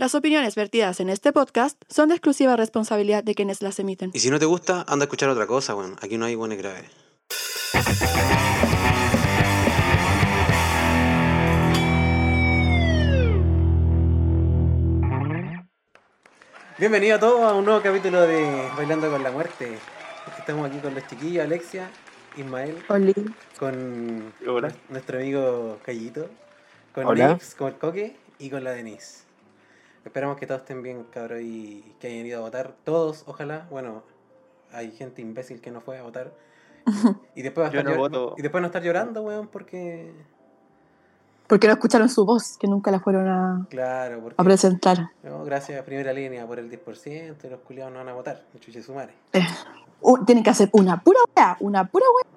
Las opiniones vertidas en este podcast son de exclusiva responsabilidad de quienes las emiten. Y si no te gusta, anda a escuchar otra cosa, weón. Aquí no hay buenas graves. Bienvenido a todos a un nuevo capítulo de Bailando con la Muerte. Estamos aquí con los chiquillos, Alexia, Ismael, Oli. con Hola. nuestro amigo Callito, con Hola. Nips, con el Coque y con la Denise. Esperamos que todos estén bien, cabros, y que hayan ido a votar. Todos, ojalá. Bueno, hay gente imbécil que no fue a votar. Y después, va a estar no llor- y después no estar llorando, weón, porque... Porque no escucharon su voz, que nunca la fueron a, Claro, porque... a presentar. No, gracias a primera línea por el 10% y los culiados no van a votar. Chuche su madre. Eh, tienen que hacer una pura weá, una pura weá.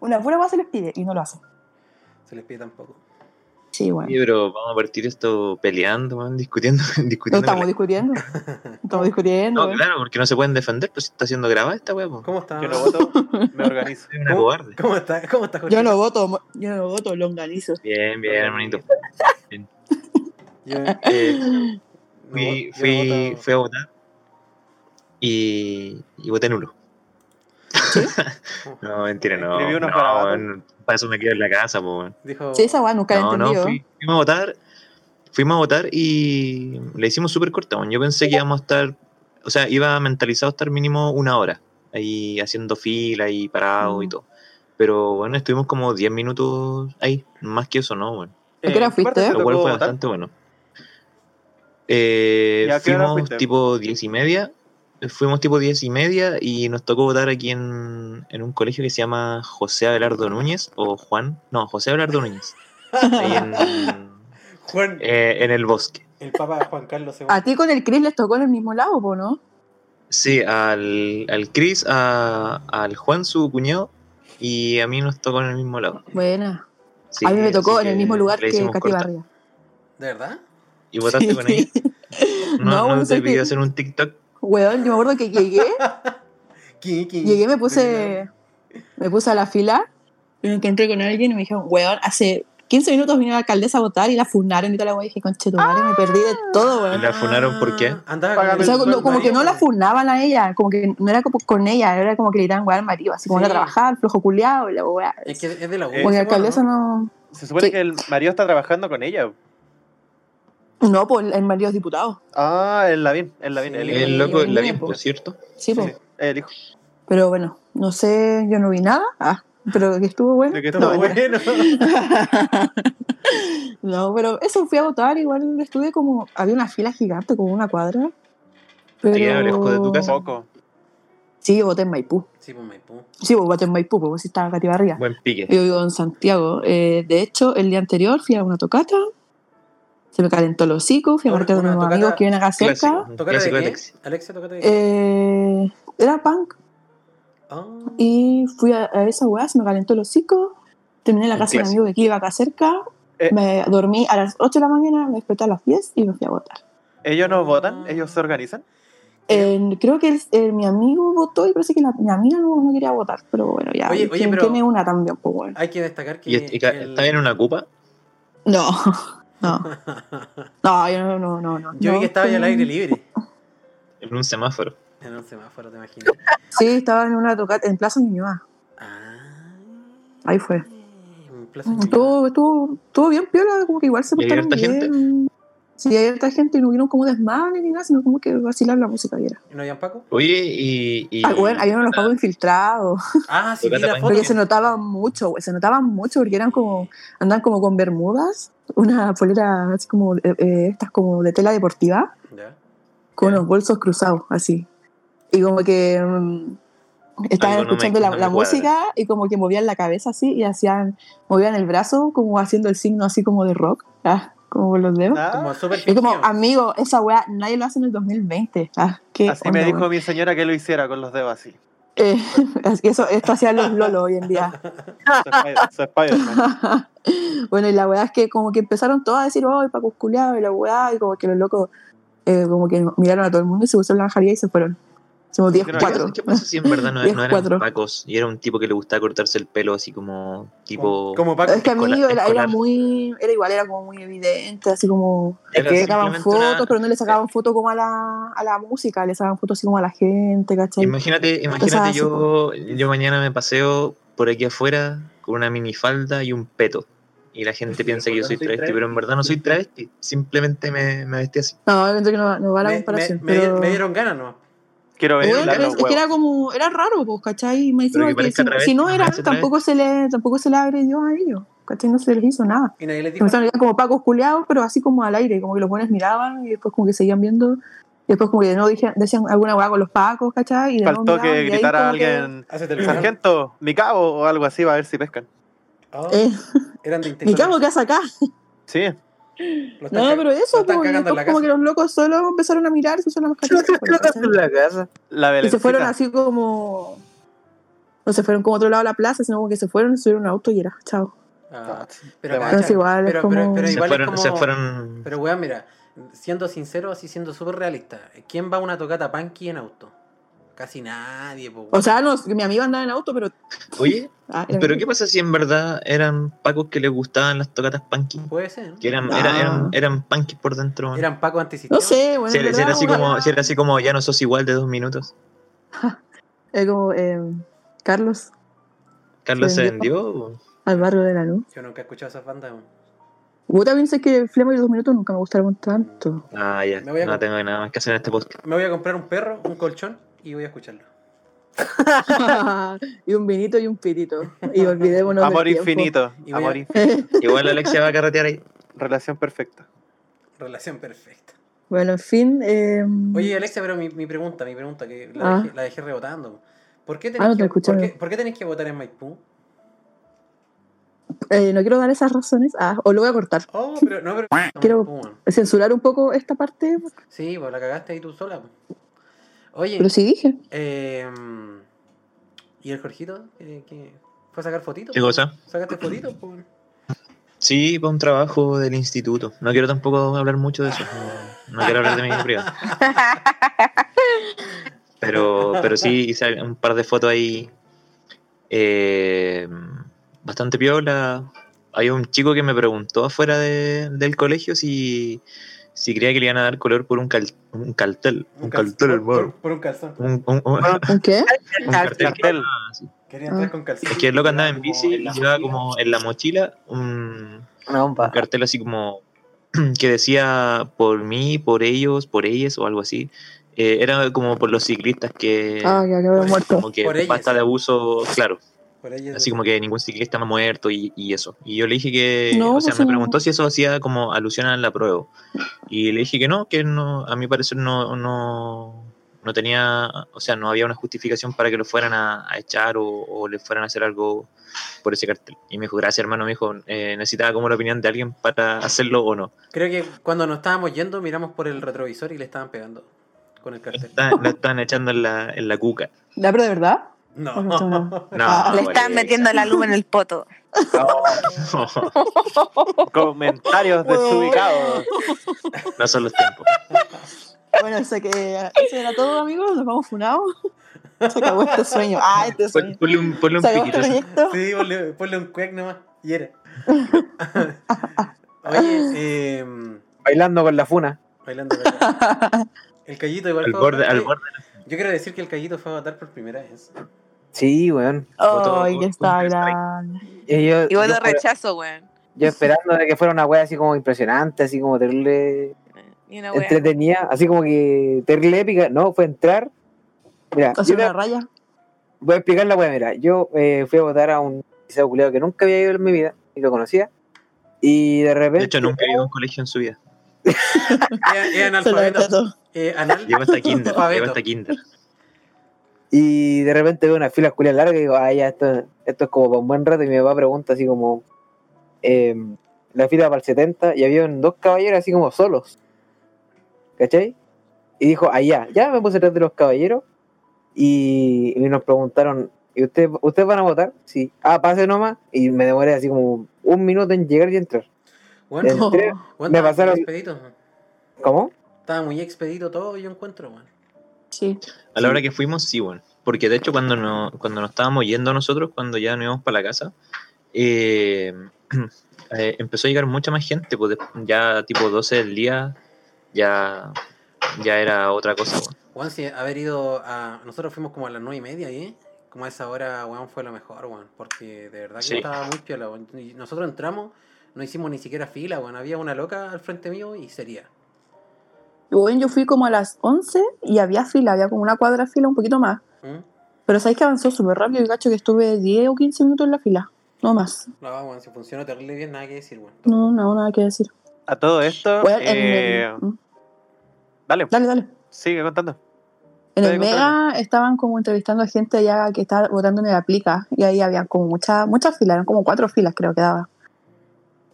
Una pura weá se les pide y no lo hacen. Se les pide tampoco. Sí, bueno. Sí, pero vamos a partir esto peleando, man, discutiendo, No discutiendo. estamos discutiendo. Estamos discutiendo. No, claro, porque no se pueden defender, pues si está siendo grabada esta weá, po. ¿Cómo está? Yo no voto, me organizo. Soy una ¿Cómo, cobarde. ¿Cómo está? ¿Cómo está, Jorge? Yo no voto, yo no voto, longanizo. Bien, bien, hermanito. Yo, Eh, no fui, yo fui, no voto- fui a votar y, y voté nulo. no, mentira, no. Escribí unos no, para eso me quedo en la casa, po, weón. Dijo, Sí, esa weá nunca la No, no, entendido. fui- fuimos a votar. Fuimos a votar y le hicimos súper corta. Yo pensé que íbamos a estar, o sea, iba mentalizado a estar mínimo una hora ahí haciendo fila y parado y Mm. todo. Pero bueno, estuvimos como 10 minutos ahí, más que eso, ¿no? Bueno, ¿A qué hora ¿en qué fuiste? lo cual fue votar? bastante bueno. Eh, ¿Y a qué hora fuimos fuiste? tipo 10 y media. Fuimos tipo 10 y media y nos tocó votar aquí en, en un colegio que se llama José Abelardo Núñez o Juan. No, José Abelardo Núñez. Ahí en, Juan, eh, en el bosque. el Papa Juan Carlos II. A ti con el Chris les tocó en el mismo lado, ¿no? Sí, al, al Chris, a- al Juan, su cuñado, y a mí nos tocó en el mismo lado. Buena. Sí, a mí me tocó en el mismo lugar que Katy. Barriga. ¿De verdad? ¿Y votaste Sí. con ella? No, ¿No, no te pidió que- hacer un TikTok? Weón, yo me acuerdo que llegué, ¿Quién, quién? llegué, me puse, me puse a la fila, y me encontré con alguien y me dijeron, weón, hace 15 minutos vino la alcaldesa a votar y la funaron y toda la weá. Y dije, conche tu madre, me perdí de todo, ¿Y weón. la funaron por qué? Andaba O sea, no- como que no la funaban a ella, como que no era como con ella, era como que le gritaban weá al marido, así como Sí. era trabajar, flojo culiado y la weá. Es que es de la. Eh, Porque la alcaldesa mono, no. Se supone Sí. que el marido está trabajando con ella. No, pues el marido es diputado. Ah, el Lavín, el Lavín, Sí. el loco, el la niño, bien, po. por cierto. Sí, pues. Sí, el hijo. Pero bueno, no sé, yo no vi nada. Ah, pero que estuvo bueno. De que Todo No, bueno. No, pero eso fui a votar, igual estuve como, había una fila gigante, como una cuadra. Pero... Lejos de tu casa. Poco. Sí, yo voté en Maipú. Sí, pues Maipú. Sí, pues voté en Maipú, porque sí estaba Barriga. Buen pique. Yo vivo en Santiago. Eh, de hecho, el día anterior fui a una tocata, se me calentó el hocico, fui a marcar con unos tocata amigos que vienen acá cerca. ¿Tócate clásico de qué? Alexia, tócate de qué? Eh, era punk Ah. y fui a, a esa weá, se me calentó el hocico, terminé en la casa de un amigo que iba acá cerca, Eh. me dormí a las 8 de la mañana, me desperté a las 10 y me fui a votar. Ellos no votan, ellos se organizan. Eh, creo que el- eh, mi amigo votó y parece que la, mi amiga no, no quería votar, pero bueno, ya. Oye, oye, quien pero- tiene una también, pues bueno. Hay que destacar que. ¿Y, el- está bien una cupa? No, no, no, yo no, no, no. no Yo vi que estaba ya al aire libre. En un semáforo. En un semáforo, te imaginas. Sí, estaba en una tocata en Plaza Ñuñoa. Ah. Ahí fue. En Plaza Ñuñoa. Estuvo, estuvo, estuvo bien piola, como que igual se ¿Y hay portaron harta gente? Sí, hay harta gente y no hubieron como desmanes ni nada, sino como que vacilar la música y era. ¿Y ¿No habían Paco? Oye, y. y Ah, bueno, había unos pagos infiltrados. Ah, sí, foto. Porque se notaba mucho, se notaba mucho porque eran como, andaban como con bermudas, una polera así como, eh, eh, estas como de tela deportiva, Ya. con unos bolsos cruzados, así. Y como que mm, estaban Algo no me- escuchando la, no la música y como que movían la cabeza así y hacían, movían el brazo como haciendo el signo así como de rock, ah, como con los dedos. Como Ah, súper Es como, amigo, esa weá nadie lo hace en el 2020. Ah, ¿qué así me onda, dijo weón? mi señora que lo hiciera con los dedos así. Eh, eso, esto hacían los lolos hoy en día. Spider-Man. bueno, y la weá es que como que empezaron todos a decir, oh, Paco culiado y la weá, y como que los locos eh, como que miraron a todo el mundo y se pusieron la bajaría y se fueron. Somos 10 Yo no- cuatro. ¿Qué pasa si en verdad no, Diez, no eran cuatro. pacos y era un tipo que le gustaba cortarse el pelo así como tipo... Como Paco. Es que a mí escolar- era, era muy, era igual, era como muy evidente, así como Era que sacaban fotos, una- pero no le sacaban fotos como a la, a la música, le sacaban fotos así como a la gente, ¿cachai? Imagínate, imagínate yo, yo mañana me paseo por aquí afuera con una minifalda y un peto. Y la gente piensa que yo soy travesti, pero en verdad no soy travesti. Simplemente me, me vestí así. No, que no, no va la me, comparación. me- me- pero... me dieron ganas, ¿no? Quiero ver Bueno, es, es que era como, era raro, pues, ¿cachai? Y me Pero decían que que, si, si no travesti. tampoco se le, tampoco se le agredió a ellos, ¿cachai? No se les hizo nada. Y nadie les dijo. Empezaron a ir como pacos culeados, pero así como al aire, como que los buenos miraban y después como que seguían viendo. Y después como que de nuevo dije- decían alguna hueá con los pacos, ¿cachai? Y de nuevo Faltó miraban, y que gritara que- alguien, favor. sargento, mi cabo o algo así, va a ver si pescan. Oh, Eh, eran de mi cabo, ¿qué hace acá? Sí, No, pero eso, están pues, como casa. que los locos solo empezaron a mirar y se usaron las mascarillas. la casa. la Y se fueron así como. No se fueron como a otro lado de la plaza, sino como que se fueron, subieron a un auto y era, chao. Ah, pero, igual, pero, pero, como- pero Se igual fueron, es como... se fueron... Pero weón, mira, siendo sincero, así siendo súper realista, ¿quién va a una tocata punky en auto? Casi nadie, po, O sea, no, mi amigo andaba en auto, pero. Oye, ah, pero ¿qué pasa si en verdad eran pacos que les gustaban las tocatas punky? Puede ser. Que eran, Ah. eran, eran, eran punky por dentro. Eran Paco antisistema. No sé, bueno. Si era, verdad, así como- si era así como ya no sos igual de dos minutos. Es como eh, Carlos Carlos Se se vendió. al barrio de la luz. Yo nunca he escuchado esas bandas. Vos también sé que Flema y los dos minutos nunca me gustaron tanto. Ah, ya. Me voy a No tengo nada más que hacer en este podcast. Me voy a comprar un perro, un colchón y voy a escucharlo. y un vinito y un pitito. Y olvidémonos Amor del infinito, Y amor a- infinito. Igual Alexia va a carretear ahí. Relación perfecta. Relación perfecta. Bueno, en fin. eh, Oye, Alexia, pero mi, mi pregunta, mi pregunta, que la, Ah. dejé, la dejé rebotando. ¿Por qué Ah, tenés, no te que, ¿por qué, por qué tenés que votar en Maipú? eh, no quiero dar esas razones. Ah, o lo voy a cortar. Oh, pero no, pero. Quiero-. Censurar un poco esta parte, Sí, pues la cagaste ahí tú sola. Oye, pero sí dije. eh, ¿y el Jorgito? ¿Qué, qué- ¿Fue a sacar fotitos? ¿Qué cosa? ¿Sacaste fotitos? Sí, para un trabajo del instituto. No quiero tampoco hablar mucho de eso. No, no quiero hablar de mi vida privada. Pero, pero sí hice un par de fotos ahí. eh, bastante piola. Hay un chico que me preguntó afuera de- del colegio si, si creía que le iban a dar color por un, cal- un cartel. Un, cartel, por, hermano. por- por un calzón. Un, un- un- ¿Un qué? un cartel. Cartel. Quería entrar Ah. con calzón. Es que el loco andaba en bici y llevaba como en la mochila un, un cartel así como que decía por mí, por ellos, por ellas o algo así. Eh, era como por los ciclistas que Ah, acabé Por- muerto. como que por ellas. basta de abuso, claro, Por ahí es- así como que ningún ciclista ha muerto y, y eso. Y yo le dije que, No, o sea, pues me preguntó si eso hacía como alusión a la prueba. Y le dije que no, que no, a mi parecer no, no, no tenía, o sea, no había una justificación para que lo fueran a, a echar o, o le fueran a hacer algo por ese cartel. Y me dijo, gracias hermano, me dijo, eh, necesitaba como la opinión de alguien para hacerlo o no. Creo que cuando nos estábamos yendo, miramos por el retrovisor y le estaban pegando con el cartel. Está- lo están echando en la, en la cuca. ¿Ya, pero de verdad? No. No, no. No, Ah, Le están metiendo la luz en el poto. Comentarios desubicados. no son los tiempos. Bueno, eso, que, eso era todo, amigos. Nos vamos funados. Se acabó este sueño. Ah, este sueño. Ponle un, ponle un este piquito. proyecto. Sí, ponle, ponle un cuec nomás. Y era. Oye, eh, Bailando con la funa. bailando. bailando. El callito igual Al fue borde, al borde. Yo quiero decir que el callito fue a votar por primera vez. Sí, weón. Foto- Ay, que está grande. Y yo, Y yo, lo rechazo, weón. yo esperando de que fuera una wea así como impresionante, así como terrible entretenida, así como que terrible épica. No, fue entrar. Mira, yo una raya. voy a explicar la wea. Mira, yo eh, fui a votar a un liceo culiado que nunca había ido en mi vida y lo conocía. Y de repente. De hecho, nunca he ido a un colegio en su vida. Es analfabeto. Eh, anal. Llevo hasta kinder. Llevo hasta kinder. Y de repente veo una fila culiada larga y digo, ah, ya, esto, esto es como para un buen rato. Y mi papá pregunta así como, em, la fila para el 70 y había dos caballeros así como solos. ¿Cachai? Y dijo, allá, ya me puse atrás de los caballeros y, y nos preguntaron, ¿y usted, ustedes van a votar? Sí. Ah, pase nomás. Y me demoré así como un minuto en llegar y entrar. Bueno, Entré- bueno, me pasaron- expedito. ¿Cómo? Estaba muy expedito todo, yo encuentro, weón. Sí. A la hora que fuimos, sí, bueno. Porque de hecho, cuando, no, cuando nos estábamos yendo nosotros, cuando ya nos íbamos para la casa, eh, eh, empezó a llegar mucha más gente. Pues ya tipo 12 del día, ya, ya era otra cosa. weón. Weón, si haber ido a. Nosotros fuimos como a las nueve y media, ¿eh? Como a esa hora, weón, fue lo mejor, weón. Porque de verdad que Sí. estaba muy piola, weón. Y nosotros entramos, no hicimos ni siquiera fila, weón. Había una loca al frente mío y sería. Y bueno, yo fui como a las 11 y había fila, había como una cuadra de fila, un poquito más. ¿Mm? Pero sabéis que avanzó súper rápido y cacho que estuve 10 o 15 minutos en la fila. No más. No, weón, si funcionó terrible bien, nada que decir, weón. No, no, nada que decir. A todo esto, Bueno, eh, el- mm, dale, Dale, dale. sigue contando. En el Mega estaban como entrevistando a gente allá que estaba votando en el Aplica y ahí había como muchas muchas filas, eran como cuatro filas creo que daba.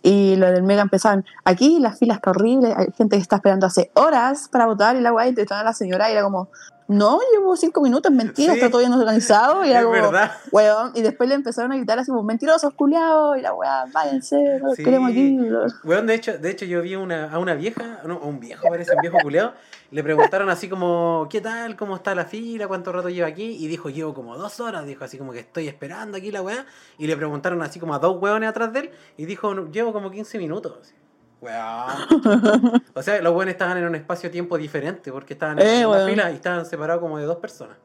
Y lo del Mega empezaban, aquí las filas que horrible, hay gente que está esperando hace horas para votar y la guay entrevistaban a la señora y era como, no, llevo cinco minutos, mentira, Sí. está todo bien organizado y Es verdad. weón, y después le empezaron a gritar así como, mentirosos, culiados, y la weá, váyanse, no Sí. queremos aquí. Weón, de hecho, de hecho yo vi una, a una vieja, no, a un viejo, parece un viejo culeado, le preguntaron así como, ¿qué tal? ¿Cómo está la fila? ¿Cuánto rato lleva aquí? Y dijo, llevo como dos horas, dijo así como que estoy esperando aquí la weá. Y le preguntaron así como a dos weones atrás de él, y dijo, "No, llevo como 15 minutos. Weón. O sea, los weones estaban en un espacio-tiempo diferente, porque estaban en Eh, una weón. fila y estaban separados como de dos personas.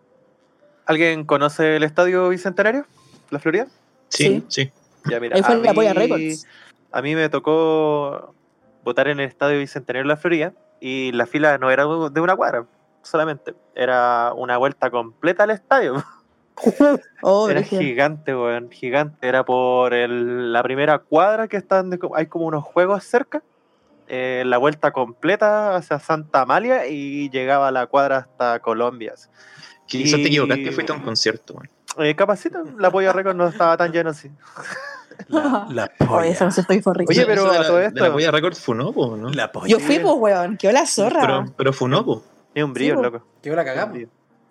¿Alguien conoce el estadio bicentenario? ¿La Florida? Sí, sí. Ya, mira, Ahí fue Records. A mí me tocó votar en el estadio bicentenario de la Florida y la fila no era de una cuadra solamente, era una vuelta completa al estadio. Oh, Era gigante, weón, gigante. Era por el- la primera cuadra que están, de- hay como unos juegos cerca. eh, la vuelta completa hacia Santa Amalia y llegaba a la cuadra hasta Colombia. Quizás Y- te equivocaste, fuiste a un concierto. weón. Eh, capacito, la Polla Record no estaba tan lleno así. La, la Oye, polla. ese concierto ahí fue rico. Oye, pero de la- todo De esto- la Polla Record funó, po, ¿no? La polla. Yo fui, pues, weón, quedó la zorra. Pero, pero funó, po. Ni un brillo, Sí, po. loco. Que la cagamos.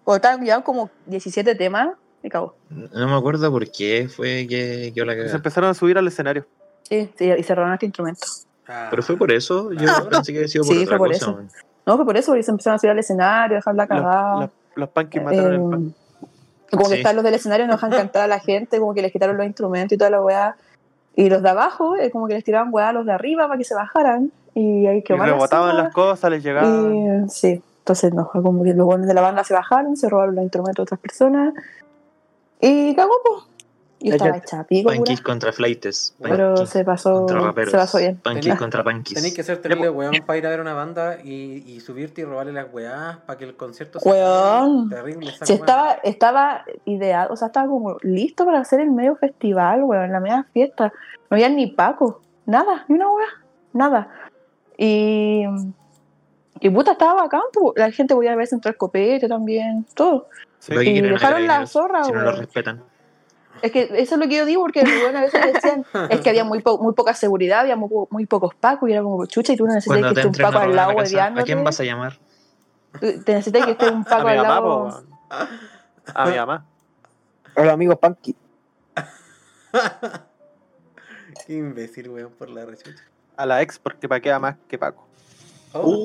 O estaban ya como 17 temas, me cago. No me acuerdo por qué fue que la Se empezaron a subir al escenario. Sí, sí, y cerraron este instrumento. Ah. Pero fue por eso, yo pensé que había sido por Sí, otra fue por cosa. eso. No, fue por eso, porque se empezaron a subir al escenario, dejar la Los, cagada. los, los punkies mataron el Eh, pan. como que están los del escenario, no dejan cantar a la gente, como que les quitaron los instrumentos y toda la weá. Y los de abajo, eh, como que les tiraban weá a los de arriba para que se bajaran. Y ahí Y mal la rebotaban las cosas, les llegaban. Y, sí, entonces no, fue como que los buenos de la banda se bajaron, se robaron los instrumentos de otras personas. Y cagó, pues. Y La estaba hecha pico. Punkies contra flightes. Pero se pasó, contra raperos. se pasó bien. Tenía- contra punkies. Tenéis que ser terrible weón para ir a ver una banda y, y subirte y robarle las weás para que el concierto Weón. terrible. esa Si weá. estaba, estaba ideado, o sea, estaba como listo para hacer el medio festival, weón, la media fiesta. No había ni Paco, nada, ni una weá, nada. Y, y puta, estaba bacán, pu- la gente podía ver central copete también, todo. Sí. Y dejaron la zorra, Si no lo respetan. Es que eso es lo que yo digo, porque bueno, a veces decían, es que había muy, po- muy poca seguridad, había muy, po- muy pocos pacos, y era como chucha, y tú no necesitas Cuando que esté un paco al lado la casa, ¿a quién vas a llamar? Te necesitas que esté un paco al mamá, po, lado. weón. A mi mamá. Hola, amigos punky. Qué imbécil, weón, por la rechucha. A la ex, porque paquea más que Paco. Oh.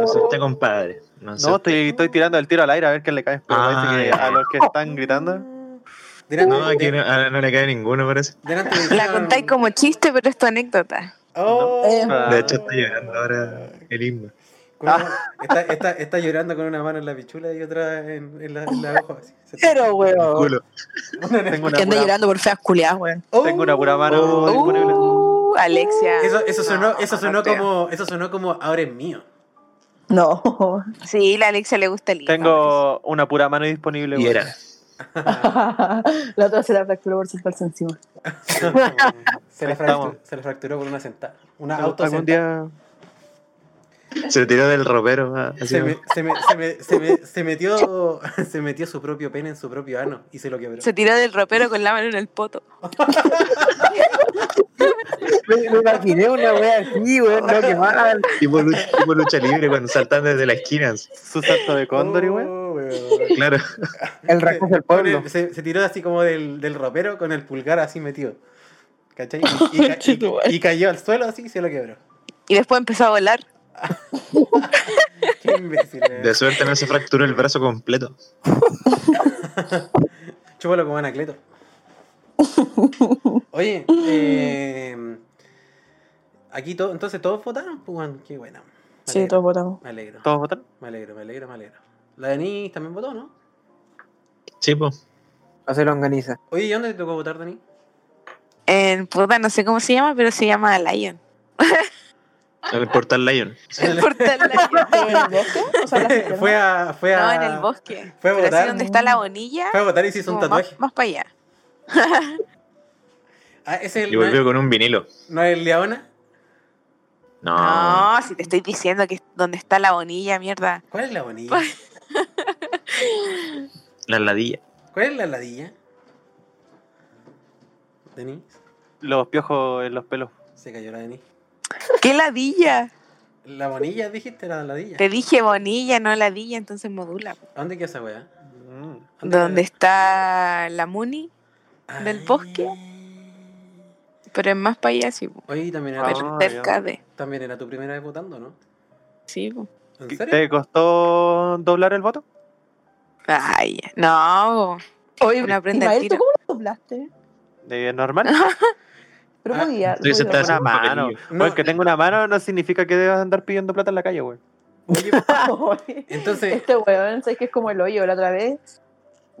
No sé usted, compadre. No, estoy, estoy tirando el tiro al aire a ver quién le cae. Pero Ah, parece que ya. a los que están gritando. No, aquí no, a- no le cae ninguno, parece. La contáis como chiste, pero es tu anécdota. Oh. De hecho, está llorando ahora el himno. Una- está, está, está llorando con una mano en la pichula y otra en, en la, en. Se- Pero, weón. Culo. Una Que anda llorando por feas culiadas, weón. Oh. tengo una pura mano Oh. Disponible. Uh, Alexia. Eso, eso sonó, eso sonó no como, eso sonó como ahora es mío. No. Sí, la Alexia le gusta el himno. Tengo una pura mano disponible. Y era. la otra se la fracturó por sentarse encima. Se le, Ahí fracturó, se le fracturó por una sentada. Una auto Algún día. Se tiró del ropero. ah, así se, como- me- se, me- se, me- se, me- se metió se metió su propio pene en su propio ano y se lo quebró. Se tiró del ropero con la mano en el poto. Me, me imaginé una wea así, weón. No, qué mal. tipo, lucha, tipo lucha libre cuando saltan desde las esquinas. Su salto de cóndor, weón. Oh, weón. Claro. El rascas del pueblo. se, se tiró así como del, del ropero con el pulgar así metido. ¿Cachai? Y, y ca- y- y cayó al suelo así y se lo quebró. Y después empezó a volar. Qué Qué imbécil. eh. De suerte no se fracturó el brazo completo. Chúpalo como anacleto. Oye, eh, aquí todo, entonces todos votaron, pues bueno, qué buena. Sí, todos votamos. Me alegro, ¿Todos votaron? me alegro, me alegro, me alegro. La Denis también votó, ¿no? Sí, pues. No se lo organiza. Oye, ¿y dónde te tocó votar, Denis? En puta, no sé cómo se llama, pero se llama Lion. El Portal Lion. El portal Lion. ¿En el bosque? O sea, la fue a, fue a, No, en el bosque. Fue a Pero votar. así donde está la bonilla. Fue a votar y se hizo un como más, tatuaje. más para allá. Ah, ese es el, Y volvió con un vinilo. ¿No es el Leona? No. No, si te estoy diciendo que es donde está la bonilla, mierda. ¿Cuál es la bonilla? La ladilla. ¿Cuál es la ladilla? Denis, Los piojos en los pelos. se cayó la Denis. ¿Qué ladilla? La bonilla dijiste, la ladilla. Te dije bonilla, no ladilla, entonces modula. ¿A dónde queda esa weá? Mm. ¿Dónde está la Muni, del bosque? pero es más para allá, sí. Oye, también era, Ah, Pero ya. cerca de. También era tu primera vez votando, ¿no? Sí, po. ¿En serio? ¿Te costó doblar el voto? Ay, no. Oye, Una prenda al Ismael, ¿tú tiro. cómo lo doblaste? ¿De normal? Pero Ah, podía. estoy una un mano. No, Bueno, que tenga una mano no significa que debas andar pidiendo plata en la calle, güey. Entonces, Este weón, sé que es como el hoyo la otra vez.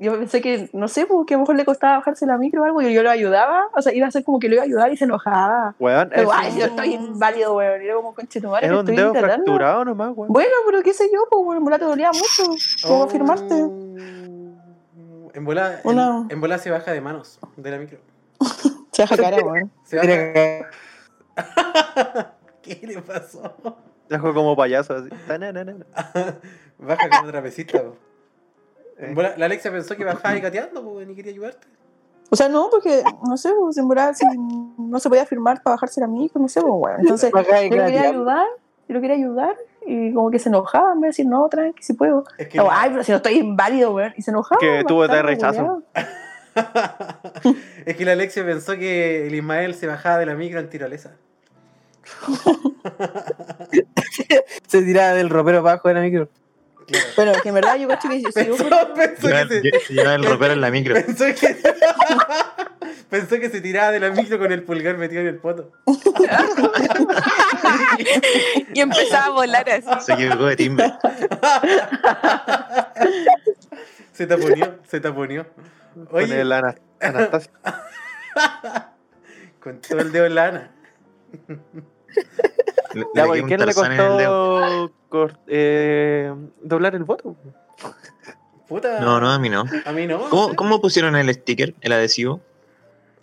Yo pensé que, no sé, pues, que a lo mejor le costaba bajarse la micro o algo, y yo lo ayudaba. O sea, iba a ser como que lo iba a ayudar y se enojaba. Weón, es, Pero, ay, un- yo estoy inválido, weón. Y era como conchetumare es que un estoy dedo tratando. fracturado nomás, weón. Bueno, pero qué sé yo, pues, weón, en verdad te dolía mucho. ¿Cómo afirmarte? Oh. En bola, en- Una- en bola se baja de manos de la micro. Se baja cara, weón. Se baja. ¿Qué le pasó? Dejo como payaso así. Baja como trapecista. po. Eh. la Alexia pensó que bajaba y gateando, pues, ni quería ayudarte. O sea, no, porque, no sé, pues, en verdad, si no se podía firmar para bajarse la micro, no sé, pues, weón. Entonces, yo lo quería ayudar, yo lo quería ayudar, y como que se enojaba, en vez de decir, no, tranqui, si puedo. Es que, ay, pero si no estoy inválido, weón. Y se enojaba. Que tuvo de rechazo. es que la Alexia pensó que el Ismael se bajaba de la micro en tirolesa. Se tiraba del ropero abajo de la micro. Claro. Bueno, que en verdad yo cacho que si yo Pensó, fuera- pensó Lleva, que se, lle- lleva el ropero en la micro. pensó que pensó que se tiraba de la micro con el pulgar metido en el poto. Y empezaba a volar así. Se equivocó de timbre. Se taponió, se taponió. Con Oye, el Ana- Anastasio. con todo el dedo en la ana. Le, Ya, le ¿quién le tarzán eh, doblar el voto? Puta. No, no, a mí no. A mí no. ¿Cómo, pusieron el sticker, el adhesivo?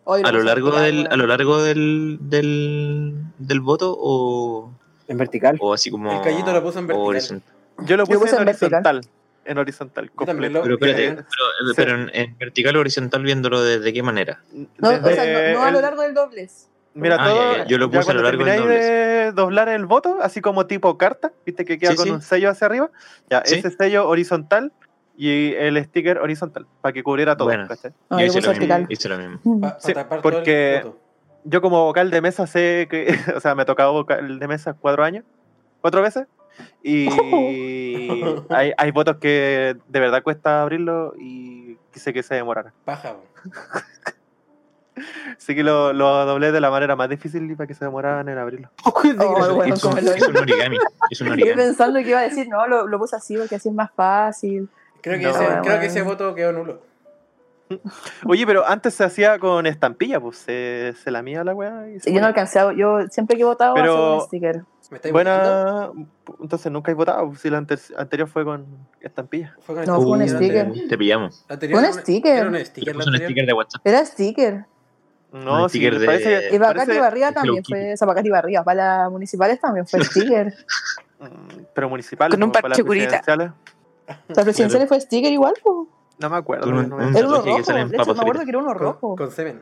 Hoy ¿A lo largo del, a lo largo del, del, del voto o, En vertical. o así como El Cayito lo puso en vertical. horizontal? Yo lo Yo puse, en en vertical. horizontal. En horizontal, completo. lo- Pero espérate, pero, pero en, en vertical o horizontal viéndolo desde qué manera. No, o Desde sea, no, no a lo largo del doblez. Mira, Ah, todo. ya, ya. Yo lo ya puse a lo largo del termináis de doblar el voto, así como tipo carta, viste que queda Sí, con sí. un sello hacia arriba. Ya, Sí. ese sello horizontal y el sticker horizontal, para que cubriera todo. Bueno. No, yo hice lo, mismo, hice lo mismo. Pa- todo el porque-. Yo como vocal de mesa sé que, o sea, me ha tocado vocal de mesa cuatro años, cuatro veces, y hay, hay votos que de verdad cuesta abrirlo y quise que se demorara. Paja. Así que lo, lo doblé de la manera más difícil para que se demoraran en abrirlo. Oh, bueno, hizo, como lo- hizo un origami. Hizo un origami. pensando que iba a decir, no, lo, lo puse así porque así es más fácil. Creo que, No, ese, bueno. creo que ese voto quedó nulo. Oye, pero antes se hacía con estampilla, pues se, se la mía la weá. y se Yo no alcancé, yo siempre que he votado Pero- un sticker. ¿Me estáis buscando? Buena. Entonces nunca he votado, si la antes- anterior fue con estampilla. Fue con No, fue un sticker. Te pillamos. La anterior Un era sticker. Era un un sticker de WhatsApp. Era sticker. No, sí, de- parece, Y Bacati Barriga también fue, o sea, Bacati Barriga, para las municipales también fue sticker. mm, pero municipal. Con un las parche curita. sea, presidenciales fue sticker igual, pues. No me acuerdo. Con un- no me- un- Era uno rojo, de hecho me acuerdo que era uno Con, rojo. con Seven.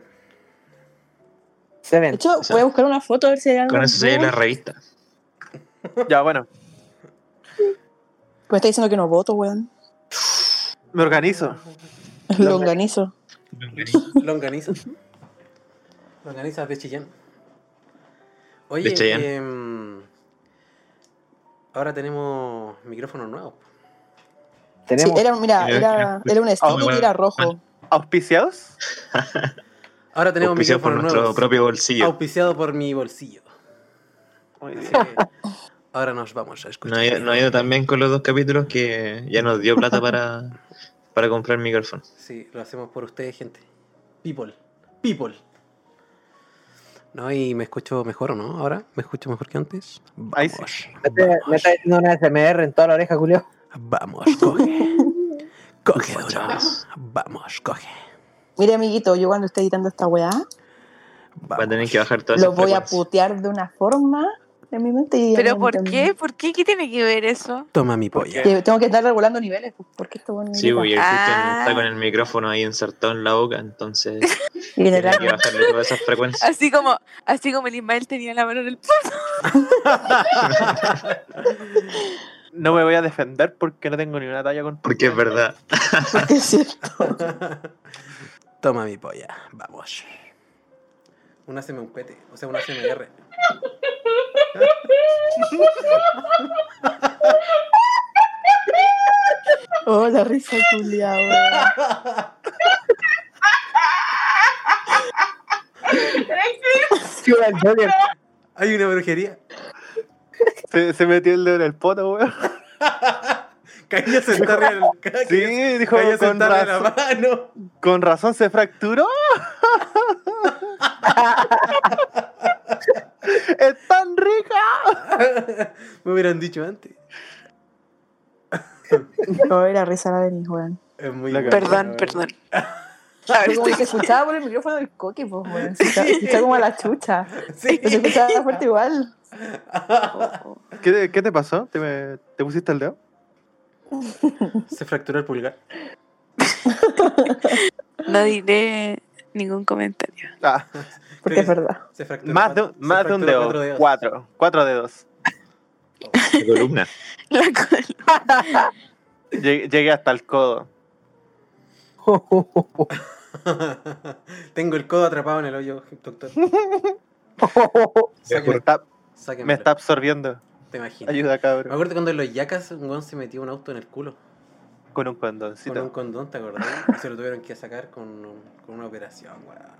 Se De hecho, voy a buscar una foto a ver si hay algo. Con en eso se ve la revista. Ya, bueno, Pues está diciendo que no voto, weón. me organizo. Lo organizo. Longaniza. Longaniza de Chillán. Oye, De Chillán. em, ahora tenemos micrófonos nuevos. Sí, era, mira, Era- era, un stick bueno, y era rojo. ¿Auspiciados? Ahora tenemos Auspiciado por micrófonos nuestro nuevos. propio bolsillo. Auspiciado por mi bolsillo. Muy bien. ahora nos vamos a escuchar. No ha, ido- no ha ido tan bien con los dos capítulos que ya nos dio plata para, para comprar micrófono. Sí, lo hacemos por ustedes, gente. People. People. No, y me escucho mejor, ¿o no? Ahora me escucho mejor que antes. Ahí Vamos. sí. Me está- me está diciendo una SMR en toda la oreja, Julio. Vamos, coge. Coge, duro. Vamos, coge. Mire, amiguito, yo cuando esté editando esta weá, Va a tener que bajar todas lo voy a putear de una forma en mi mente. Y ¿Pero por qué? ¿Por qué? ¿Qué tiene que ver eso? Toma mi polla. que tengo que estar regulando niveles, pues, porque esto bueno. Sí, porque Ah. está con el micrófono ahí insertado en la boca, entonces Y tiene que bajarle todas esas frecuencias. Así como, así como el Ismael tenía la mano en el No me voy a defender porque no tengo ni una talla con. Porque es verdad. porque es cierto. Toma mi polla. Vamos. Una CM un pete. O sea, una CMR. Oh, la risa culiada, el Joker. Hay una brujería. Se, se metió el dedo en el poto, weón. Cayó sentarle al Sí, dijo con sentarle la razón, mano. con razón se fracturó. ¡Es tan rica! Me hubieran dicho antes. No, era risa la Denis, weón. Es muy La Perdón, perdón. Fue como que se escuchaba por el micrófono del coque, pues, weón. Se escuchaba, se escuchaba como a la chucha. Sí. Pero se escuchaba fuerte igual. ¿Qué, te- qué te pasó? ¿Te, me- ¿Te pusiste el dedo? Se fracturó el pulgar. No diré ningún comentario. Ah, Porque es verdad. Se fracturó más de, un- más de un dedo. cuatro dedos. Cuatro. Cuatro dedos. La columna. La col- Llegué, hasta el codo. Tengo el codo atrapado en el hoyo, doctor. Me está, me absorbiendo. Te imaginas. Ayuda, Me cabrón. acuerdo cuando en los yacas un se metió un auto en el culo. Con un Con condoncito. un condón, ¿te acordás? Se lo tuvieron que sacar con, con una operación, weón.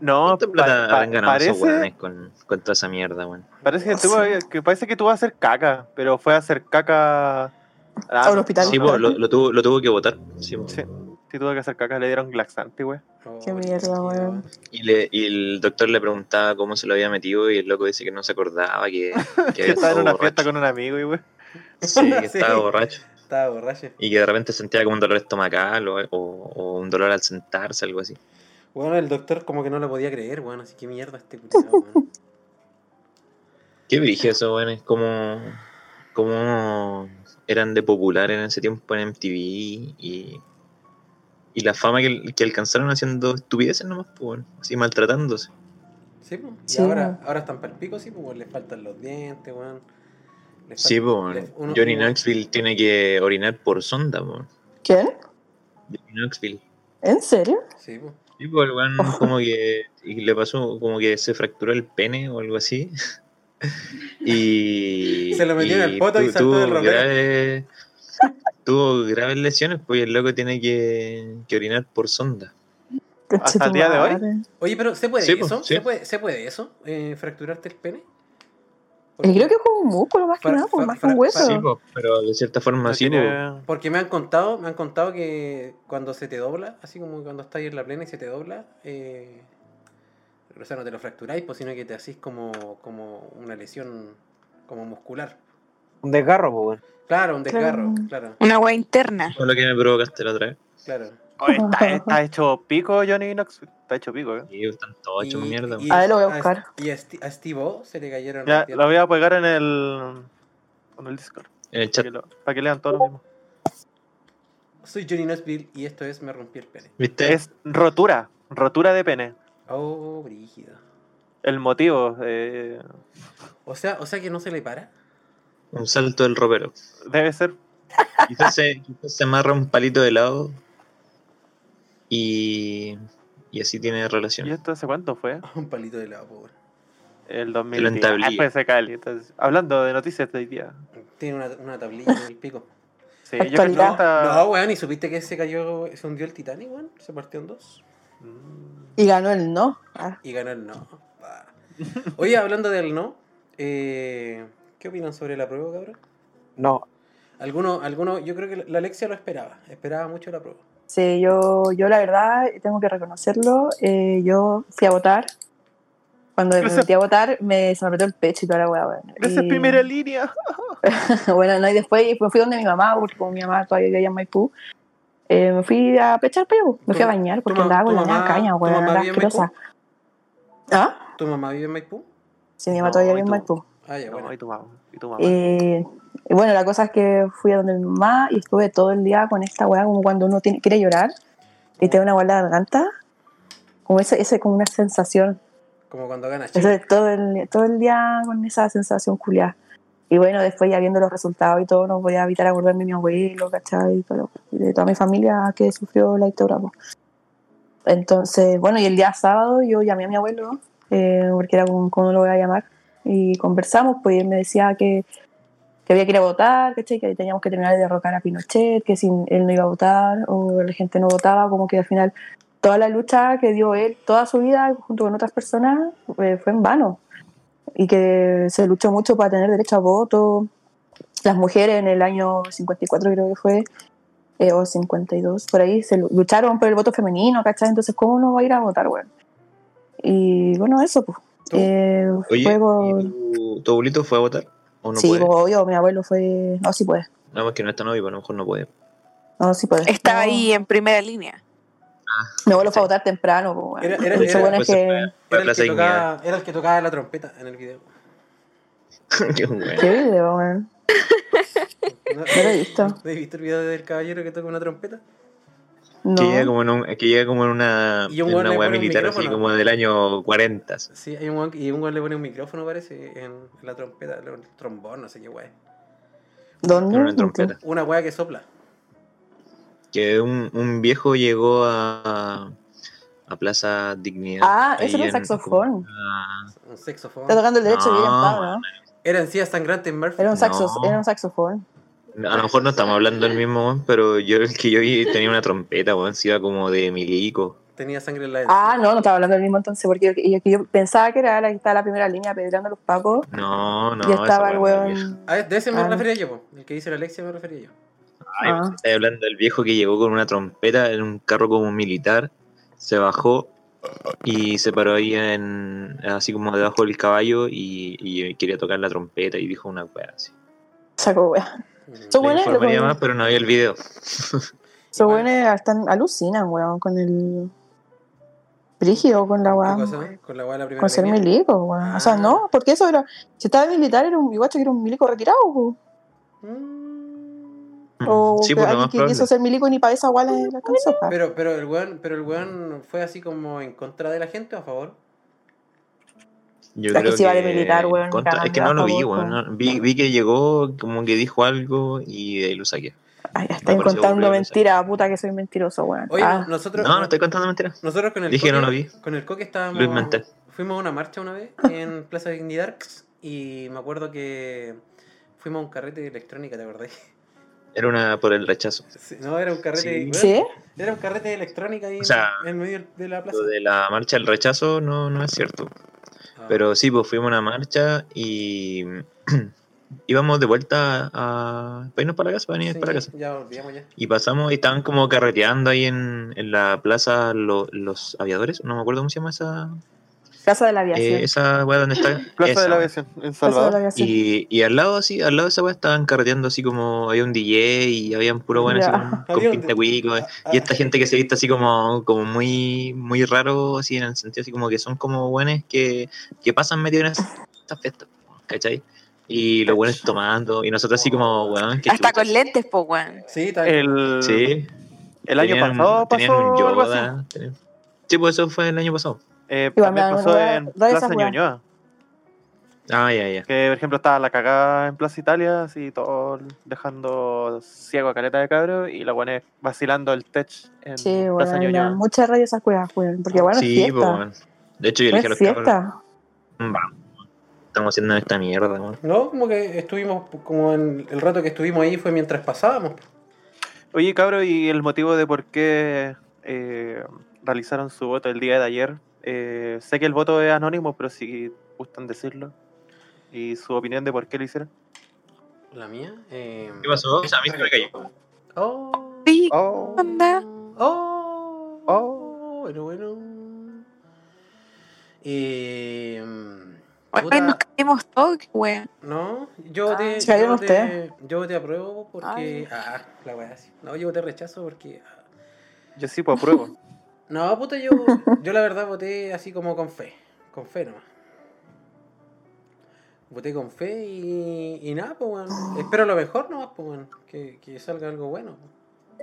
No, ¿Cuánta plata pa- pa- esos parece, weones con, con toda esa mierda, weón? parece que, tuvo, que parece que tuvo a hacer caca, pero fue a hacer caca. Ah, A un hospital. Sí, po, lo, lo tuvo, lo tuvo que votar. Sí, po. Sí, sí tuvo que hacer caca, le dieron laxante, güey. Oh, Qué mierda, weón. Y, le, y el doctor le preguntaba cómo se lo había metido y el loco dice que no se acordaba, que, que Que estaba en una borracho. fiesta con un amigo, y güey. Sí, que Sí. estaba borracho. Estaba borracho. Y que de repente sentía como un dolor estomacal o, o- o un dolor al sentarse, algo así. Bueno, el doctor como que no lo podía creer, weón. Así que mierda este culiao, weón. Qué brillo eso, weón. Es como, como eran de popular en ese tiempo en MTV y, y la fama que, que alcanzaron haciendo estupideces nomás, pues, weón. Así maltratándose. Sí, pues. Y Sí, ahora, weón. ahora están para el pico, sí, pues le faltan los dientes, weón. Le Sí, pues, uno- Johnny uno- Knoxville tiene que orinar por sonda, pues. ¿Quién? Johnny Knoxville. ¿En serio? Sí, pues. Sí, el weón como que y le pasó como que se fracturó el pene o algo así. Y Se lo metió en el y poto y saltó del graves- tuvo graves lesiones, pues y el loco tiene que, que orinar por sonda. ¿Hasta el día de hoy? Oye, pero ¿se puede Sí, eso? sí. ¿Se, puede, ¿Se puede eso? Eh, ¿Fracturarte el pene? Creo que es como un músculo más que nada, pues, más que un hueso. Sí, pues, pero de cierta forma No sí, tiene- Porque me han contado, me han contado que cuando se te dobla, así como cuando estás ahí en la plena y se te dobla, eh, o sea, no te lo fracturáis, pues, sino que te hacís como, como una lesión como muscular. Un desgarro, pues. Claro, un desgarro, Claro. claro, Una agua interna. Fue lo que me provocaste la otra vez. claro. Oye, está, está hecho pico, Johnny Knox. Está hecho pico, ¿eh? Y están todos hechos mierda. y A ver, lo voy a a- buscar. Y a, a Steve O se le cayeron Ya, lo voy a pegar en el. En el Discord. En el Para chat, que, lo- para que lean todo lo mismo. Soy Johnny Knoxville y esto es Me rompí el pene. ¿viste? Es rotura. Rotura de pene. Oh, brígido. El motivo eh, O sea, o sea que no se le para. Un salto del ropero. debe ser. Quizás se, quizás se amarra un palito de lado y, y así tiene ¿Y relación. esto hace cuánto fue? Un palito de lado, po, weón. El 2010. en tablilla. Ah, Cali. Entonces, hablando de noticias de hoy día. Tiene una, una tablilla en el pico. Sí, yo creo que esta- No, weón, ¿y supiste que se cayó, se hundió el Titanic, weón? Se partió en dos. Mm. Y ganó el no. Ah, Y ganó el no. Oye, hablando del no, eh, ¿qué opinan sobre la prueba, cabrón? No, Alguno, alguno, yo creo que la Alexia lo esperaba, esperaba mucho la prueba. Sí, yo, yo la verdad tengo que reconocerlo. eh, yo fui a votar. Cuando me metí a votar, me, se me apretó el pecho y toda la weá, es Y- primera línea. bueno, no, y después me fui donde mi mamá, porque como mi mamá todavía vivía en Maipú, eh, me fui a pechar peo, me fui a bañar porque andaba con la mamá- caña, weón, Maipú? asquerosa. ¿Ah? ¿Tu mamá vive en Maipú? Sí, mi mamá No, todavía ¿y vive en? Maipú. Ah, ya, No, bueno. y tu mamá. Y tu mamá. Eh, y bueno, la cosa es que fui a donde mi mamá y estuve todo el día con esta weá, como cuando uno tiene, quiere llorar y te da una weá en la garganta, como ese, ese como una sensación. Como cuando gana Chile. Entonces, todo el, todo el día con esa sensación culiada. Y bueno, después ya viendo los resultados y todo, no podía evitar acordarme de mi abuelo, ¿cachai? Y todo- de toda mi familia que sufrió la dictadura. Entonces, bueno, y el día sábado yo llamé a mi abuelo, eh, porque era como, ¿cómo lo voy a llamar? Y conversamos, pues y él me decía que, que había que ir a votar, ¿cachai? Que teníamos que terminar de derrocar a Pinochet, que si él no iba a votar o la gente no votaba, como que al final toda la lucha que dio él toda su vida junto con otras personas eh, fue en vano y que se luchó mucho para tener derecho a voto. Las mujeres en el año 54 creo que fue, eh, o 52, por ahí, se lu- lucharon por el voto femenino, ¿cachai? Entonces, ¿cómo no va a ir a votar, weón? Y bueno, eso, pues. Eh, Oye, fue por- ¿y tu, tu abuelito fue a votar? ¿O no sí, puede? pues, obvio, mi abuelo fue... No, sí puede. No, es que no está novio, a lo mejor no puede. No, sí puede. Estaba No, ahí en primera línea. Mi abuelo fue a votar temprano, pues. Era- bueno es que... el, que tocaba, era el que tocaba la trompeta en el video. Qué bueno. ¿Qué video, weón? ¿No, No lo he visto. ¿No has visto el video del caballero que toca una trompeta? No. Que llega como en, un, que llega como en una, Y un en una un militar así como del año 40. así. Sí, hay un y un weón le pone un micrófono, parece, en, en la trompeta, el trombón, no sé qué weá. ¿Dónde? En una trompeta. Una que sopla. Que un, un viejo llegó a, a Plaza Dignidad. Ah, ese era un saxofón. Un saxofón. Está tocando el derecho No, bien ¿no? Era en sí sangrante en Murphy. Era un, saxo, No. era un saxofón. A lo mejor no estamos hablando del mismo, weón, pero yo el que yo vi tenía una trompeta, weón, se iba como de milico. Tenía sangre en la Ah, no, no estaba hablando del mismo entonces, porque yo, yo- yo pensaba que era la que estaba en la primera línea pedrando a los pacos No, no, y estaba el weá es vieja. weón. Ah, de ese me Ah. refería yo, po. el que dice la Alexia me refería yo. Ay, Ah. pues, estoy hablando del viejo que llegó con una trompeta en un carro como militar, se bajó y se paró ahí en así como debajo del caballo y, y quería tocar la trompeta y dijo una weá así. Saco wea. Mm. Son Le buenos, informaría loco. más, pero no había el video. Están alucinan, weón, con el brígido, con la ¿Qué weá. cosa? Con la weá la primera Con ser milico, weón. O sea, Ah. no, porque eso era. Si estaba militar, era un igual que era un milico retirado, po. Mm. O sí, que pues lo alguien que probable. quiso ser milico ni para esa weá le le alcanzó. pa. Pero, pero el weón, pero el weón fue así como en contra de la gente o a favor. Yo Es que creo si va de militar, weón, contra- cagando es que no lo vi, weón. no- vi, vi que llegó, como que dijo algo y de ahí lo saqué. Ay, estoy contando mentiras, puta que soy mentiroso, weón. Oye, Ah, nosotros, No, no estoy contando mentiras. nosotros con el Dije que no Coque- lo vi. Con el coque estábamos. Fuimos a una marcha una vez en Plaza Dignidad y me acuerdo que fuimos a un carrete de electrónica, ¿te acordás? Era una por el rechazo. Sí, No, era un carrete. Sí. ¿Sí? Era un carrete de electrónica ahí O sea, en, en medio de la plaza. Lo de la marcha del rechazo no, no es cierto. Pero sí, pues fuimos a una marcha y íbamos de vuelta a para irnos para la casa, para venir Sí, para la casa. Ya olvidamos ya. Y pasamos y estaban como carreteando ahí en, en la plaza lo- los aviadores, no me acuerdo cómo se llama esa Casa de la aviación. eh, esa weá donde está. Plaza esa, de la. Aviación, en Casa de la Salvador. aviación. Y, y al lado así, al lado de esa weá estaban carreteando así como había un DJ y habían puro bueno así con, con pinta cuico, eh. Y esta gente que se viste así como, como muy, muy raro, así en el sentido así como que son como buenos que, que pasan metidos en estas fiestas, ¿cachai? Y los buenos tomando, y nosotros así como, weón, que Hasta con lentes, po, weón. Sí, está El, Sí. el año pasado tenían pasó un algo así. Yoda, tenían- Sí, pues eso fue el año pasado. Eh, Igual me también dan pasó en Plaza. Ñuñoa. Ah, ya, ya. Que, por ejemplo, estaba la cagada en Plaza Italia, así todo dejando ciego a caleta de cabro y la buena vacilando el tech en Sí, Plaza me Ñuñoa. dan mucha rabia esas weas, weón. Porque bueno, sí, es pues, fiesta. weón. De hecho, yo le dije a los cabros, fiesta. vamos, estamos haciendo en esta mierda, weón. No, como que estuvimos, como en el rato que estuvimos ahí fue mientras pasábamos. Oye, cabro, ¿y el motivo de por qué eh, realizaron su voto el día de ayer? Eh, sé que el voto es anónimo, pero si gustan decirlo. ¿Y su opinión de por qué lo hicieron? La mía. Eh... ¿Qué pasó? A mí se me cayó. Oh. Sí, Oh, onda. Oh. Oh. Bueno, bueno. Eh, Hoy puta, nos caímos todos, qué wea. no, yo voté, ¿Se cayeron yo ustedes? yo voté apruebo porque. Ay. Ah, la wea así. No, yo voté rechazo porque. ah. yo sí, pues apruebo. No, puta, yo, yo la verdad voté así como con fe. Con fe nomás. Voté con fe y, y nada, pues bueno. Espero lo mejor nomás, pues bueno. Que, que salga algo bueno.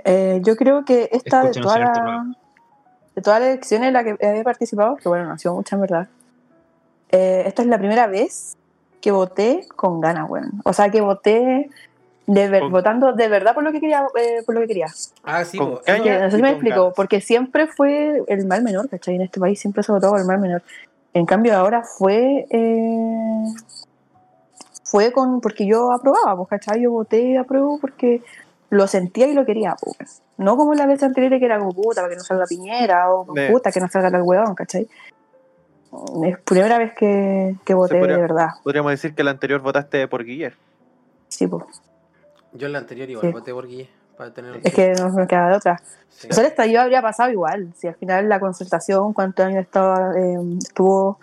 Eh, yo creo que esta de todas las de todas las elecciones en las que he participado, que bueno, no ha sido mucha en verdad, eh, esta es la primera vez que voté con ganas, bueno. O sea, que voté de ver- Con- votando de verdad por lo que quería, eh, por lo que quería. Ah, sí, no sé si y me explico, ganas. porque siempre fue el mal menor, ¿cachai? En este país siempre se votó por el mal menor. En cambio ahora fue eh, fue con porque yo aprobaba, pues, ¿cachai? Yo voté y apruebo porque lo sentía y lo quería, pues. No como la vez anterior que era como puta, para que no salga Piñera, o De- puta, que no salga tal huevón, ¿cachai? Es primera vez que, que voté podría- de verdad. Podríamos decir que el anterior votaste por Guillermo. Sí, pues. Yo en la anterior igual Sí. voté por Guille. Para tener Es que no me queda de otra. Sí. O sea, el estallido habría pasado igual. Si al final la concertación, cuántos años estaba, eh, estuvo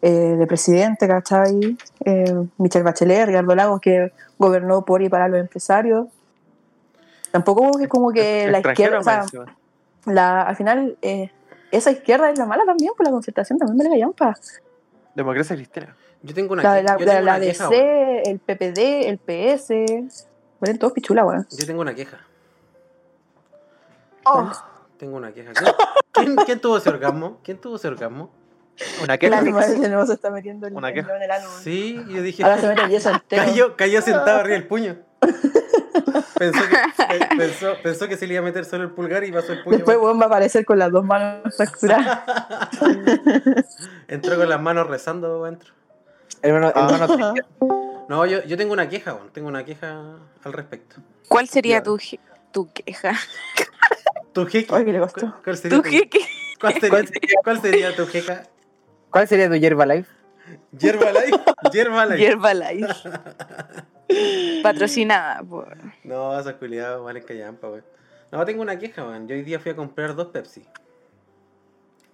eh, de presidente, ¿cachai? Eh, Michelle Bachelet, Ricardo Lagos, que gobernó por y para los empresarios. Tampoco es como que la izquierda, o sea, la, al final, eh, esa izquierda es la mala también, por la concertación también me la llampa. Democracia cristiana. Yo tengo una, La, la, yo la, la DC, el PPD, el PS, bueno, todos pichula, weón. Yo tengo una queja. Oh, Tengo una queja. ¿Quién, tuvo ese orgasmo? ¿Quién tuvo ese orgasmo? Una la queja. madre de nuevo se está metiendo el, Una queja. en el weón. Sí, yo dije. Ahora se mete el yeso entero. Cayó, cayó sentado arriba del puño. Pensó que, pe- pensó, pensó que se le iba a meter solo el pulgar y pasó el puño. Después, weón, va a aparecer con las dos manos fracturadas. Entró con las manos rezando adentro. Hermano, Ah. hermano, No, yo, yo tengo una queja, weón. Tengo una queja al respecto. ¿Cuál sería tu, je- tu queja? ¿Tu jeque? Ay, que le costó. ¿Cuál, cuál sería ¿Tu tu, jeque? ¿cuál, sería, cuál sería tu jeca? ¿Cuál sería tu yerba life? Yerba life. Yerba life. Hierba Life. Patrocinada por. No, esas culiadas valen callampa, weón. No, tengo una queja, weón. Yo hoy día fui a comprar dos Pepsi.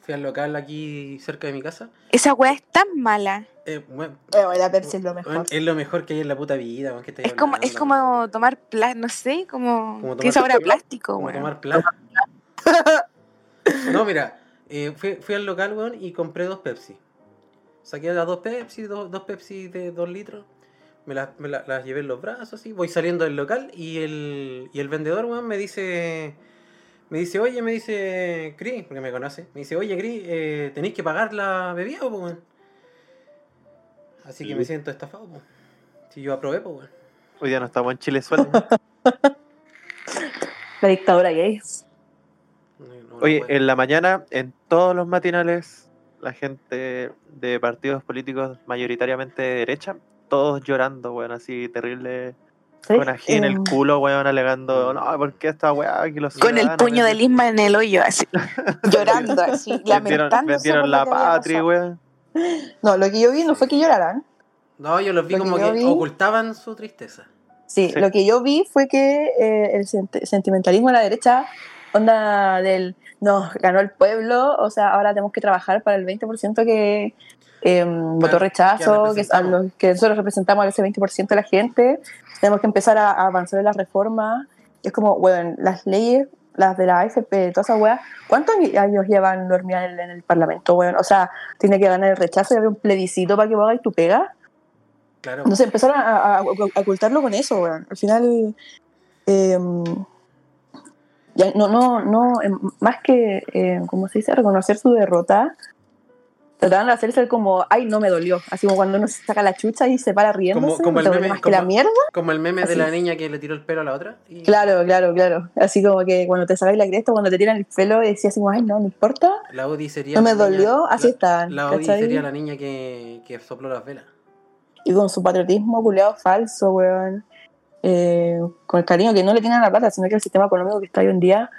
Fui al local aquí cerca de mi casa. Esa weá es tan mala. Eh, Eh, bueno, la Pepsi es lo mejor. es lo mejor que hay en la puta vida. ¿qué Es como, es como tomar plástico, no sé, como. Como Tiene tomar- sabor a plástico, Como tomar plan. no, mira, eh, fui, fui al local, weón, y compré dos Pepsi. Saqué las dos Pepsi, dos, dos Pepsi de dos litros. Me las, me la- las llevé en los brazos, así. Voy saliendo del local y el, y el vendedor, weón, me dice... Me dice, oye, me dice Cris, porque me conoce. Me dice, oye, Cris, eh, ¿tenéis que pagar la bebida, po, weón? Así que me siento estafado, po. Si yo aprobé, pues, weón. Hoy día no estamos en Chile suelo. La dictadura gay. No- no- no Oye, en la mañana, en todos los matinales, la gente de partidos políticos mayoritariamente de derecha, todos llorando, weón, así terrible, ¿sí? con ají en el Em, culo, weón, alegando, no, ¿por qué esta weá? Que los Con el puño de Lisma en el hoyo, así. Llorando, así. vendieron, Lamentándose. vendieron por la patria, weón. No, lo que yo vi no fue que lloraran. No, yo los vi Lo como que vi- ocultaban su tristeza. Sí, Sí. lo que yo vi fue que eh, el sent- sentimentalismo de la derecha, onda del, no, ganó el pueblo, o sea, ahora tenemos que trabajar para el 20% que eh, votó rechazo, que, a representamos. los- que nosotros representamos a ese 20% de la gente, tenemos que empezar a, a avanzar en las reformas. Es como, bueno, las leyes, las de la AFP, todas esas weas, ¿cuántos años llevan dormida en, en el Parlamento, weón? O sea, tiene que ganar el rechazo y haber un plebiscito para que vos hagáis tu pega. Claro. Entonces empezaron a, a- a ocultarlo con eso, weón. Al final, eh, ya no, no, no, em, más que, eh, ¿cómo se dice? Reconocer su derrota, trataban de hacerse como, ay, no me dolió. Así como cuando uno se saca la chucha y se para riéndose, Como- como el ¿te dolió meme- más que la como- mierda. Como el meme de la niña que le tiró el pelo a la otra. y- Claro, claro, claro. Así como que cuando te sacáis la cresta, cuando te tiran el pelo, decías así como, ay, no, no importa. La Odi sería. No me niña- dolió, así estaban, La Odi sería la niña que, que sopló las velas. y con su patriotismo culeado falso, weón. eh, con el cariño que no le tienen a la plata, sino que el sistema económico que está hoy en día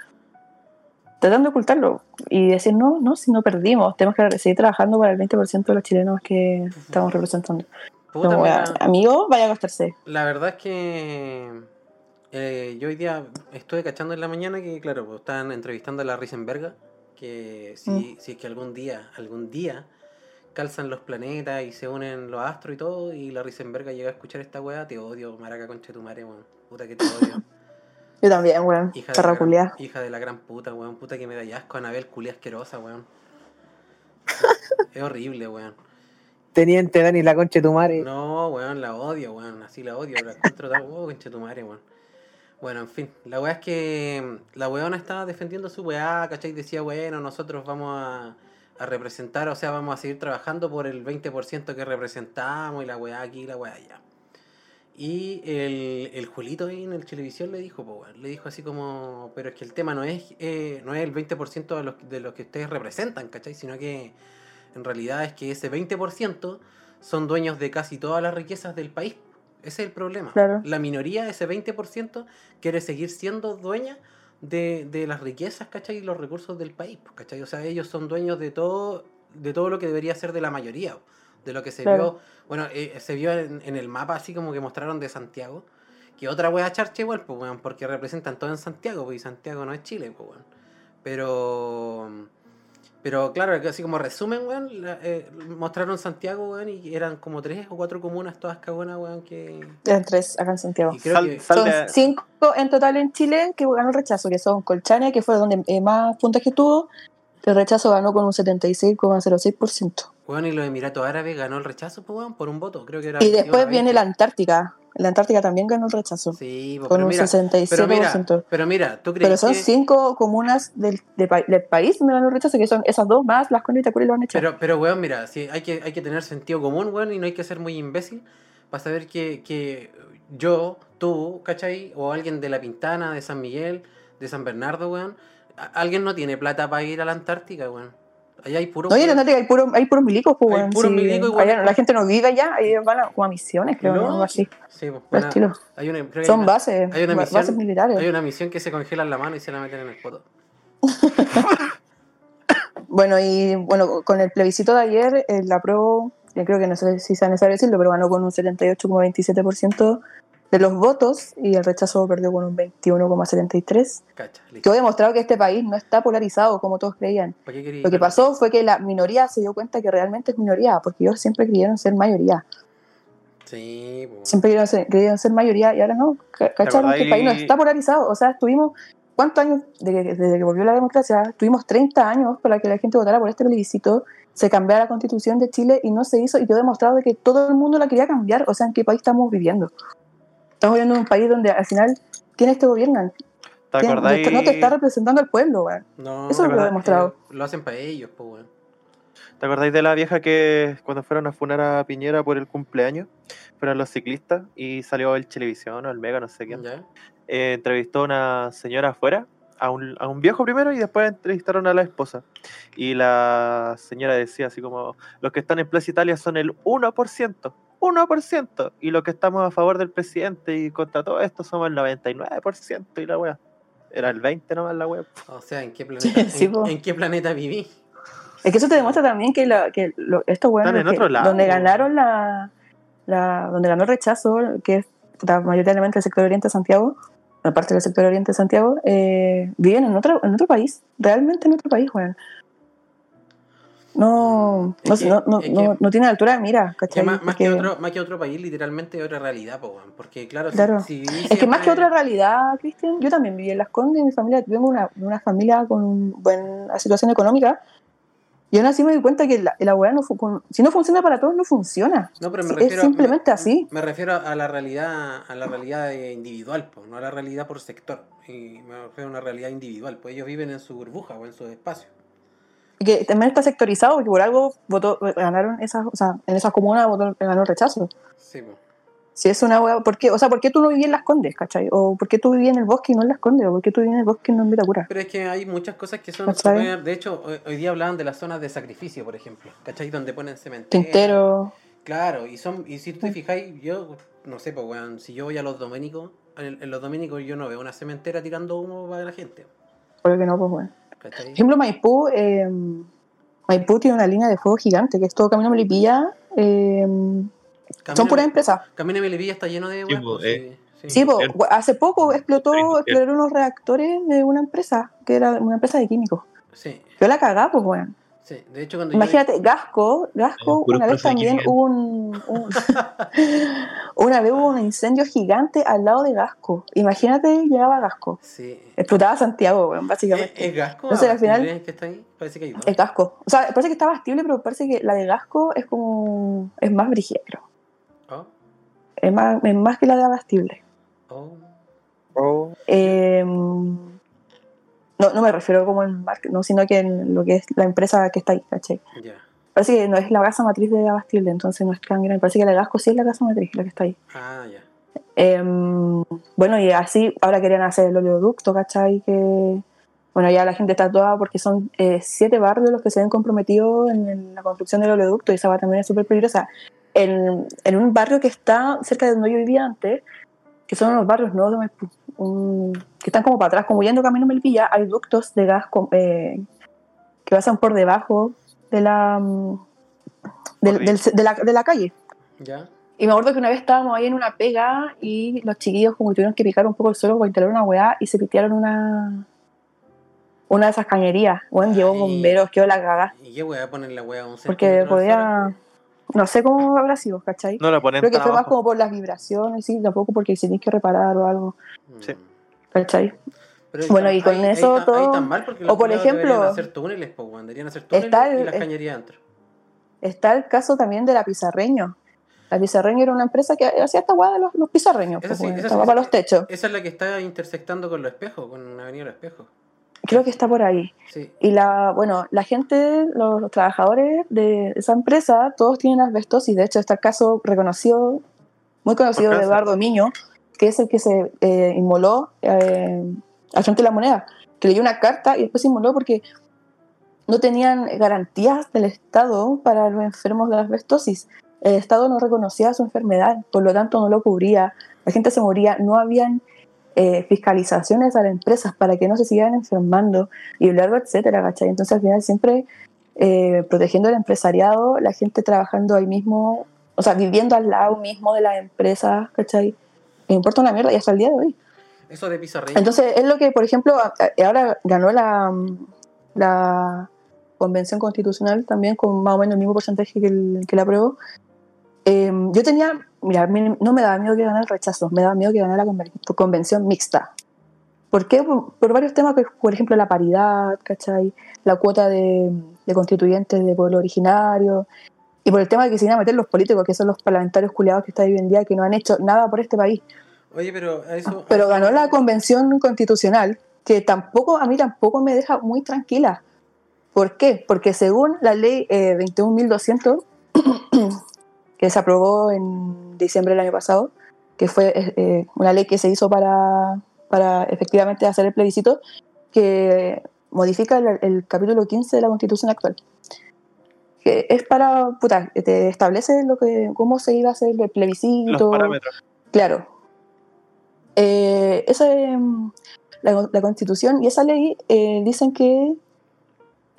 tratando de ocultarlo y decir, no, no, si no perdimos, tenemos que seguir trabajando para el 20% de los chilenos que estamos representando. Puta, mira, amigo, vaya a gastarse. La verdad es que eh, yo hoy día estuve cachando en la mañana que, claro, pues, estaban entrevistando a la Risenberga, que si, Mm. si es que algún día, algún día calzan los planetas y se unen los astros y todo, y la Risenberga llega a escuchar esta weá, te odio, maraca concha tu madre. Puta que te odio. Yo también, weón. Hija de, Perra la culiá. gran, hija de la gran puta, weón. Puta que me da asco, Anabel culia asquerosa, weón. es horrible, weón. Teniente Dani la concha de tu madre. No, weón, la odio, weón. Así la odio. La encuentro tan. Oh, concha tu madre, weón. Bueno, en fin. La weá es que la weona estaba defendiendo su weá, ¿cachai? Decía, bueno, nosotros vamos a, a representar, o sea, vamos a seguir trabajando por el 20% que representamos y la weá aquí y la weá allá. Y el, el Julito ahí en el televisión le dijo, weón, le dijo así como, pero es que el tema no es, eh, no es el 20% de los, de los que ustedes representan, ¿cachai? Sino que en realidad es que ese 20% son dueños de casi todas las riquezas del país. Ese es el problema. Claro. La minoría, ese 20%, quiere seguir siendo dueña de, de las riquezas, ¿cachai? Y los recursos del país, ¿cachai? O sea, ellos son dueños de todo, de todo lo que debería ser de la mayoría, de lo que se Claro. vio, bueno, eh, se vio en, en el mapa así como que mostraron de Santiago, que otra wea charcha igual, pues, weón, porque representan todo en Santiago, pues, y Santiago no es Chile, pues, weón. Pero... Pero claro, que así como resumen, weón, la- eh, mostraron Santiago, weón, y eran como tres o cuatro comunas todas cagonas, weón, que... Eran tres acá en Santiago. Y creo Sal- que... sal Son de- cinco en total en Chile que ganó el rechazo, que son Colchane, que fue donde eh, más puntaje tuvo. El rechazo ganó con un 76,06%. Weón, y los Emiratos Árabes ganó el rechazo, pues, weón, por un voto, creo que era... Y después 21 a viene 20. la Antártica. La Antártica también ganó el rechazo, Sí, pues, con pero un mira, 67%. pero mira, pero mira, ¿tú crees Pero son que... cinco comunas del, de del país donde ganó el rechazo, que son esas dos más, las Condes y Tacuri lo han hecho. Pero, pero weón, mira, sí, hay, que, hay que tener sentido común, weón, y no hay que ser muy imbécil para saber que, que yo, tú, ¿cachai? O alguien de La Pintana, de San Miguel, de San Bernardo, weón, alguien no tiene plata para ir a la Antártica, weón. Allá hay puro... no, en la Antártica hay puros hay puros milicos, pues, Hay puros sí. milicos igual. Allá la gente no vive allá, ahí van a, como a misiones, creo, No, algo así. Sí, pues, bueno, hay una, creo que hay Son una- bases, hay una misión- bases militares. Hay una misión que se congelan la mano y se la meten en el poto. Bueno, y bueno, con el plebiscito de ayer, el apruebo, yo creo que no sé si sea necesario decirlo, pero ganó con un 78,27% de los votos y el rechazo perdió con un 21,73%, Cacha, que ha demostrado que este país no está polarizado como todos creían. ¿Para qué queréis Lo que pasó fue que la minoría se dio cuenta que realmente es minoría, porque ellos siempre creyeron ser mayoría, Sí, pues. siempre creyeron ser, creyeron ser mayoría y ahora no, ca- cacharon que el país no está polarizado, o sea, estuvimos... ¿Cuántos años desde que, desde que volvió la democracia? Tuvimos 30 años para que la gente votara por este plebiscito, se cambiara la constitución de Chile y no se hizo y quedó demostrado de que todo el mundo la quería cambiar. O sea, ¿en qué país estamos viviendo? Estamos viviendo en un país donde al final, ¿quiénes te gobiernan? ¿Te ¿Quién- acordáis? No te está representando al pueblo, weón. No, Eso es lo que ha demostrado. Eh, lo hacen para ellos, pues, weón. ¿Te acordáis de la vieja que cuando fueron a funar a Piñera por el cumpleaños, fueron los ciclistas y salió el televisión o el Mega, no sé quién, ¿Ya? eh, entrevistó a una señora afuera, a un, a un viejo primero y después entrevistaron a la esposa. Y la señora decía así como, los que están en Plaza Italia son el 1%, 1%, y los que estamos a favor del presidente y contra todo esto somos el 99% y la wea. Era el 20 nomás la wea. O sea, ¿en qué planeta, Sí, en, qué planeta viví? Es que eso te demuestra también que, la, que lo- estos weones Están en que- otro lado. donde ganaron la, la- donde ganó el rechazo, que es mayoritariamente el sector oriente de Santiago, aparte del sector oriente de Santiago, eh, viven en otro, en otro país, realmente en otro país, weón. No, no, que- no, no, que- tiene altura de mira, más, que otro, más que otro país, literalmente otra realidad, po. Porque, claro, Claro. si, Es que más que otra realidad, Cristian, yo también viví en Las Condes, mi familia, vengo una, una familia con una buena situación económica, y aún así me di cuenta que la, la no si no funciona para todos, no funciona. No, pero me Es refiero, simplemente me- así. Me refiero a la realidad, a la realidad individual, po, no a la realidad por sector. Y me refiero a una realidad individual, pues ellos viven en su burbuja o en su espacio. Que también está sectorizado, porque por algo votó, ganaron esas, o sea, en esas comunas votó, ganó el rechazo. Sí, po. Si es una weá, ¿por qué? O sea, ¿por qué tú no vivías en Las Condes, cachai? O ¿por qué tú vivías en el bosque y no en Las Condes? ¿O por qué tú vivías en el bosque y no en Vitacura? Pero es que hay muchas cosas que son De hecho, hoy, hoy día hablaban de las zonas de sacrificio, por ejemplo. ¿Cachai? Donde ponen cementerio. Tintero, Claro, y son y si tú te fijáis, yo no sé, pues weón, si yo voy a los doménicos, en, en los doménicos yo no veo una cementera tirando humo para la gente. Porque que no, pues bueno. ¿Cachai? Por ejemplo, Maipú, eh, Maipú tiene una línea de fuego gigante, que es todo Camino Melipilla. Eh, son Camino- puras empresas. Camino de Melipilla está lleno de Sí, pues, pues, eh. sí, Sí, po, cierto. hace poco explotó, explotaron unos reactores de una empresa, que era una empresa de químicos. sí, Yo la cagá, pues bueno. Sí. De hecho, cuando yo- Imagínate, Gasco, Gasco, una vez también hubo un, un- una vez hubo un incendio gigante al lado de Gasco. Imagínate, llegaba Gasco. Sí. Explotaba Santiago, weón, ¿Es, básicamente. es Gasco? Entonces, al final- Abastible, que está ahí? Parece que hay dos. Es Gasco. O sea, parece que está bastible, pero parece que la de Gasco es como. es más brígida, creo. Oh, Es más, es más que la de Abastible. oh. Oh, Eh, no, no me refiero como en marca, no, sino que en lo que es la empresa que está ahí, ¿cachai? Ya. Parece que no es la casa matriz de Abastible, entonces no es tan grande. Parece que la Gasco sí es la casa matriz, la que está ahí. Ah, ya. Em, bueno, y así ahora querían hacer el oleoducto, ¿cachai? Que, bueno, ya la gente está toda porque son eh, siete barrios los que se ven comprometidos en, en la construcción del oleoducto y esa va también es súper peligrosa. En, en un barrio que está cerca de donde yo vivía antes, que son unos barrios nuevos de Maipú, un- que están como para atrás, como yendo camino a Melipilla, hay ductos de gas con- eh, que pasan por debajo de la, mm, del- del- de la, de la calle. Ya. Y me acuerdo que una vez estábamos ahí en una pega y los chiquillos como que tuvieron que picar un poco el suelo para instalar una weá y se pitearon una una de esas cañerías. Bueno, llevó bomberos, quedó la cagada. ¿Y qué wea poner la wea a un Porque podía... No sé cómo habrá sido, ¿cachai? No lo ponen Creo que fue más como por las vibraciones, sí, tampoco porque se tiene que reparar o algo, Mm. Sí. ¿cachai? Pero Bueno, y con eso todo- tan mal porque o por ejemplo, deberían hacer túneles, po. Deberían hacer túneles está el- y las cañerías dentro. Está el caso también de la Pizarreño. La Pizarreño era una empresa que hacía esta weá de los, los pizarreños, Esa sí, weón, esa esta weá sí, para los techos. Esa es la que está intersectando con los espejos, con Avenida Los Espejos. Creo que está por ahí. Sí. Y la, bueno, la gente, los, los trabajadores de esa empresa, todos tienen asbestosis. De hecho, está el caso reconocido, muy conocido de. Eduardo Miño, que es el que se eh, inmoló eh, al frente de la moneda, que leyó una carta y después se inmoló porque no tenían garantías del Estado para los enfermos de asbestosis. El Estado no reconocía su enfermedad, por lo tanto no lo cubría. La gente se moría, no habían eh, fiscalizaciones a las empresas para que no se sigan enfermando y largo, etcétera, ¿cachai? Entonces al final siempre eh, protegiendo el empresariado, la gente trabajando ahí mismo, o sea, viviendo al lado mismo de las empresas, ¿cachai? Le importa una mierda y hasta el día de hoy. Eso de Pizarreño. Entonces es lo que, por ejemplo, ahora ganó la, la convención constitucional también con más o menos el mismo porcentaje que, el, que la aprobó. Eh, yo tenía, mira, no me daba miedo que ganara el rechazo, me daba miedo que ganara la conven- convención mixta. ¿Por qué? Por, por varios temas, que, por ejemplo, la paridad, ¿cachai? La cuota de, de constituyentes de pueblo originario, y por el tema de que se iban a meter los políticos, que son los parlamentarios culiados que están hoy en día, que no han hecho nada por este país. Oye, pero eso. Pero ganó la convención constitucional, que tampoco, a mí tampoco me deja muy tranquila. ¿Por qué? Porque según la ley eh, 21.200, que se aprobó en diciembre del año pasado, que fue eh, eh, una ley que se hizo para, para efectivamente hacer el plebiscito, que modifica el, el capítulo 15 de la constitución actual. Que es para, puta, te establece lo que, cómo se iba a hacer el Los plebiscito, parámetros. Claro. Eh, esa, eh, la, la constitución y esa ley eh, dicen que,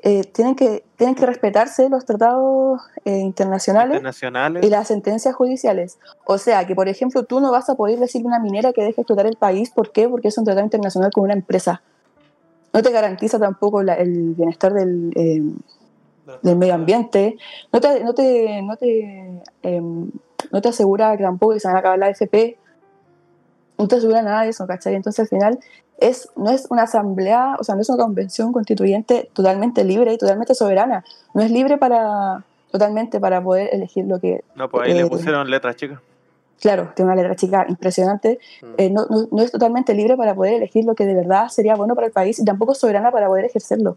eh, tienen que tienen que respetarse los tratados eh, internacionales Internacionales. y las sentencias judiciales. O sea, que por ejemplo tú no vas a poder decirle a una minera que deje explotar el país. ¿Por qué? Porque es un tratado internacional con una empresa. No te garantiza tampoco la- el bienestar del, eh, del medio ambiente, no te, no te, no te, em, no te asegura que tampoco que se van a acabar la AFP, no te asegura nada de eso, ¿cachai? Entonces al final es, no es una asamblea, o sea, no es una convención constituyente totalmente libre y totalmente soberana, no es libre para totalmente para poder elegir lo que, No, pues ahí eh, le pusieron letras chicas. claro, tiene una letra chica impresionante, Mm. eh, no, no- no es totalmente libre para poder elegir lo que de verdad sería bueno para el país y tampoco es soberana para poder ejercerlo.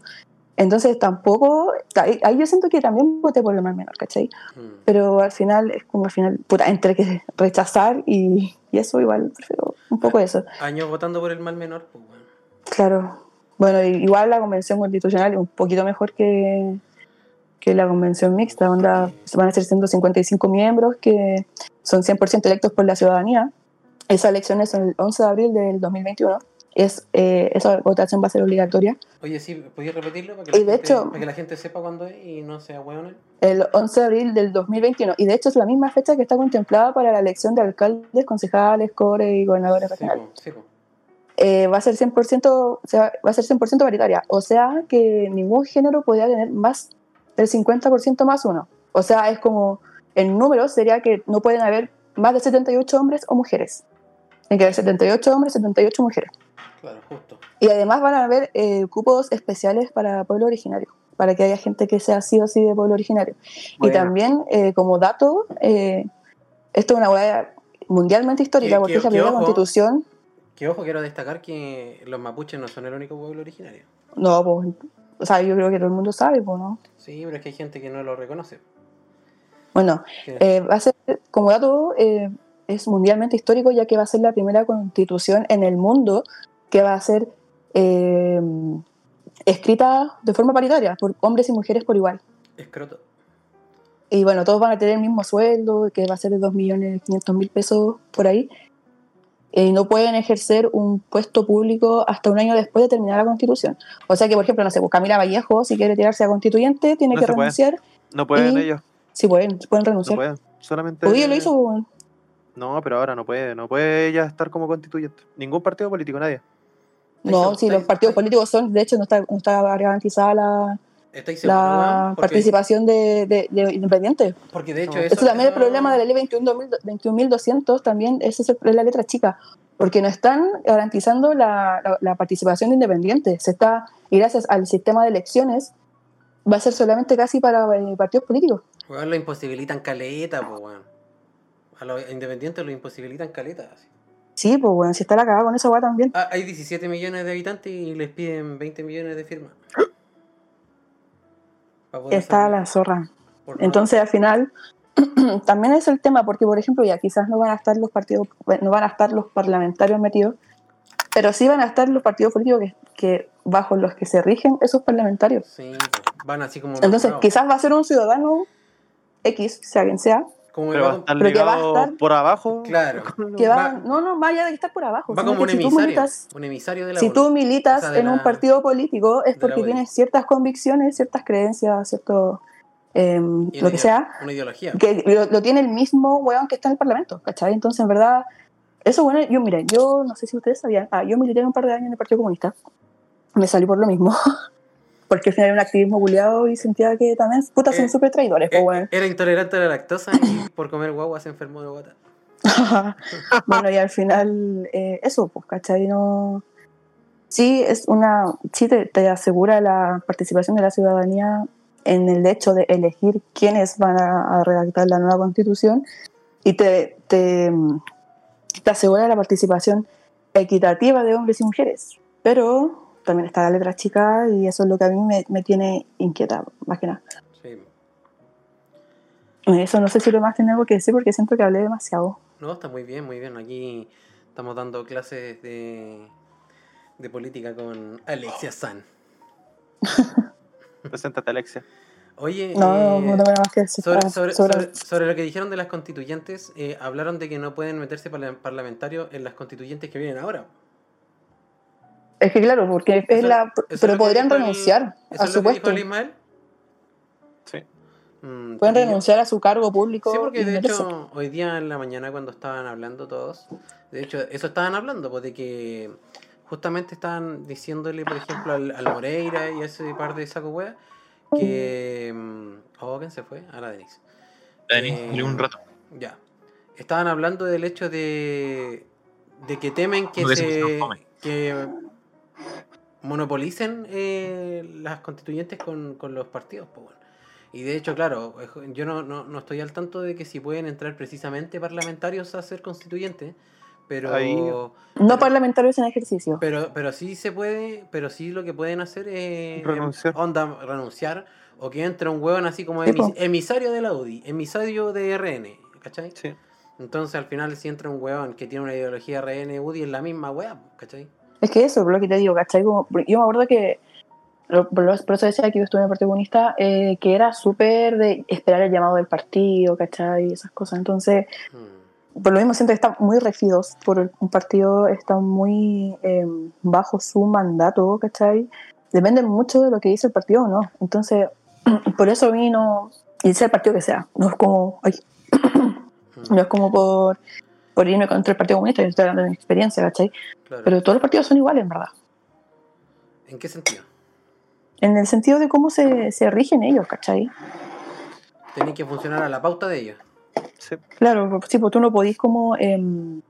Entonces tampoco, ahí ahí yo siento que también voté por el mal menor, ¿cachai? Mm. Pero al final es como al final, puta, entre que rechazar y, y eso igual prefiero un poco eso. Años votando por el mal menor, pues, weón. Claro. Bueno, igual la convención constitucional es un poquito mejor que, que la convención mixta, onda, van a ser 155 miembros que son 100% electos por la ciudadanía. Esa elección es el 11 de abril del 2021. Es, eh, esa votación va a ser obligatoria. Oye, sí, ¿podías repetirlo? Para que, Y de gente, hecho- para que la gente sepa cuándo es y no sea hueones. El 11 de abril del 2021. Y de hecho es la misma fecha que está contemplada para la elección de alcaldes, concejales, core y gobernadores Sí, regionales. sí, po. eh, va a ser 100%, se va, va a ser 100% paritaria. O sea que ningún género podría tener más del 50% más uno. O sea, es como, en número sería que no pueden haber más de 78 hombres o mujeres. Tiene que haber 78 hombres, 78 mujeres. Claro, justo. Y además van a haber eh, cupos especiales para pueblo originario, para que haya gente que sea sí o sí de pueblo originario. Y Bueno. también, eh, como dato, eh, esto es una hueá mundialmente histórica, Que- porque que- es la primera constitución Que ojo, quiero destacar que los mapuches no son el único pueblo originario. No, pues, o sea, yo creo que todo el mundo sabe, pues, ¿no? Sí, pero es que hay gente que no lo reconoce. Bueno, eh, va a ser, como dato, eh, es mundialmente histórico, ya que va a ser la primera constitución en el mundo que va a ser eh, escrita de forma paritaria, por hombres y mujeres por igual. Escroto. Y bueno, todos van a tener el mismo sueldo, que va a ser de 2.500.000 pesos por ahí. Y no pueden ejercer un puesto público hasta un año después de terminar la constitución. O sea que, por ejemplo, no sé, pues Camila Vallejo, si quiere tirarse a constituyente, tiene No que renunciar. No pueden Y- ellos, Sí, pueden, pueden no renunciar. pueden. Solamente. Hoy lo hizo, pues, No, pero ahora no puede. No puede ella estar como constituyente. Ningún partido político, nadie. No, si está, los partidos políticos son, de hecho, no está, no está garantizada la, ¿Estáis seguros, la participación de, de, de independientes. Porque de hecho No. eso... Eso también es el eso- problema de la ley 21.000 21.200, también esa es la letra chica, porque no están garantizando la, la- la participación de independientes. Se está, y gracias al sistema de elecciones, va a ser solamente casi para eh, partidos políticos. Weón, lo imposibilitan caleta, pues, weón. A los independientes lo imposibilitan caleta. así. Sí, pues bueno, si está la cagada con esa weá también. Ah, hay 17 millones de habitantes y les piden 20 millones de firmas. Está salir. la zorra. Por no- Entonces, al final, también es el tema, porque, por ejemplo, ya quizás no van a estar los partidos, no van a estar los parlamentarios metidos, pero sí van a estar los partidos políticos que, que bajo los que se rigen esos parlamentarios. Sí, pues, van así como... Entonces, quizás va a ser un ciudadano X, sea quien sea, Como Pero va a estar pero que va a ligado estar- por abajo. Claro. que va, Va- no, no, más allá de estar por abajo. va como un si tú emisario. militas, Un emisario de la si tú militas O sea, en un la- partido político es porque tienes ciertas convicciones, ciertas creencias, cierto, Y lo una que sea, Una ideología. que lo, lo tiene el mismo weón que está en el Parlamento, ¿cachai? Entonces, en verdad, eso bueno, yo miren, yo no sé si ustedes sabían, ah, yo milité un par de años en el Partido Comunista, me salí por lo mismo, porque al final era un activismo culiado y sentía que también, puta, son Eh, súper traidores, pues Eh, weón. Era intolerante a la lactosa y por comer guagua se enfermó de guata. bueno, y al final, eh, eso, pues, ¿cachai? No... Sí, es una, sí te, te asegura la participación de la ciudadanía en el hecho de elegir quiénes van a, a redactar la nueva constitución y te, te, te asegura la participación equitativa de hombres y mujeres. Pero también está la letra chica y eso es lo que a mí me, me tiene inquieta, más que nada. Sí. Eso no sé si lo más tiene algo que decir porque siento que hablé demasiado. No, está muy bien, muy bien. Aquí estamos dando clases de, de política con Alexia San. Preséntate, Alexia. Oye, No, eh, no tengo nada más que decir. sobre, Ah, sobre, sobre- sobre- lo que dijeron de las constituyentes, eh, hablaron de que no pueden meterse parla- parlamentarios en las constituyentes que vienen ahora. Es que claro, porque es Eso- la, eso pero podrían el- renunciar ¿Eso a es su lo que dijo puesto. el Ismael? Sí. Mm, Pueden renunciar a su cargo público. Sí, porque de hecho, hoy día en la mañana cuando estaban hablando todos, de hecho, eso estaban hablando, pues de que justamente estaban diciéndole, por ejemplo, al, al Moreira y a ese par de saco wea, que... mm, Oh, ¿quién se fue? A la Denise. Dani, Eh, un rato. Ya. Estaban hablando del hecho de, de que temen que se que monopolicen eh, las constituyentes con, con los partidos. pues, bueno. Y de hecho, claro, yo no, no, no estoy al tanto de que si pueden entrar precisamente parlamentarios a ser constituyentes, pero, Ahí- No parlamentarios en ejercicio. pero, pero sí se puede, pero sí lo que pueden hacer es Renunciar. onda, renunciar o que entre un huevón así como emis- emisario de la UDI, emisario de RN, ¿cachai? Sí. Entonces al final si entra un huevón que tiene una ideología RN UDI es la misma hueá, ¿cachai? Es que eso, lo que te digo, ¿cachai? Como, yo me acuerdo que Por, eso decía que yo estuve en el Partido Comunista, eh, que era súper de esperar el llamado del partido, ¿cachai? Y esas cosas. Entonces, Mm. por lo mismo siento que están muy regidos por el- un partido, está muy eh, bajo su mandato, ¿cachai? Depende mucho de lo que dice el partido o no. Entonces, por eso a mí no, y sea el partido que sea, no es como, ay, no es como por, por irme contra el Partido Comunista, yo estoy hablando de mi experiencia, ¿cachai? Claro. Pero todos los partidos son iguales, en verdad. ¿En qué sentido? En el sentido de cómo se, se rigen ellos, ¿cachai? Tienen que funcionar a la pauta de ellos. Sí. Claro, pues, sí, pues tú no podís como em,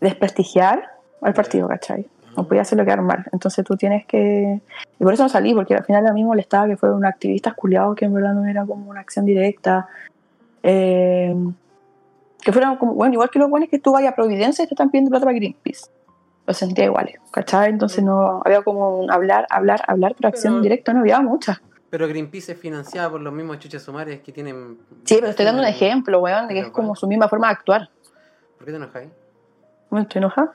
desprestigiar al partido, ¿cachai? No podías hacerlo quedar mal. Entonces tú tienes que... Y por eso no salí, porque al final a mí me molestaba que fueran activistas culiados, que en verdad no era como una acción directa. Em, que fueran como... Bueno, igual que lo bueno es que tú vayas a Providencia y te están pidiendo plata para Greenpeace. Lo sentía igual, ¿cachai? Entonces no había como un hablar, hablar, hablar, pero acción Pero- directa no había mucha. Pero Greenpeace es financiada por los mismos chuches sumares que tienen. Sí, pero estoy dando un ejemplo, weón, de que es como su misma forma de actuar. ¿Por qué te enojas? ahí? ¿Me estoy enojada?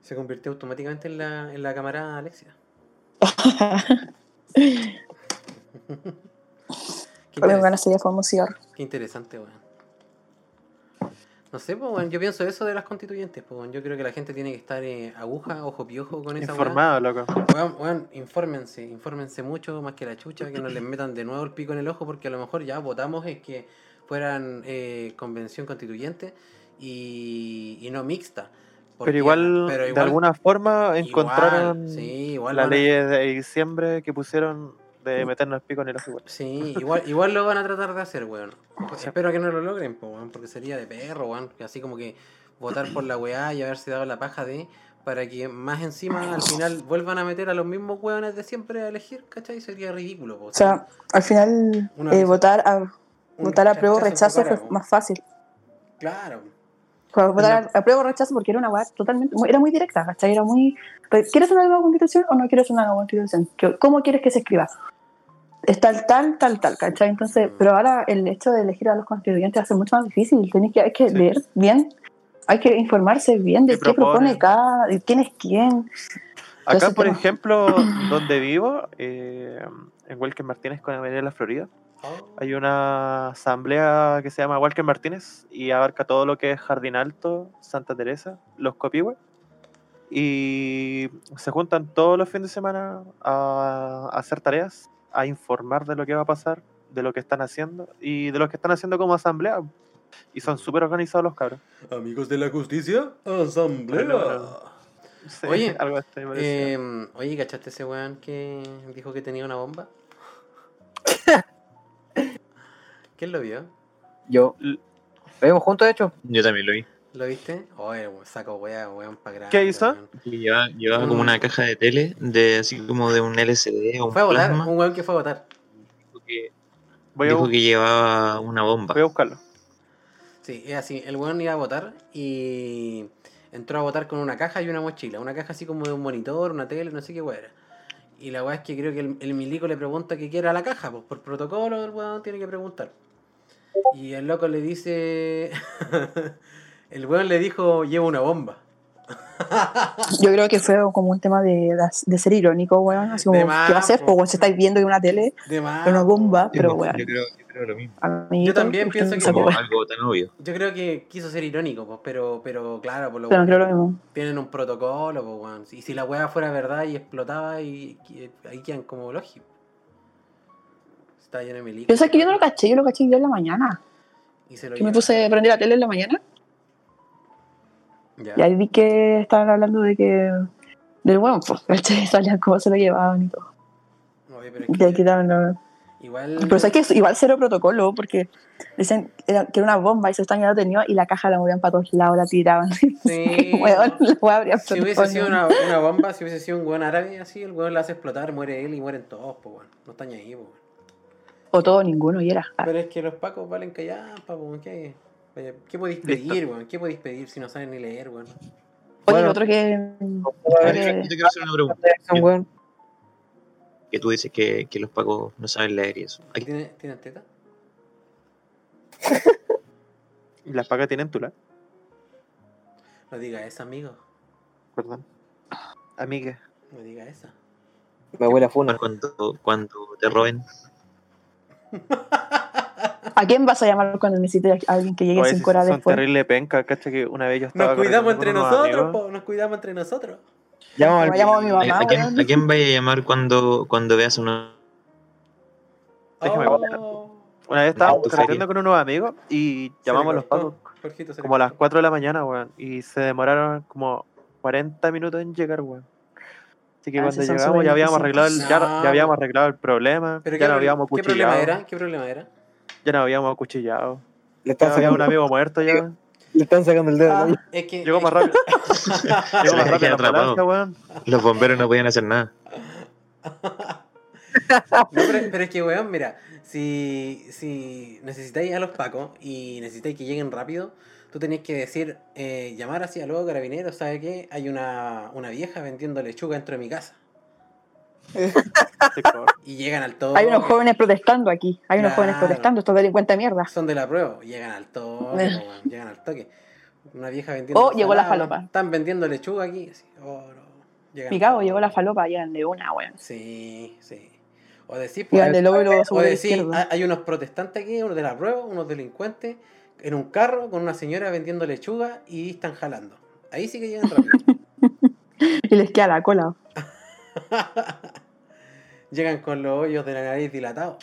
Se convirtió automáticamente en la, en la camarada Alexia. Qué, qué interesante, weón. No sé, pues, weón, yo pienso eso de las constituyentes, pues, weón. Yo creo que la gente tiene que estar eh, aguja, ojo piojo con esa. Informado, loco. Weón, weón, infórmense, infórmense mucho más que la chucha, que no les metan de nuevo el pico en el ojo, porque a lo mejor ya votamos es que fueran eh, convención constituyente y, y no mixta. Porque- Pero igual, pero de alguna forma, igual, encontraron sí, igual la van a- ley de diciembre que pusieron de meternos el pico en el ojo. Sí, igual, igual lo van a tratar de hacer, weón. Espero que no lo logren, po, weón, porque sería de perro, weón. Así como que votar por la weá y haberse dado la paja de. Para que más encima al final vuelvan a meter a los mismos weones de siempre a elegir, ¿cachai? Sería ridículo, po. O sea, al final eh, votar a votar a prueba o rechazo fue más fácil. Claro. Votar a prueba o rechazo porque era una weá totalmente, muy- era muy directa, ¿cachai? Era muy, pero, ¿quieres una nueva constitución o no quieres una nueva constitución? ¿Qué- ¿Cómo quieres que se escriba? Es tal, tal, tal, tal, ¿cachai? Entonces, Mm. pero ahora el hecho de elegir a los constituyentes ser mucho más difícil. Tienes que, hay que Sí. leer bien, hay que informarse bien de ¿Qué qué, propone cada, de quién es quién. Acá, por tema. ejemplo, donde vivo, eh, en Walker Martínez con Avenida La Florida, hay una asamblea que se llama Walker Martínez y abarca todo lo que es Jardín Alto, Santa Teresa, Los Copihue. Y se juntan todos los fines de semana a, a hacer tareas, a informar de lo que va a pasar, de lo que están haciendo y de lo que están haciendo como asamblea. Y son súper organizados los cabros. Amigos de la justicia, asamblea. Bueno, Sí, Oye, algo así. Eh, oye, ¿cachaste ese weón que dijo que tenía una bomba? ¿Quién lo vio? Yo. L- ¿Lo vimos juntos, de hecho? Yo también lo vi. ¿Lo viste? Oye, saco weá, weón, para grande. ¿Qué hizo? weón. Llevaba, llevaba como una caja de tele, de así como de un LCD o un Fue a votar, plasma. un weón que fue a votar. Dijo que, Voy dijo que llevaba una bomba. voy a buscarlo. Sí, es así. El weón iba a votar y entró a votar con una caja y una mochila. Una caja así como de un monitor, una tele, no sé qué weá era. Y la weá es que creo que el, el milico le pregunta qué quiera la caja, pues por protocolo el weón tiene que preguntar. Y el loco le dice. el weón le dijo, lleva una bomba. Yo creo que fue como un tema de, de ser irónico, weón. Así como, más, ¿qué va a hacer? po. Pues, si estáis viendo que una tele, De más. una bomba, pero yo, weón. creo, yo creo lo mismo. amiguito, Yo también pienso que Como algo tan obvio. Yo creo que quiso ser irónico, pues, pero, pero claro, por lo Pero no creo lo mismo. tienen un protocolo, pues, weón. Y si la weá fuera verdad y explotaba, y, y- ahí quedan como lógico. Está lleno de. Yo sé que yo no lo caché, yo lo caché yo en la mañana. Y se lo Yo me puse a prender la tele en la mañana Ya. y ahí vi que estaban hablando de que. Del weón, pues, ¿cachai? Salían cómo se lo llevaban y todo. Oye, pero es Y que ahí quitaban igual. Pero sabes que es igual cero protocolo, porque dicen que era, una bomba y se están ya lo tenía y la caja la movían para todos lados, la tiraban. Sí, Weón, la Si hubiese sido una, una bomba, si hubiese sido un weón árabe así, el weón la hace explotar, muere él y mueren todos, pues, weón. No están ahí, pues. O todo, ninguno, y era. Pero es que los pacos valen callar, pa, weón. ¿Qué, ¿qué podéis pedir, weón? ¿Qué podéis pedir si no saben ni leer, weón? Oye, Bueno. lo otro que. A ver, Eh, yo te quiero hacer una pregunta. Que tú dices que, que los pacos no saben leer y eso. ¿Tienen, ¿tienen teta? ¿Y las pacas tienen tula? No diga esa, amigo. Perdón. Amiga. No diga esa. Me huele a funa. Cuando, cuando te roben. ¿A quién vas a llamar cuando necesites a alguien que llegue Oye, cinco horas son después? terrible penca, ¿cachai? Que una vez yo estaba Nos cuidamos entre nosotros, po, nos cuidamos entre nosotros. Llamo a mi ¿A, mamá, a quién. ¿A quién vaya a llamar cuando, cuando veas una... Oh. Una vez estábamos feria. con unos amigos y llamamos a los le como a las cortó. 4 de la mañana, weón. Y se demoraron como 40 minutos en llegar, weón. Así que Ah, cuando llegamos ya habíamos arreglado el, ya, habíamos arreglado el problema, ¿Pero ya qué, no habíamos qué problema acuchillado. era? ¿Qué problema era? Ya no habíamos acuchillado. Le Ya están había un sacando, amigo muerto ya. le están sacando el dedo. Ah. ¿no? Es que. Llegó más rápido. Llegó más Se rápido queda la atrapado. ambulancia, weón. Los bomberos no podían hacer nada. No, pero, pero es que, weón, mira, si, si necesitáis a los pacos y necesitáis que lleguen rápido, tú tenías que decir, eh, llamar así a los carabineros, ¿sabes qué? Hay una, una vieja vendiendo lechuga dentro de mi casa. Y llegan al todo. Hay unos jóvenes protestando aquí. Hay unos jóvenes protestando, estos delincuentes de mierda. Son de la prueba, llegan al toque, Eh. llegan al toque. Una vieja vendiendo. Oh, llegó la falopa. Están vendiendo lechuga aquí. Así, oh, no. Toque. llegó la falopa, llegan de una, weón. Sí, sí. O decir, pues, de O decir, hay unos protestantes aquí, unos de la prueba, unos delincuentes, en un carro con una señora vendiendo lechuga y están jalando. Ahí sí que llegan rápido. Y les queda la cola. llegan con los hoyos de la nariz dilatados.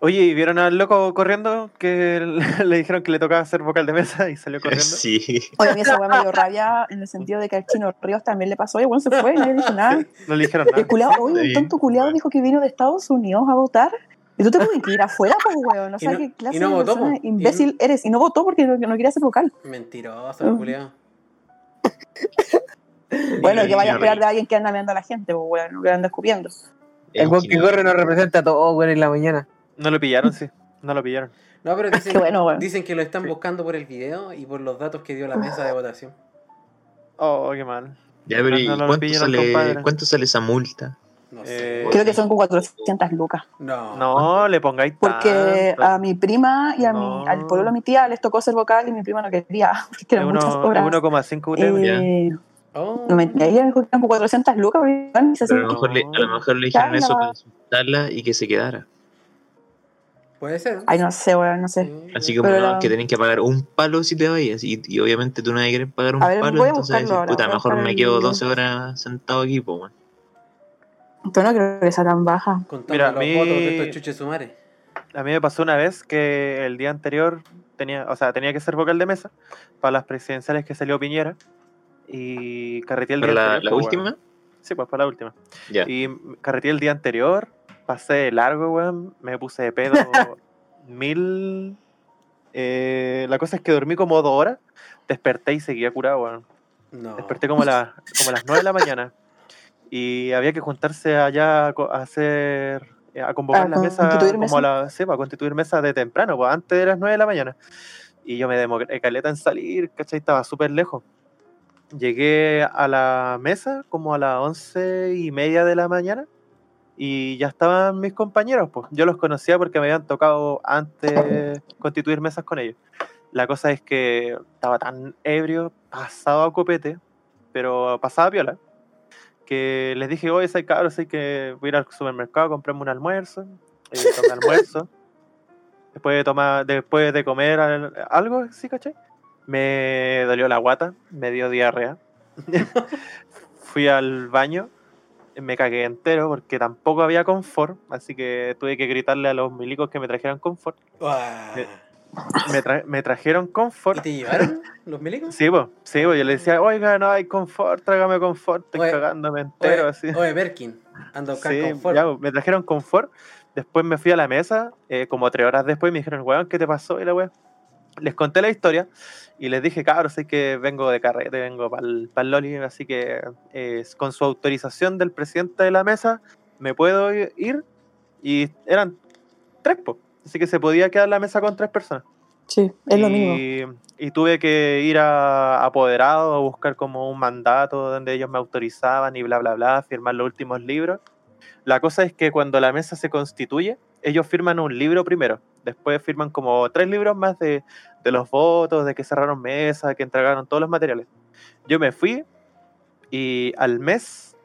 Oye, ¿y vieron al loco corriendo? Que le dijeron que le tocaba hacer vocal de mesa y salió corriendo. Sí. Oye, a mí esa weá me dio rabia en el sentido de que al chino Ríos también le pasó. Oye, bueno, se fue, nadie dijo nada. No le dijeron El nada. culiao, oye, un tonto culiado dijo que vino de Estados Unidos a votar. Y tú te puedes ir afuera, pues, weón. O sea, no- qué clase no de votó, persona. Y imbécil eres. Y no votó porque no, no quería ser vocal. Mentiroso, Mm. culiao. Bueno, Y- que vaya a esperar de alguien que anda meando a la gente, pues, weón. Que anda escupiendo. El weón que corre nos representa a todos, weón, en la mañana. No lo pillaron, sí. No lo pillaron. No, pero dicen, Qué bueno, weón. dicen que lo están Sí. buscando por el video y por los datos que dio la mesa de votación. Oh, qué mal. Ya, pero ¿y No, no lo cuánto, sale. ¿cuánto sale esa multa? No Eh, sé. Creo que son como 400 lucas. No. No, le pongáis Porque tanto. a mi prima y a mi, No. al pueblo de mi tía les tocó ser vocal y mi prima no quería, porque eran muchas uno- horas. es 1,5 UTM. Eh, Oh. no me, ella me como 400 lucas, Pero a lo mejor le, a lo mejor le dijeron eso para insultarla y que se quedara. Puede ser. Ay, no sé, weón, no sé. Sí, Así sí. como Pero no, que tienen que pagar un palo si te vayas. Y, y obviamente tú a querer pagar un A ver, palo, voy a entonces ahora, puta, mejor me quedo video. 12 horas sentado aquí, pues, weón. Entonces no creo que sea tan baja. Contando Mira, a los mí- votos de estos chuches sumares. A mí me pasó una vez que el día anterior tenía, o sea, tenía que ser vocal de mesa para las presidenciales que salió Piñera y carreteé el día la, anterior. la pues, última, weón. Sí, pues para la última. ya. Y carreteé el día anterior, pasé largo, weón, me puse de pedo mil. Eh, la cosa es que dormí como dos horas, desperté y seguía curado, weón. No. Desperté como, a las- como a las 9 de la mañana. Y había que juntarse allá a a hacer. eh, a convocar A la mesa como mesa. a la, sí, para constituir mesa de temprano, pues antes de las 9 de la mañana. Y yo me demoré caleta en salir, ¿cachai? Estaba súper lejos. Llegué a la mesa como a las once y media de la mañana y ya estaban mis compañeros, pues yo los conocía porque me habían tocado antes constituir mesas con ellos. La cosa es que estaba tan ebrio, pasado a copete, pero pasaba piola, que les dije, oye, soy cabros, hay que voy a ir al supermercado, comprarme un almuerzo, eh, tomé almuerzo, después de, tomar, después de comer al- algo, ¿sí, caché? Me dolió la guata, me dio diarrea. Fui al baño, me cagué entero porque tampoco había confort, así que tuve que gritarle a los milicos que me trajeran confort. Me, tra- me trajeron ¿Y confort. te llevaron los milicos? Sí, pues, sí, po, yo le decía, oiga, no hay confort, trágame confort, estoy Oye, cagándome entero, Oye, así. oye, Berkin, anda a buscar Sí, confort. ya, me trajeron confort. Después me fui a la mesa, eh, como tres horas después, me dijeron, weón, ¿qué te pasó? Y la weón. Les conté la historia y les dije, cabros, sé que vengo de carrete, vengo para el Loli, así que eh, con su autorización del presidente de la mesa, me puedo ir. Y eran tres, po. Así que se podía quedar la mesa con tres personas. Sí, es lo mismo. Y, y tuve que ir a apoderado a buscar como un mandato donde ellos me autorizaban y bla, bla, bla, firmar los últimos libros. La cosa es que cuando la mesa se constituye, ellos firman un libro primero. Después firman como tres libros más de, de los votos, de que cerraron mesa, que entregaron todos los materiales. Yo me fui y al mes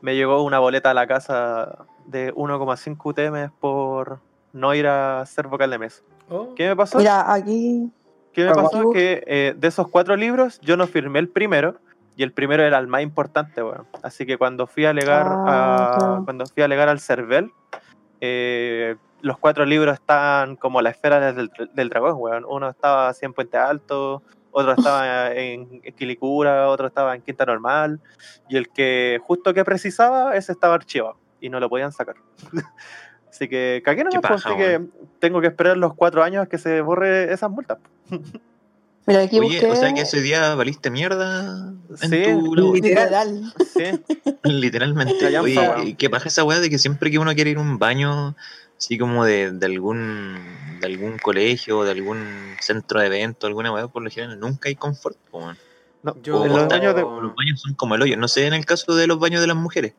me llegó una boleta a la casa de 1,5 UTM por no ir a hacer vocal de mesa. Oh, ¿Qué me pasó? Mira, aquí. ¿Qué me Pero pasó? aquí- Que eh, de esos cuatro libros yo no firmé el primero y el primero era el más importante, weón. Así que cuando fui a alegar Ah, a- claro. cuando fui a alegar al CERVEL, eh, los cuatro libros estaban como la esfera del, del dragón, weón. Uno estaba así en Puente Alto, otro estaba en Quilicura, otro estaba en Quinta Normal, y el que justo que precisaba, ese estaba archivado y no lo podían sacar. así que cagué nomás, Qué pues, paja, así que tengo que esperar los cuatro años que se borre esas multas. Mira, aquí Oye, busqué. o sea que ese día valiste mierda en Sí. tu. Literal. Sí, Literalmente. Oye, weón. ¿y ¿qué pasa esa weá de que siempre que uno quiere ir a un baño, así como de, de algún de algún colegio, de algún centro de evento, alguna weá, por lo general nunca hay confort, no, Yo- los está- años de, los baños son como el hoyo. No sé en el caso de los baños de las mujeres,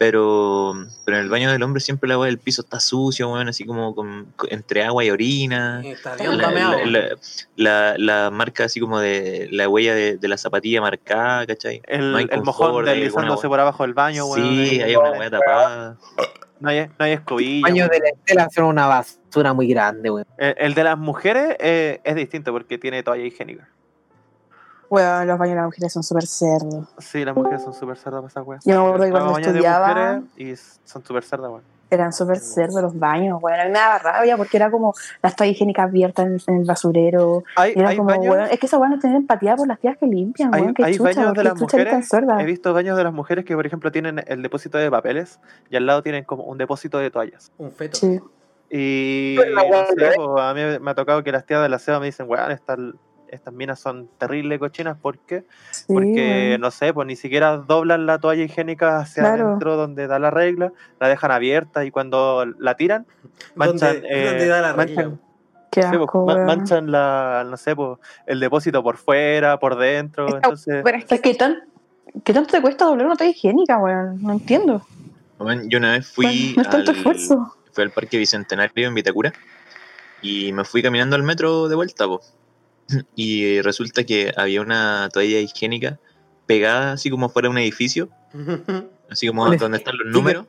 pero, pero en el baño del hombre siempre la weá del piso está sucio, weón, así como con- entre agua y orina. está La- bien La, la- la- la marca así como de la huella de, de la zapatilla marcada, ¿cachai? el, no hay el confort, mojón deslizándose por abajo del baño, weón. Sí, hay una weá tapada. No hay, no hay escobilla. Baños weón. de la estela son una basura muy grande, weón. El, el de las mujeres eh, es distinto porque tiene toalla higiénica. Bueno, los baños de las mujeres son súper cerdos. Sí, las mujeres son súper cerdas para esas weas. Yo me acuerdo que cuando estudiaba- mujeres Y son súper cerdas, weón. Eran súper cerdos los baños, bueno, a mí me daba rabia porque era como las toallas higiénicas abiertas en, en el basurero. Hay, Y era hay como, baños, weón, es que esa weón no tener empatía por las tías que limpian, hay, weón, qué hay chucha, baños ¿por de las mujeres. He visto baños de las mujeres que, por ejemplo, tienen el depósito de papeles y al lado tienen como un depósito de toallas. Un feto. Sí. Y no sé, po, a mí me ha tocado que las tías de la SEBA me dicen, weón, estas, estas minas son terribles cochinas. ¿Por qué? Sí, Porque, no sé, pues ni siquiera doblan la toalla higiénica hacia Claro. adentro donde da la regla, la dejan abierta y cuando la tiran, manchan, ¿Dónde, eh, dónde da la regla? manchan, Qué sí, pues, manchan la, no sé, pues, el depósito por fuera, por dentro, Esta- entonces... Pero es que, ¿qué, tan, ¿qué tanto te cuesta doblar una toalla higiénica, weón? No entiendo. Yo una vez fui no es tanto al, esfuerzo. fui al Parque Bicentenario en Vitacura y me fui caminando al metro de vuelta, po. Y resulta que había una toalla higiénica pegada así como fuera de un edificio, así como donde están los números.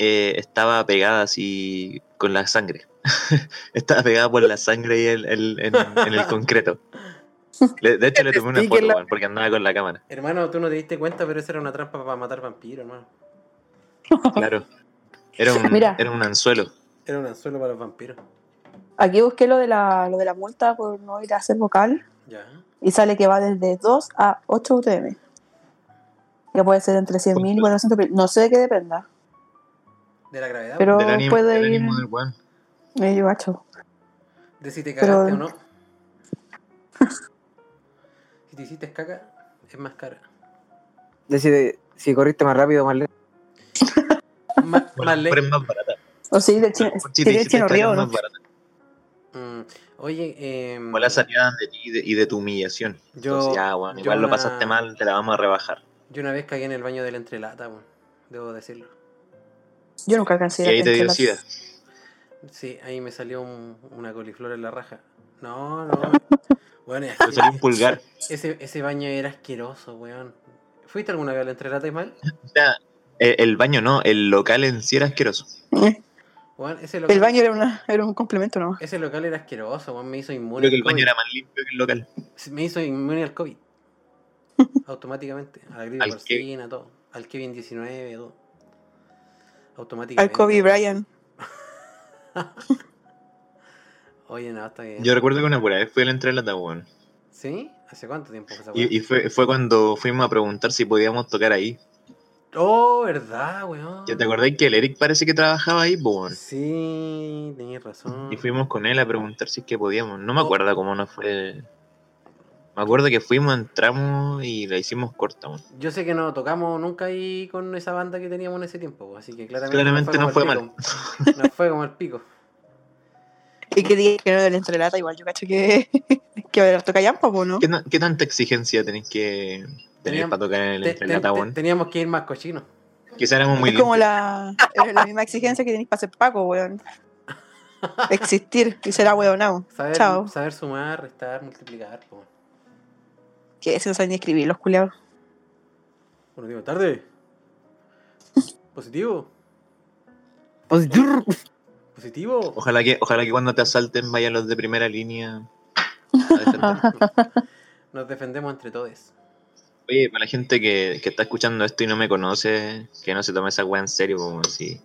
Eh, estaba pegada así con la sangre. estaba pegada por la sangre y el, el- en, en el concreto. Le- de hecho le tomé una foto, la- porque andaba con la cámara. hermano, tú no te diste cuenta, pero esa era una trampa para matar vampiros, hermano. Claro. Era un, Mira. era un anzuelo. Era un anzuelo para los vampiros. Aquí busqué lo de, la, lo de la multa por no ir a hacer vocal Ya. y sale que va desde 2 a 8 UTM. Que puede ser entre 100.000 y 400.000. No sé de qué dependa. De la gravedad. Pero Del ánimo, puede del ir. ánimo del weón. Eh, yo. De si te pero- cagaste o no. si te hiciste caca, es más cara. De si, si corriste más rápido, más Por más lejos. es más barata. O sí, del chino, si hiciste chino río, es ¿no? más barata. Mm, Oye, eh, Como la salida de ti y de, y de tu humillación. Yo- Entonces, ya, weón, yo igual lo una- pasaste mal, te la vamos a rebajar. yo una vez cagué en el baño de la entrelata, weón, debo decirlo. Yo nunca alcancé Y a ir ahí te dio sida. Sí, ahí me salió un- una coliflor en la raja. No, no. Bueno, es que salió un pulgar. ese, ese baño era asqueroso, weón. ¿Fuiste alguna vez a la entrelata, Ismael? O sea, eh, el baño no, el local en sí era asqueroso. Ese local, El baño era, una, era un complemento nomás. ese local era asqueroso, weón, me hizo inmune Creo que al el baño COVID. era más limpio que el local. Me hizo inmune al COVID. Automáticamente. A la gripe ¿Al porcina, todo. Al Kevin 19, todo. Automáticamente. Al Kobe Bryant. Oye, no, está bien. Yo recuerdo que una pura vez fui a la entrelata, weón. ¿Sí? ¿Hace cuánto tiempo fue esa? Y, y fue, fue cuando fuimos a preguntar si podíamos tocar ahí. Oh, ¿verdad, weón? ¿Ya te acordás que el Eric parece que trabajaba ahí, weón? Sí, tenías razón. Y fuimos con él a preguntar si es que podíamos. No me acuerdo cómo nos fue. Me acuerdo que fuimos, entramos y la hicimos corta, weón. Yo sé que no tocamos nunca ahí con esa banda que teníamos en ese tiempo, así que claramente, Claramente no fue el pico. No fue como el pico. Y que diga que no de la entrelata, igual yo cacho que, que haber toca yampa, pues, ¿no? ¿Qué, ta- qué tanta exigencia tenéis que tener Teníamos- para tocar en el Te- te- teníamos que ir más cochinos. Quizá éramos muy Es como la, es la misma exigencia que tenéis para ser Paco, weón. Existir y ser ahueonado. Saber, Chao. saber sumar, restar, multiplicar. pues. Que eso no saben ni escribir los culiados. Bueno, digo, tarde. Positivo. Positivo. Positivo. Ojalá que, ojalá que cuando te asalten vayan los de primera línea. Nos defendemos entre todos. Oye, para la gente que, que está escuchando esto y no me conoce, que no se tome esa weá en serio, como si.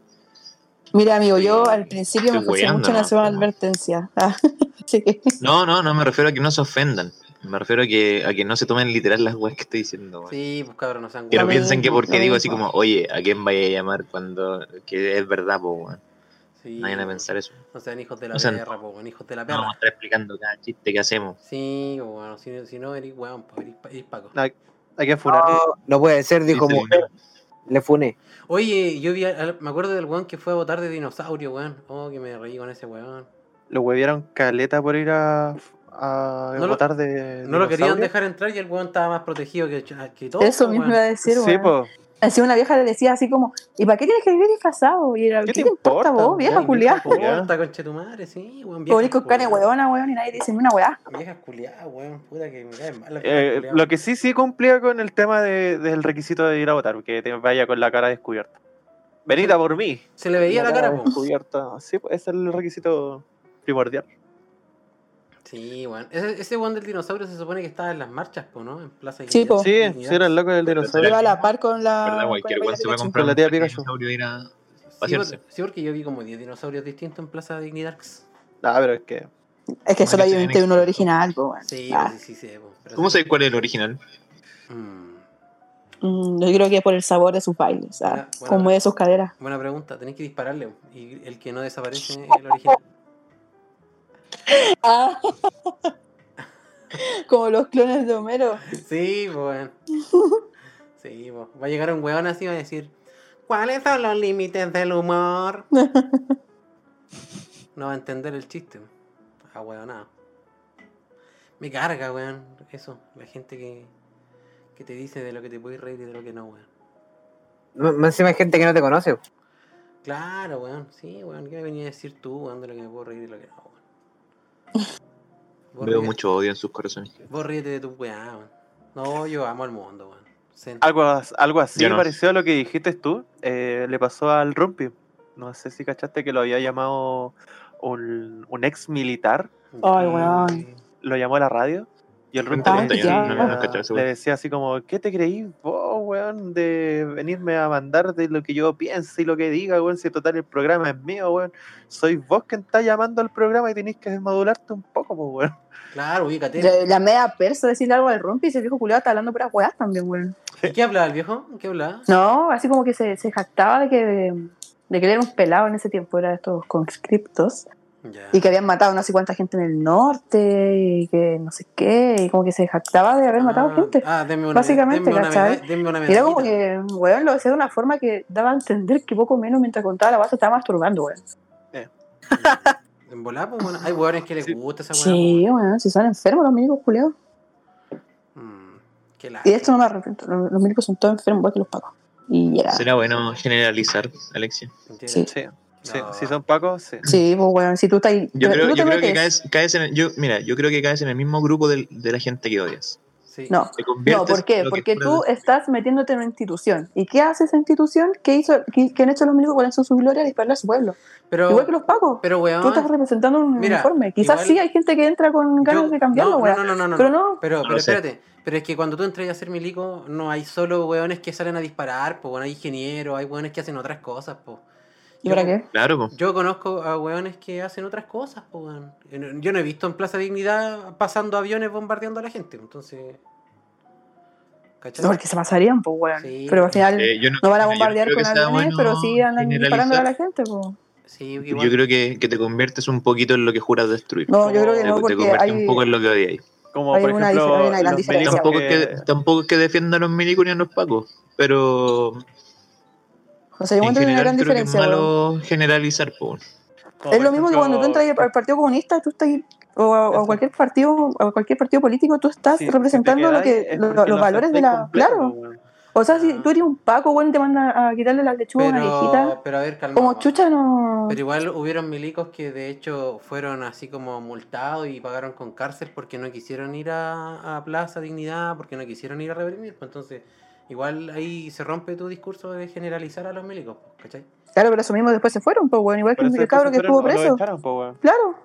Mira, amigo, yo al principio me estoy weando, mucho en ¿no? hacer una advertencia. Ah, que, No, no, no me refiero a que no se ofendan. Me refiero a que, a que no se tomen literal las weas que estoy diciendo. weón. Sí, pues cabrón, no sean Que no piensen que porque digo así como, oye, ¿a quién vaya a llamar cuando que es verdad, po, weón? Sí, No vayan a pensar eso. No sean hijos de la No sean- perra, po, weón, hijos de la No vamos a perra. estar explicando cada chiste que hacemos. Sí, bueno, si, si no, eres weón, pues, eres, eres Paco. No, hay que funar. No, no puede ser, dijo Sí, sí, mujer. Le funé. Oye, yo vi, al- me acuerdo del weón que fue a votar de dinosaurio, weón. Oh, que me reí con ese weón. Lo huevieron caleta por ir a, a No lo- votar de. No lo querían dejar entrar y el weón estaba más protegido que, que todo. eso po, mismo weón. iba a decir, Sí, weón. Así una vieja le decía así como, ¿y para qué tienes que vivir disfrazado? Y era, ¿qué, te importa vos, vieja Weón, culiá? vieja Puta, conche tu madre, sí, weón. Vieja con cara huevona, weón, y nadie dice ni una weá. Viejas culiadas, weón. Puta que me caen mal Eh, lo que sí, sí cumplía con el tema de- del requisito de ir a votar, que te vaya con la cara descubierta. Venita por mí. Se le veía la cara, po. descubierta. Sí, pues, ese es el requisito primordial. Sí, weón. Ese, ese weón del dinosaurio se supone que estaba en las marchas, po, ¿no? En Plaza Sí, po. Sí, sí, era el loco del dinosaurio. Iba a la par con la. ¿Verdad? Cualquier la weón se va a Pikachu. comprar Con la un tía de Pikachu. dinosaurio y ir a Sí, porque, sí, porque yo vi como 10 dinosaurios distintos en Plaza Dignidad. Ah, pero es que. Es que solo hay Parece 21 el original. Sí, Ah. sí, sí, sí, po, ¿Cómo sabes cuál es el original? Mm, Mm, yo creo que por el sabor de sus bailes, o sea, Buena- buena- como de sus caderas. buena pregunta. Tenéis que dispararle. po, Y el que no desaparece es el original. Ah. como los clones de Homero. Sí, weón. Sí. Va a llegar un weón así y va a decir: ¿Cuáles son los límites del humor? No va a entender el chiste. Ah, weón, nada. Me carga, weón. Eso, la gente que, que te dice de lo que te puedes reír y de lo que no, weón. Más encima hay gente que no te conoce. Claro, weón. Sí, weón. ¿Qué me venía a decir tú, weón, de lo que me puedo reír y de lo que no, weón? Veo mucho odio en sus corazones. Vos ríete de tu weá, weón. No, yo amo al mundo, weón. Sen- Algo, algo así no. parecido a lo que dijiste tú. eh, le pasó al Rumpi. No sé si cachaste que lo había llamado un, un ex militar. Ay, weón. Lo llamó a la radio. Y el Rumpi le, no decía así como, ¿qué te creí vos, weón? De venirme a mandar de lo que yo piense y lo que diga, weón. Si total el programa es mío, weón. Soy vos quien está llamando al programa y tenéis que desmodularte un poco, pues, weón. Claro, ubícate. La, la media persa decirle algo al rompi y ese viejo culiado está hablando puras weas también, weón. ¿Y qué hablaba el viejo? ¿Qué hablaba? No, así como que se, se jactaba de que, de que él era un pelado en ese tiempo, era de estos conscriptos, Y que habían matado no sé cuánta gente en el norte, y que no sé qué, y como que se jactaba de haber matado Ah, gente. Ah, denme una, Básicamente, denme ¿cachai? denme una Y era como que, weón, lo decía de una forma que daba a entender que poco menos mientras contaba la base estaba masturbando, weón. En volar, pues, bueno, hay hueones que les Sí. gusta esa hueá. Sí, weón, si son enfermos los milicos culiados. pues. Mm, qué Y de esto no me arrepiento, los, los milicos son todos enfermos, igual que los pacos. Y era. Será bueno generalizar, Alexia. Sí. Sí, sí. No. Si son pacos, sí. Sí, pues weón, si tú estás. Yo creo, yo creo que caes, caes en el, yo, mira, yo creo que caes en el mismo grupo del- de, la gente que odias. Sí. No, No, ¿por qué? Porque tú de- estás metiéndote en una institución. ¿Y qué hace esa institución? ¿Qué, hizo, qué, qué han hecho los milicos? ¿Cuáles son sus glorias? Dispararle a su pueblo. Pero, Igual que los pacos. pero Tú estás weón. representando un Mira, uniforme. Quizás igual- sí hay gente que entra con ganas yo- de cambiarlo, no, weón. no, no, no, no, Pero no. no. Pero, No pero sé. espérate. Pero es que cuando tú entras a ser milico, no hay solo weones que salen a disparar, pues bueno, hay ingenieros, hay weones que hacen otras cosas, pues. ¿Y para qué? Claro, po. Yo conozco a weones que hacen otras cosas, weón. Yo no he visto en Plaza Dignidad pasando aviones bombardeando a la gente, entonces. ¿Cachai? Porque se pasarían, pues, weón. Sí. Pero al final Eh, no, no van a no bombardear con aviones, bueno pero sí andan disparando a la gente, pues. Sí, igual. Yo creo que, que te conviertes un poquito en lo que juras destruir. No, yo creo que te, no, te porque conviertes hay. un poco en lo que odiáis. Como Hay por una ejemplo, dif- hay una gran los diferencia. milicos Tampoco es, que, tampoco es que defienda a los milicos ni a los pacos, pero O sea, yo en encuentro que hay una gran que es diferencia, weón. malo generalizar. Po. como Es por lo mismo que cuando tú entras al Partido Comunista, tú estás o a, o a Eso. cualquier partido, o a cualquier partido político, tú estás si representando lo que es lo- los lo valores de la, completo, claro. O sea, si tú eres un Paco, y te mandan a quitarle las lechugas a una viejita. Pero, pero a ver, calma. Como chucha no. Pero igual hubieron milicos que de hecho fueron así como multados y pagaron con cárcel porque no quisieron ir a, a Plaza Dignidad, porque no quisieron ir a reprimir. Pues entonces, igual ahí se rompe tu discurso de generalizar a los milicos, ¿cachai? Claro, pero eso mismo después se fueron, pues, weón. Igual que el cabro que estuvo preso. echaron, po. Claro.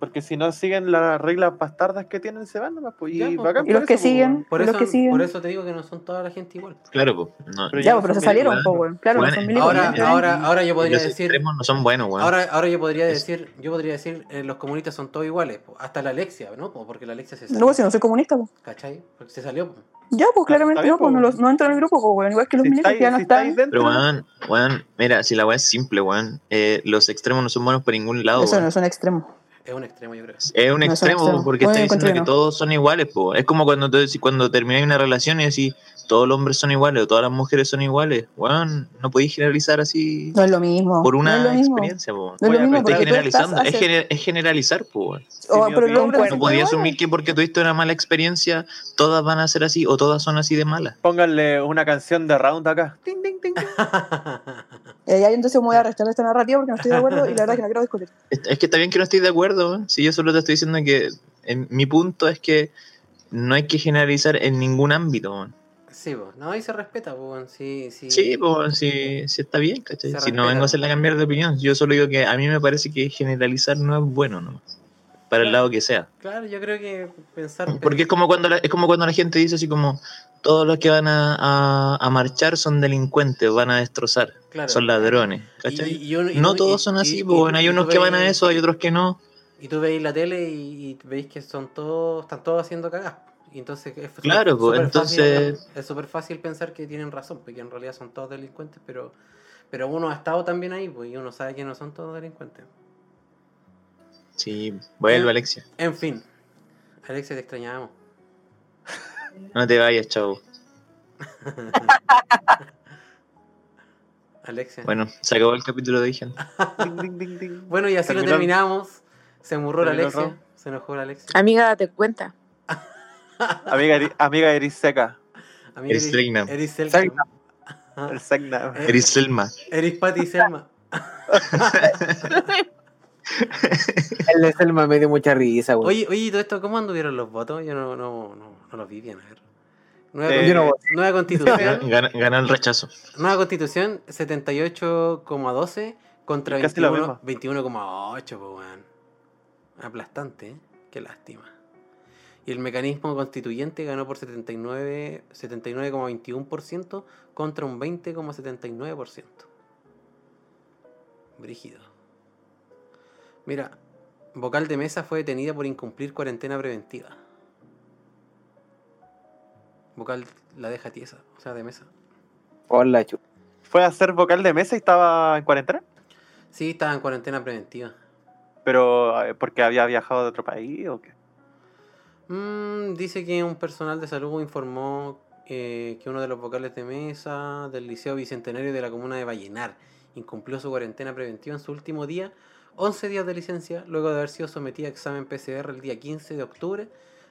Porque si no siguen las reglas bastardas que tienen, se van nomás. Pues, y po. bacán Y los que eso, po, siguen. Por Los eso, que siguen. por eso te digo que no son toda la gente igual. Claro, pues. No, Pero Ya, no pues, pero son se salieron, pues, weón. Claro, Bueno, no son milicos. Ahora, ahora, ahora yo podría los decir, extremos no son buenos, weón. ahora, ahora yo podría Es- decir, yo podría decir, eh, los comunistas son todos iguales, po. hasta la Alexia, ¿no? Po, Porque la Alexia se salió, No, si no soy comunista, pues. ¿cachai? Porque se salió. po. Ya, pues claramente está bien, no, pues no, los, no entro en el grupo, pues, weón. Igual que los Si que ya no si están. dentro, Pero, weón, weón, mira, si la weá es simple, weón, eh, los extremos no son buenos por ningún lado, Eso weón. no es un extremo. Es un extremo, yo creo. Es un No, extremo porque Bueno, está encuentro diciendo que todos son iguales, po. Es como cuando, tú decís- cuando termináis una relación y decís todos los hombres son iguales o todas las mujeres son iguales. Weón, no podéis generalizar así No es lo mismo. por no una es lo mismo. experiencia, po. No es lo mismo estás generalizando, es, hace- gener- es generalizar, po. weón. Oh, hombres No podía asumir que porque tuviste una mala experiencia, todas van a ser así o todas son así de malas. pónganle una canción de round acá. Ting, ting, ting. Eh, entonces me voy a restar esta narrativa porque no estoy de acuerdo y la verdad es que no quiero discutir. Es es que está bien que no estoy de acuerdo, weón. si yo solo te estoy diciendo que en, mi punto es que no hay que generalizar en ningún ámbito. weón. Sí, pues, no, ahí se respeta, pues, sí, sí. Sí, pues sí, sí está bien, ¿cachai? Si no respeta. vengo a hacerla cambiar de opinión, yo solo digo que a mí me parece que generalizar no es bueno nomás, para el Claro. lado que sea. Claro, yo creo que pensar. Porque es como cuando la, es como cuando la gente dice así como todos los que van a, a- a marchar son delincuentes, van a destrozar, Claro. son ladrones, Y- ¿cachai? y uno- y no todos y- son y- así, y- pues bueno, y hay unos que van a eso, hay otros que no. Y tú veis la tele y, y veis que son todos, están todos haciendo cagadas. Y entonces es súper- Claro, pues, entonces- fácil- es súper fácil pensar que tienen razón, porque en realidad son todos delincuentes, pero, pero uno ha estado también ahí, pues, y uno sabe que no son todos delincuentes. Sí, vuelve Eh. Alexia, En fin, Alexia, te extrañamos. no te vayas, chavo. Alexia. Bueno, se acabó el capítulo de ding. Bueno, y así lo terminamos. Se murró la Alexia. Se enojó la Alexia. Amiga, date cuenta. Amiga, eri- amiga Eris Seca. Amiga, Eris Selknam. Eris Selknam. Selknam. Eh. Eres Selma. Eris Patti Selma. El de Selma me dio mucha risa, güey. Oye, oye, ¿y todo esto, ¿cómo anduvieron los votos? Yo no, no, no, no los vi bien, a ver. Nueva, Eh, con- Yo no voté. nueva constitución, Gana- Ganó el rechazo. nueva constitución 78,12 contra Casi lo 21 mismo. 21,8, pues weón. Aplastante, ¿eh? Qué lástima. Y el mecanismo constituyente ganó por 79 79,21% contra un 20,79%. Brígido. Mira, vocal de mesa fue detenida por incumplir cuarentena preventiva. Vocal la deja tiesa, o sea, de mesa. Hola, chu. Fue a ser vocal de mesa y estaba en cuarentena. Sí, estaba en cuarentena preventiva. Pero eh, porque había viajado de otro país o qué. Mm, dice que un personal de salud informó eh, que uno de los vocales de mesa del Liceo Bicentenario de la comuna de Vallenar incumplió su cuarentena preventiva en su último día, 11 días de licencia, luego de haber sido sometida a examen PCR el día 15 de octubre.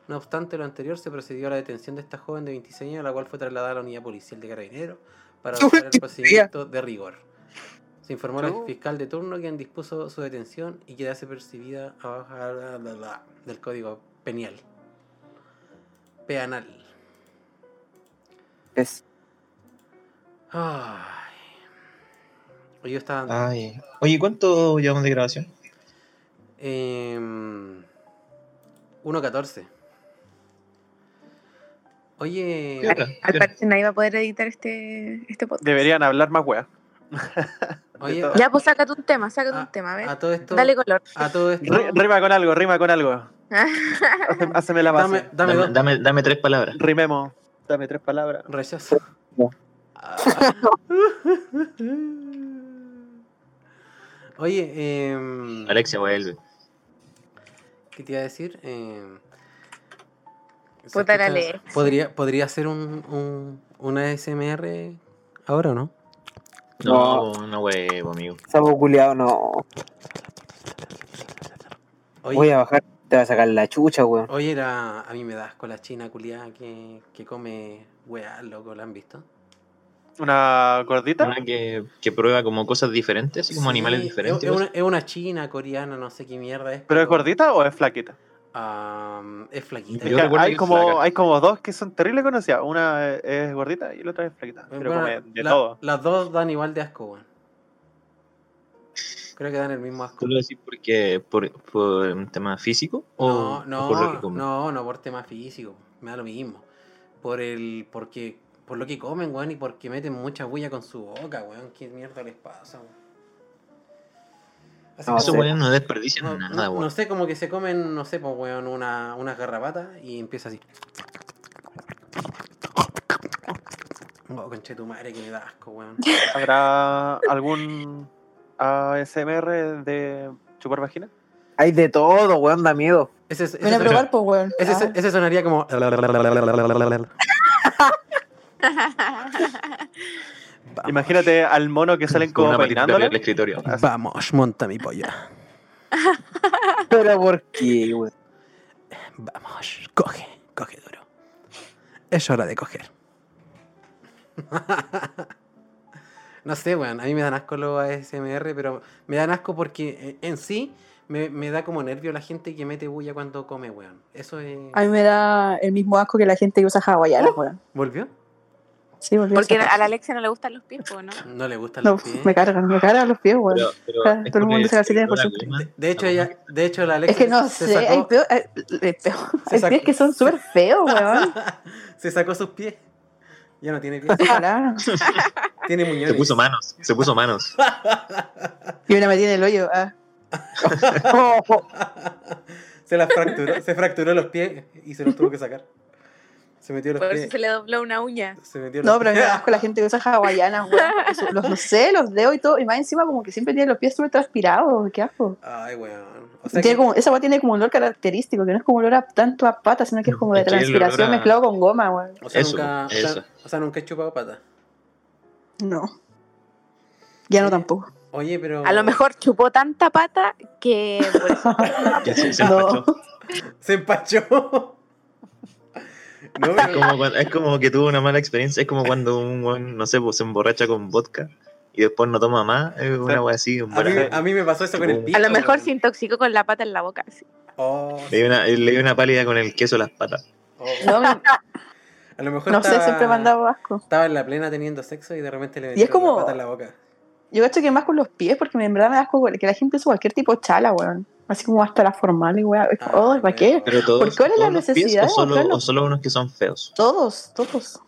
No obstante lo anterior, se procedió a la detención de esta joven de 26 años, la cual fue trasladada a la unidad policial de carabineros para ¡Qué adoptar el procedimiento de rigor. Se informó al fiscal de turno quien dispuso su detención y quedase percibida a bajar del código penal. Peanal. Es. Ay. Oye, yo estaba. Ay. Oye, ¿cuánto llevamos de grabación? em, 1.14. Oye. ¿Qué hora? Al parecer nadie va a poder editar este, este podcast. Deberían hablar más weá. Oye. Ya, pues sácate un tema, sácate a, un tema, a ver. a todo esto. Dale color. A todo esto. Ri- Rima con algo, rima con algo. Haceme- la base. dame, Dame, dame, dame tres palabras. Rimemos. Dame tres palabras. Rechazo. No. Oye, em, Alexia, vuelve. ¿qué te iba a decir? ¿se Puta la. ¿Podría, ¿Podría hacer un, un, una SMR ahora o no? No, no huevo, amigo. Sapo culiado, no. Oye, Voy a bajar. Te va a sacar la chucha, weón. oye era, a mí me da asco la china culiada que, que come weá, loco, ¿la han visto? ¿Una gordita? Una que, que prueba como cosas diferentes, así como Sí, animales es- diferentes. Es, una, es una china, coreana, no sé qué mierda es. ¿Pero es gordita o es flaquita? Am, es flaquita. Yo hay, como, hay como dos que son terribles conocidas. Una es- gordita y la otra es flaquita. Pero Bueno, come de la- todo. Las dos dan igual de asco, weón. Creo que dan el mismo asco. ¿Tú lo decís porque por, por un tema físico? O, No, o por lo que no, comen? no, no por tema físico. Me da lo mismo. Por el. porque Por lo que comen, weón, y porque meten mucha bulla con su boca, weón. ¿Qué mierda les pasa, weón? Así No Esos weones no desperdician no, nada, no- weón. no sé, como que se comen, no sé, pues, weón, una, unas garrapatas y empieza así. Oh, conche tu madre, que me da asco, weón. ¿Habrá algún ASMR de chupar vagina? Hay de todo, weón, da miedo. Ese, ese, Ven a probar, pues, weón. ese- Ah. ese sonaría como. Vamos. Imagínate al mono que salen Con como peinándole. del escritorio. Vamos, monta mi polla. Pero ¿por qué, weón? Vamos, coge, coge duro. Es hora de coger. no sé, weón, a mí me dan asco los ASMR, pero me dan asco porque eh, en sí me, me da como nervio la gente que mete bulla cuando come, weón. Eso es... A mí me da el mismo asco que la gente que usa hawaianas, weón. ¿Volvió? Sí, Porque a a la Alexia no le gustan los pies, ¿no? No le gustan No, los pies. me cargan, me cargan los pies, es todo el mundo se calcetines por siempre. De, de hecho, la ella, de hecho, la Alexa Es que no se sé, sacó, hay, peor, hay, hay peor- Se hay sacó- pies que son súper feos, weón. se sacó sus pies. Ya no tiene pies. Ojalá. tiene muñones. Se puso manos, se puso manos. Y me la metí en el hoyo. Ah. se la fracturó, se fracturó los pies y se los tuvo que sacar. Se metió los Por pies. si se le dobló una uña. Se metió No, los pero a mí me asco la gente que usa hawaianas, weón. Los, no sé, los dedos y todo. Y más encima, como que siempre tiene los pies súper transpirados. Qué asco. Ay, weón. O sea Tiene que- como, esa weá tiene como un olor característico, que no es como olor a tanto a pata, sino que es como de transpiración a- mezclado con goma, weón. o sea, Eso, nunca, o, eso. sea, o sea, nunca he chupado pata. No. Ya no tampoco. Oye, pero. A lo mejor chupó tanta pata que eso Que se, se No. empachó. Se empachó. no, Es como, cuando- es como que tuvo una mala experiencia. Es como cuando un weón, no sé, pues se emborracha con vodka y después no toma más. Es una wea así. un a, mí, a mí me pasó eso con el pico. a lo mejor se intoxicó con la pata en la boca. sí. Oh, Le dio una, le dio una pálida con el queso a las patas. oh. No, A lo mejor no sé, estaba- siempre me han dado asco. Estaba en la plena teniendo sexo y de repente le metieron como- la pata en la boca. Yo gasto que más con los pies, porque en verdad me da asco que la gente use cualquier tipo de chala, weón. Así como hasta la formal y weón. Es como, Ah, "Ay, ¿Para qué? weón. Pero todos, ¿Por cuál es la los pies necesidad o de solo, o solo unos que son feos. Todos, todos.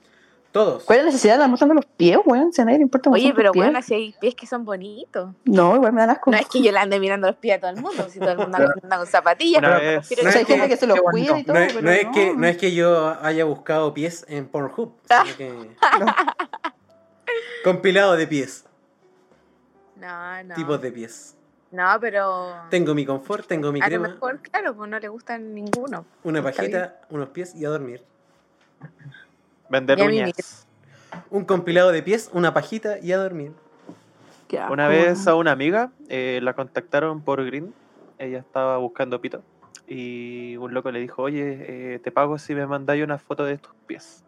Todos. ¿Cuál es la necesidad de andar mostrando los pies, weón? Si a nadie le importa Oye, pero bueno, si hay pies que son bonitos. No, igual me dan asco. No es que yo le ande mirando los pies a todo el mundo, si todo el mundo anda con zapatillas. Una pero vez- prefiero O sea, hay es que- gente que se los cuida y todo, No es, pero no es no. que, no es que yo haya buscado pies en Pornhub, sino que compilado de pies, No, no. tipos de pies. No, pero. Tengo mi confort, tengo mi a lo crema, mejor, claro, pues no le gustan ninguno. una pajita, unos pies y a dormir. Vender mi uñas. Un compilado de pies, una pajita y a dormir. Una vez a una amiga eh, la contactaron por Green. Ella estaba buscando pito. Y un loco le dijo, oye, eh, te pago si me mandáis una foto de tus pies.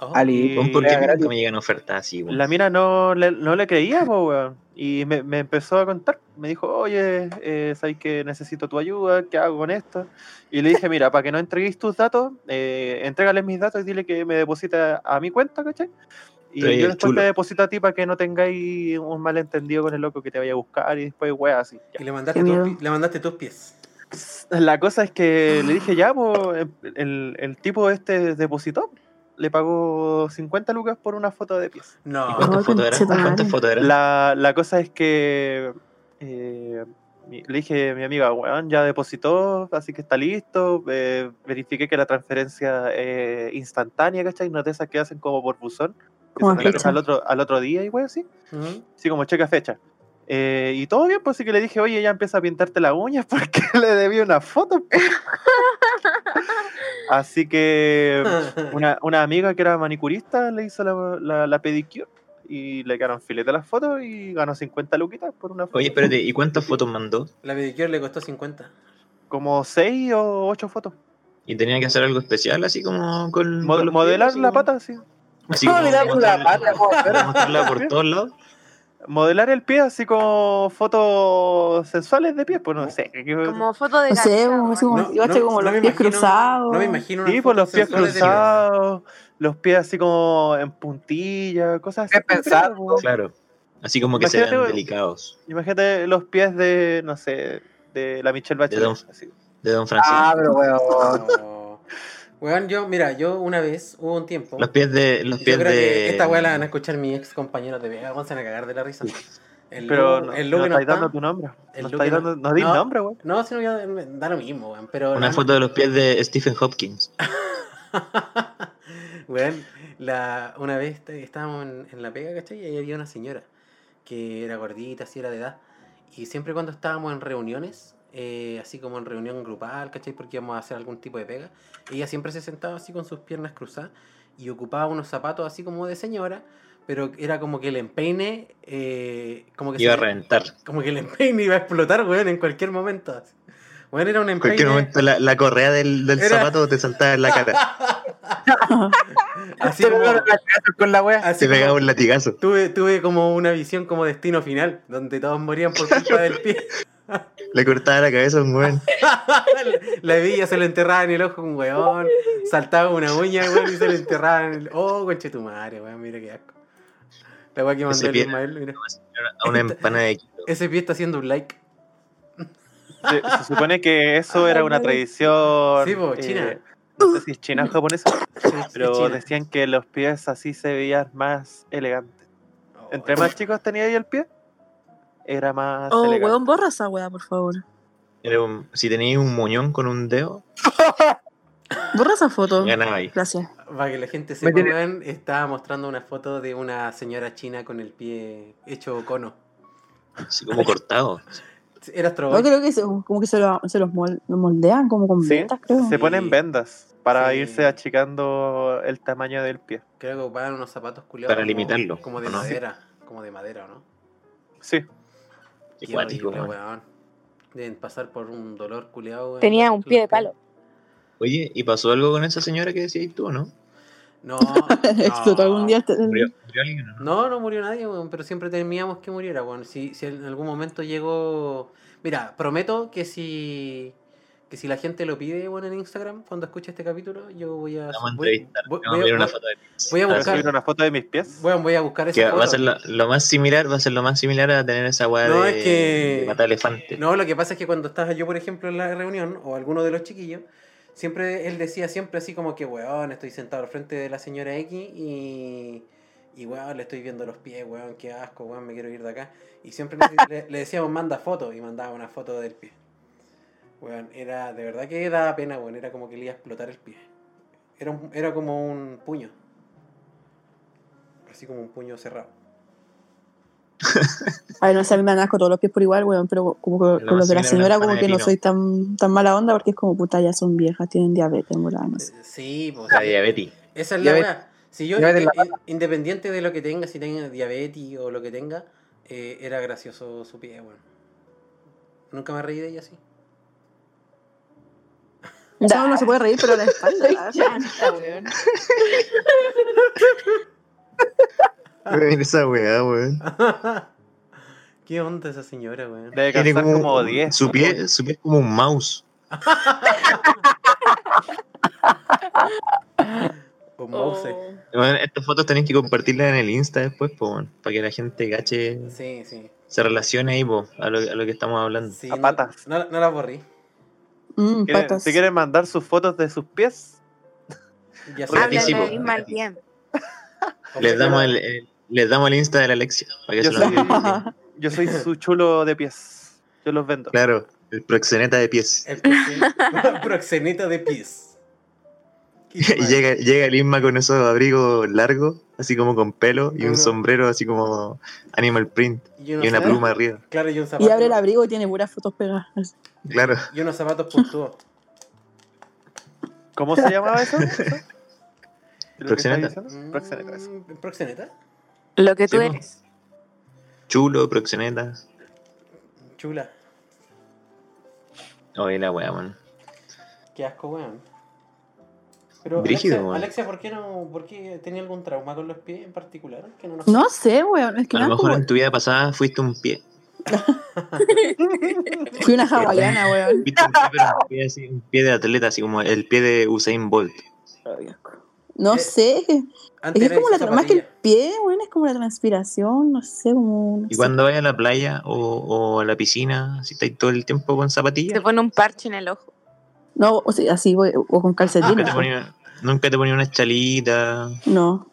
Oh, Ali. Weón, ¿Por qué nunca me llegan ofertas así, weón? La mina no le, no le creía, po, weón. Y me, me empezó a contar. Me dijo, oye, eh, sabes que necesito tu ayuda, ¿qué hago con esto? Y le dije, mira, para que no entreguéis tus datos, eh, entrégale mis datos y dile que me deposita a mi cuenta, ¿cachai? Y yo después chulo. te deposito a ti para que no tengáis un malentendido con el loco que te vaya a buscar y después, weá, así. Ya. Y le mandaste, tus, le mandaste tus pies. La cosa es que le dije, ya, pues, el, el tipo este depositó, le pagó 50 lucas por una foto de pies. ¿Y No. cuántas Ay, fotos eran? conchetumare. ¿Cuántas fotos eran? La, la cosa es que eh, le dije a mi amiga, weón, ya depositó, así que está listo. eh, verifiqué que la transferencia es instantánea, ¿cachai? No de esas que hacen como por buzón. que Como se al otro, al otro día y weón, así. Ujú. Sí, como checa fecha. Eh, y todo bien, pues sí que le dije, oye, ya empieza a pintarte las uñas porque le debí una foto. pues. Así que una, una amiga que era manicurista le hizo la, la, la pedicure y le quedaron filete las fotos y ganó 50 luquitas por una foto. Oye, espérate, ¿y cuántas fotos mandó? La pedicure le costó 50. Como 6 o 8 fotos. ¿Y tenía que hacer algo especial así como con... Modelar pies, la como- pata, sí. Así ¿Cómo como mirar con la pata? Por todos lados. Modelar el pie así como fotos sensuales de pies, pues no sé. ¿qué- Como foto de No sé, como, así como, No, no, los pies imagino- cruzados. No me imagino Sí, pues los pies cruzados, los pies así como en puntilla, cosas así. Pensado. pues. Claro. Así como que Imagínate, delicados. Imagínate los pies de, no sé, de la Michelle Bachelet. Don- así. De Don Francisco. Ah, pero weón. Weón, yo, mira, yo una vez, hubo un tiempo. los pies de. Los yo pies creo de. que esta weá la van a escuchar mis ex compañeros de Vega, vamos a cagar de la risa. El Pero Lu- no, el no Lu que no estáis está- dando tu nombre. el No estáis no- dando, no di no. nombre, güey. No, si no, ya da lo mismo, weón. Pero Una la- foto de los pies de Stephen Hopkins. Weón, la, una vez est- estábamos en, en la pega, ¿cachai? Y ahí había una señora que era gordita, así era de edad. Y siempre cuando estábamos en reuniones, eh, así como en reunión grupal, ¿cachai? Porque íbamos a hacer algún tipo de pega, ella siempre se sentaba así con sus piernas cruzadas y ocupaba unos zapatos así como de señora, pero era como que el empeine, eh, como que Iba a reventar. como que el empeine iba a explotar, weón, en cualquier momento. Weón, era un En empeine. cualquier momento la, la correa del, del Era- zapato te saltaba en la cara. así como, con la wea. así Te como- pegaba un latigazo. Tuve, tuve como una visión como destino final, donde todos morían por culpa del pie. Le cortaba la cabeza a un weón. La hebilla se lo enterraba en el ojo un weón, saltaba una uña, weón, y se lo enterraba en el. Oh, conche tu madre, weón, mira qué asco. La weá que mandó el Ismael, mira. A una empanada de. Ese pie está haciendo un like. Se, se supone que eso era una tradición. Sí, po, eh, china. no sé si es china o japonesa, Sí, pero China. decían que los pies así se veían más elegantes. Oh, Entre más chicos tenía ahí el pie, era más Oh, elegante. weón, borra esa weá, por favor. Era un- si tenías un muñón con un dedo, Borra esa foto. ganaba ahí. Gracias. Para que la gente sepa, tiene- weón, estaba mostrando una foto de una señora china con el pie hecho cono. Así como cortado. Era Yo creo que se, como que se, lo- se los mol- los moldean como con Sí, creo. se ponen vendas para Sí. irse achicando el tamaño del pie. Creo que ocupaban unos zapatos culiados. Para como- limitarlo, Como de madera. Como de madera, ¿o ¿no? Sí, cuático, weón. Deben pasar por un dolor culiado, weón. Tenía un pie de palo. Oye, ¿y pasó algo con esa señora que decías tú, no? No. No. algún día. ¿Murió, murió alguien o no? No, no murió nadie, weón, pero siempre temíamos que muriera, weón. Si, si en algún momento llegó... Mira, prometo que si... Que si la gente lo pide, weón, en Instagram, cuando escuche este capítulo, yo voy a... Vamos a voy, entrevistar. voy- Vamos a voy a- ver una voy- foto de voy a buscar- subir una foto de mis pies. weón, voy a buscar esa foto. va a ser lo, lo más similar, va a ser lo más similar a tener esa weá No, de, es que- de matar elefante. No, lo que pasa es que cuando estaba yo, por ejemplo, en la reunión, o alguno de los chiquillos, siempre él decía siempre así como que, weón, estoy sentado al frente de la señora X y, y weón, le estoy viendo los pies, weón, qué asco, weón, me quiero ir de acá. Y siempre le, le- le decíamos, manda foto, y mandaba una foto del pie. Weón, era, de verdad que daba pena, weón, era como que le iba a explotar el pie. Era, un- era como un puño. Así como un puño cerrado. A ver, no sé, a mí me dan asco todos los pies por igual, weón, pero como que Lo con los de la señora como que no soy tan, tan mala onda porque es como puta, ya son viejas, tienen diabetes, morada, no sé. Eh, Sí, pues. La diabetes. Esa es la ves- weá. Si yo, la in- independiente de lo que tenga, si tenga diabetes o lo que tenga, eh, era gracioso su pie, weón. Nunca me reí de ella así. No se puede reír, pero la espalda. Chanta, weón. Esa weá, weón. ¿Qué onda esa señora, weón? Debe Tiene como, como 10. Su pie, su pie es como un mouse. Un mouse. Oh. Estas fotos tenéis que compartirlas en el Insta después, po, para que la gente gache, Sí, sí. se relacione ahí, po, a lo, a lo que estamos hablando. sí A no- patas. No, no la borrí. Mm, ¿Quieren-. Si quieren mandar sus fotos de sus pies, Ya Hola, sé. sí, Háblale po. de Ismael bien. Les damos el, el- les damos el Insta de la Alexia, para que Yo se soy- envíen. yo soy su chulo de pies. Yo los vendo. Claro, el proxeneta de pies. El proxen- proxeneta de pies. Y llega, llega el Isma con esos abrigos largos, así como con pelo, y un sombrero así como animal print, Y una pluma arriba. Claro, y un zapato. Y abre el abrigo y tiene puras fotos pegadas. Claro. Y unos zapatos puntudos. ¿Cómo se llamaba eso? ¿Eso? ¿Lo que Proxeneta. diciendo? Proxeneta, eso. Mm, ¿Proxeneta? Lo que tú Sí, eres. Chulo, proxeneta. Chula. Oye, la weá, man. Qué asco, weón. Pero Brígido, Alexia, ¿por qué no, por qué tenía algún trauma con los pies en particular? Que no, nos- No sé, weón. Es que A lo mejor en tu vida pasada fuiste un pie. fui una hawaiana, weón. Fuiste un pie, pero un pie, así, un pie de atleta, así como el pie de Usain Bolt. No Eh, sé, es Antes como la, más que el pie, weón, es como la transpiración, no sé, como... no Y sé. cuando vayas a la playa o, o a la piscina, si estáis todo el tiempo con zapatillas, pone un parche en el ojo. No, o sea, así, voy, o con nunca calcetines. te ponía, nunca te ponía una chalita, No,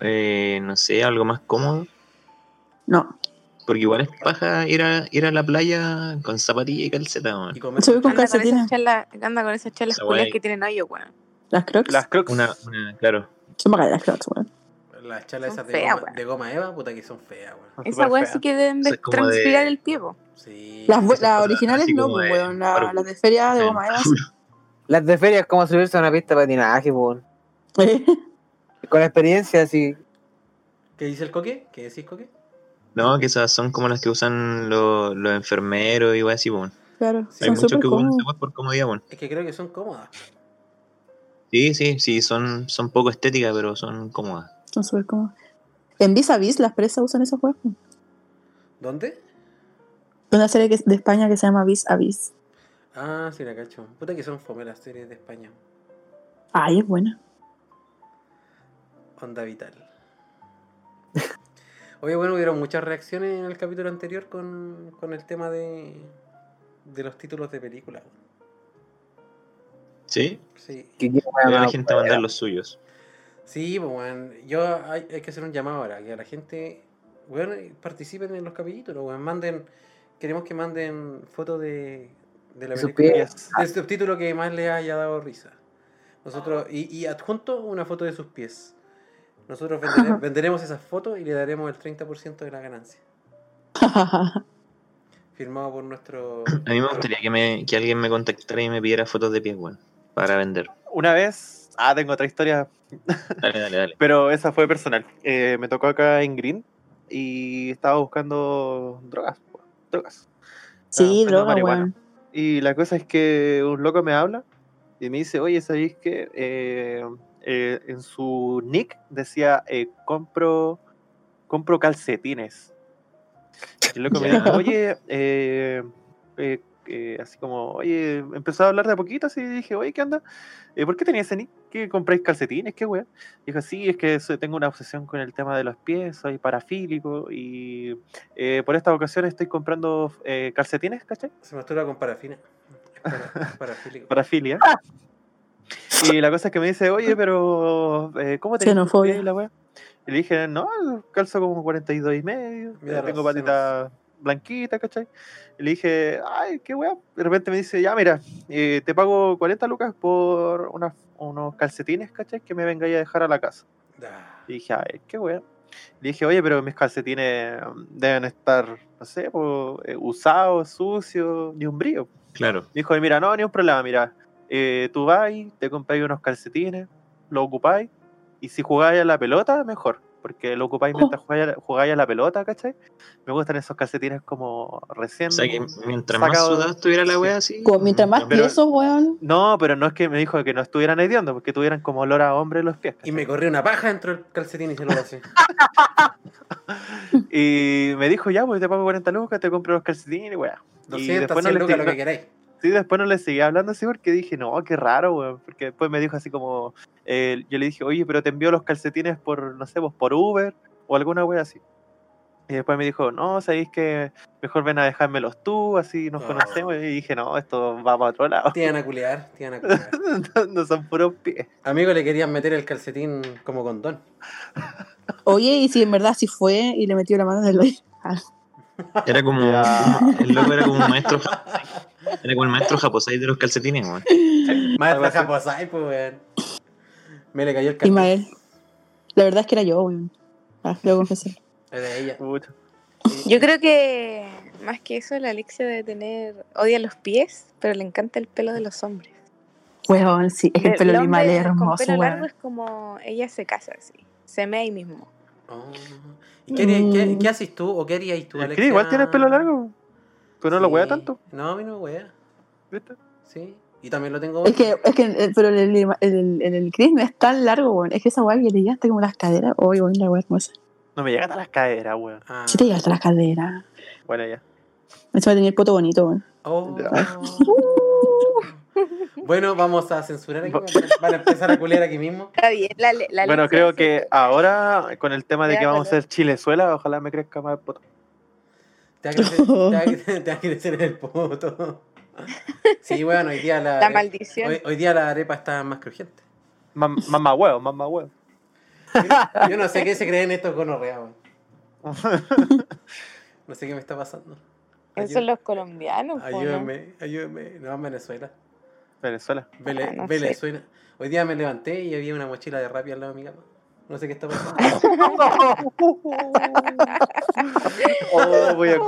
eh, no sé, algo más cómodo. no. Porque igual es paja ir a, ir a la playa con zapatilla y calceta, weón. Y comer- Se ve con Anda con esas calcetines. anda con esas chelas Esa culias que tienen hoyo, weón. Las crocs. Las crocs. Una, una, claro. Son bacanas las crocs, weón. Las chalas Son esas de, goma, weón. de goma Eva, puta que son feas, weón. son Esa súper weá feas. sí que deben de transpirar el pie. Sí. Las, Esas las originales no, pues, weón. La- Barbie. las de feria de Eh, goma eva. Las de feria es como subirse a una pista de patinaje, weón. Con experiencia, así. ¿Qué dice el coque? ¿Qué decís coque? No, que esas son como las que usan los, los enfermeros y weón así, weón. claro, Sí, Hay son muchos que weá por comodidad, weón. Es que creo que son cómodas. Sí, sí, sí, son, son poco estéticas, pero son cómodas. Son súper cómodos. En Vis a Vis las presas usan esos juegos. ¿Dónde? Una serie que de España que se llama Vis a Vis. Ah, sí, la cacho. Puta que son fome las series de España. Ay, es buena. Onda vital. Oye, bueno, hubieron muchas reacciones en el capítulo anterior con, con el tema de, de los títulos de película. ¿Sí? Sí, Que quiero Voy a la gente a mandar los suyos. sí pues, weón. Yo hay, hay que hacer un llamado ahora, que a la gente, bueno, participen en los capítulos, weón. Manden, queremos que manden fotos de, de la película, pies. del subtítulo que más les haya dado risa. Nosotros, y, y adjunto una foto de sus pies. Nosotros vendere- venderemos esas fotos y le daremos el 30% de la ganancia. Firmado por nuestro. A mí me gustaría que, me, que alguien me contactara y me pidiera fotos de pies, weón. Para vender. Una vez, ah, tengo otra historia, Dale, dale, dale. pero esa fue personal. Eh, me tocó acá en Green y estaba buscando drogas. Drogas. sí, buscando droga, marihuana. weón. Y la cosa es que un loco me habla y me dice, oye, ¿sabéis que eh, eh, en su nick decía, eh, compro, compro calcetines? Y el loco me dijo, oye, así como, oye, empezó a hablar de a poquito, así y dije, oye, ¿qué onda? ¿Por qué tenía ese nick? ¿Qué compráis calcetines? ¿Qué wea? Dijo, sí, es que tengo una obsesión con el tema de los pies, soy parafílico y eh, por esta ocasión estoy comprando eh, calcetines, ¿cachai? Se masturba con parafina. Para- parafílico. parafilia. Y la cosa es que me dice, oye, pero eh, ¿cómo tus Xenofobia. la wea? Y le dije, no, calzo como 42 y medio, Mira, eh, tengo patita blanquita, ¿cachai? Y le dije, ay, qué wea. De repente me dice, ya, mira, eh, te pago 40 lucas por unas- unos calcetines, ¿cachai? Que me vengáis a dejar a la casa. Y dije, ay, qué wea. Le dije, oye, pero mis calcetines mm, deben estar, no sé, po, eh, usados, sucios, ni un brillo. Claro. Dijo, mira, no, ni un problema, mira, eh, tú vas, te compráis unos calcetines, lo ocupáis, y si jugáis a la pelota, mejor, porque lo ocupáis Oh. mientras jugáis, a- jugáis a la pelota, ¿cachai? Me gustan esos calcetines como recién... O sea que mientras más estuviera la wea así. Como Mientras más tiesos, weón. No, pero no es que me dijo que no estuvieran hediondo, porque tuvieran como olor a hombre los pies. Y me corrió una paja dentro del calcetín y se lo pasé. Y me dijo, ya, pues te pago 40 lucas, te compro los calcetines, weá. Y 200, después no 100 le lucas, lo que queráis. Sí, después no le seguí hablando así porque dije, no, qué raro, weón. Porque después me dijo así como, eh, yo le dije, oye, pero te envío los calcetines por, no sé, pues por Uber o alguna wea así. Y después me dijo, no, sabéis que mejor ven a dejármelos tú, así nos Oh. conocemos. Y dije, no, esto va para otro lado. Te iban a culear, te iban a culear. no son puros pies. Amigo, le querían meter el calcetín como condón. Oye, y si en verdad sí fue y le metió la mano en el hoyo. Ah, Era como. Ya. El loco era como un maestro. Era como el maestro japosai de los calcetines, weón. Maestro. Japosai, pues, weón. Me le cayó el calcetín. Ismael. La verdad es que era yo, weón. Ah, debo confesar. Es de ella. Pucha. Yo creo que más que eso, la Alexia debe tener. odia los pies, pero le encanta el pelo de los hombres. Weón, sí, es el El pelo de Ismael es Con hermoso, pelo largo weón. es como ella se casa así. Se me ahí mismo. Oh. ¿Y qué, Mm. qué haces tú o qué harías tú, Alexia? igual tienes pelo largo, pero no lo Sí. wea tanto, No, a mí no me wea. ¿viste? Sí. Y también lo tengo. Es que, es que, eh, pero el, el, el, el, el Chris no es tan largo, weón. Es que esa weá que le llega hasta como las caderas. Oye, weón, la weá hermosa. No me llegan a las caderas, weón. Ah. Sí te llega hasta las caderas. Bueno, ya. Eso va a tener el poto bonito, weón. Oh. Ya. bueno, vamos a censurar aquí. Van a empezar a culear aquí mismo. Está bien, la, la Bueno, creo que ahora, con el tema de que vamos a hacer Chilezuela, ojalá me crezca más el poto. Te va a crecer, te va a crecer- te va a crecer en el poto. Sí, bueno, hoy día la, La maldición. hoy, hoy día la arepa está más crujiente. Más más más huevo, más más huevo. Yo, yo no sé qué se creen estos gonorreas, weón. No sé qué me está pasando. Esos son los colombianos, po, ¿no? Ayúdenme, ayúdenme. No, en Venezuela. Venezuela. Vele- Ah, no sé. Venezuela. Hoy día me levanté y había una mochila de rapi al lado de mi cama. No sé qué está pasando. Oh, voy, a,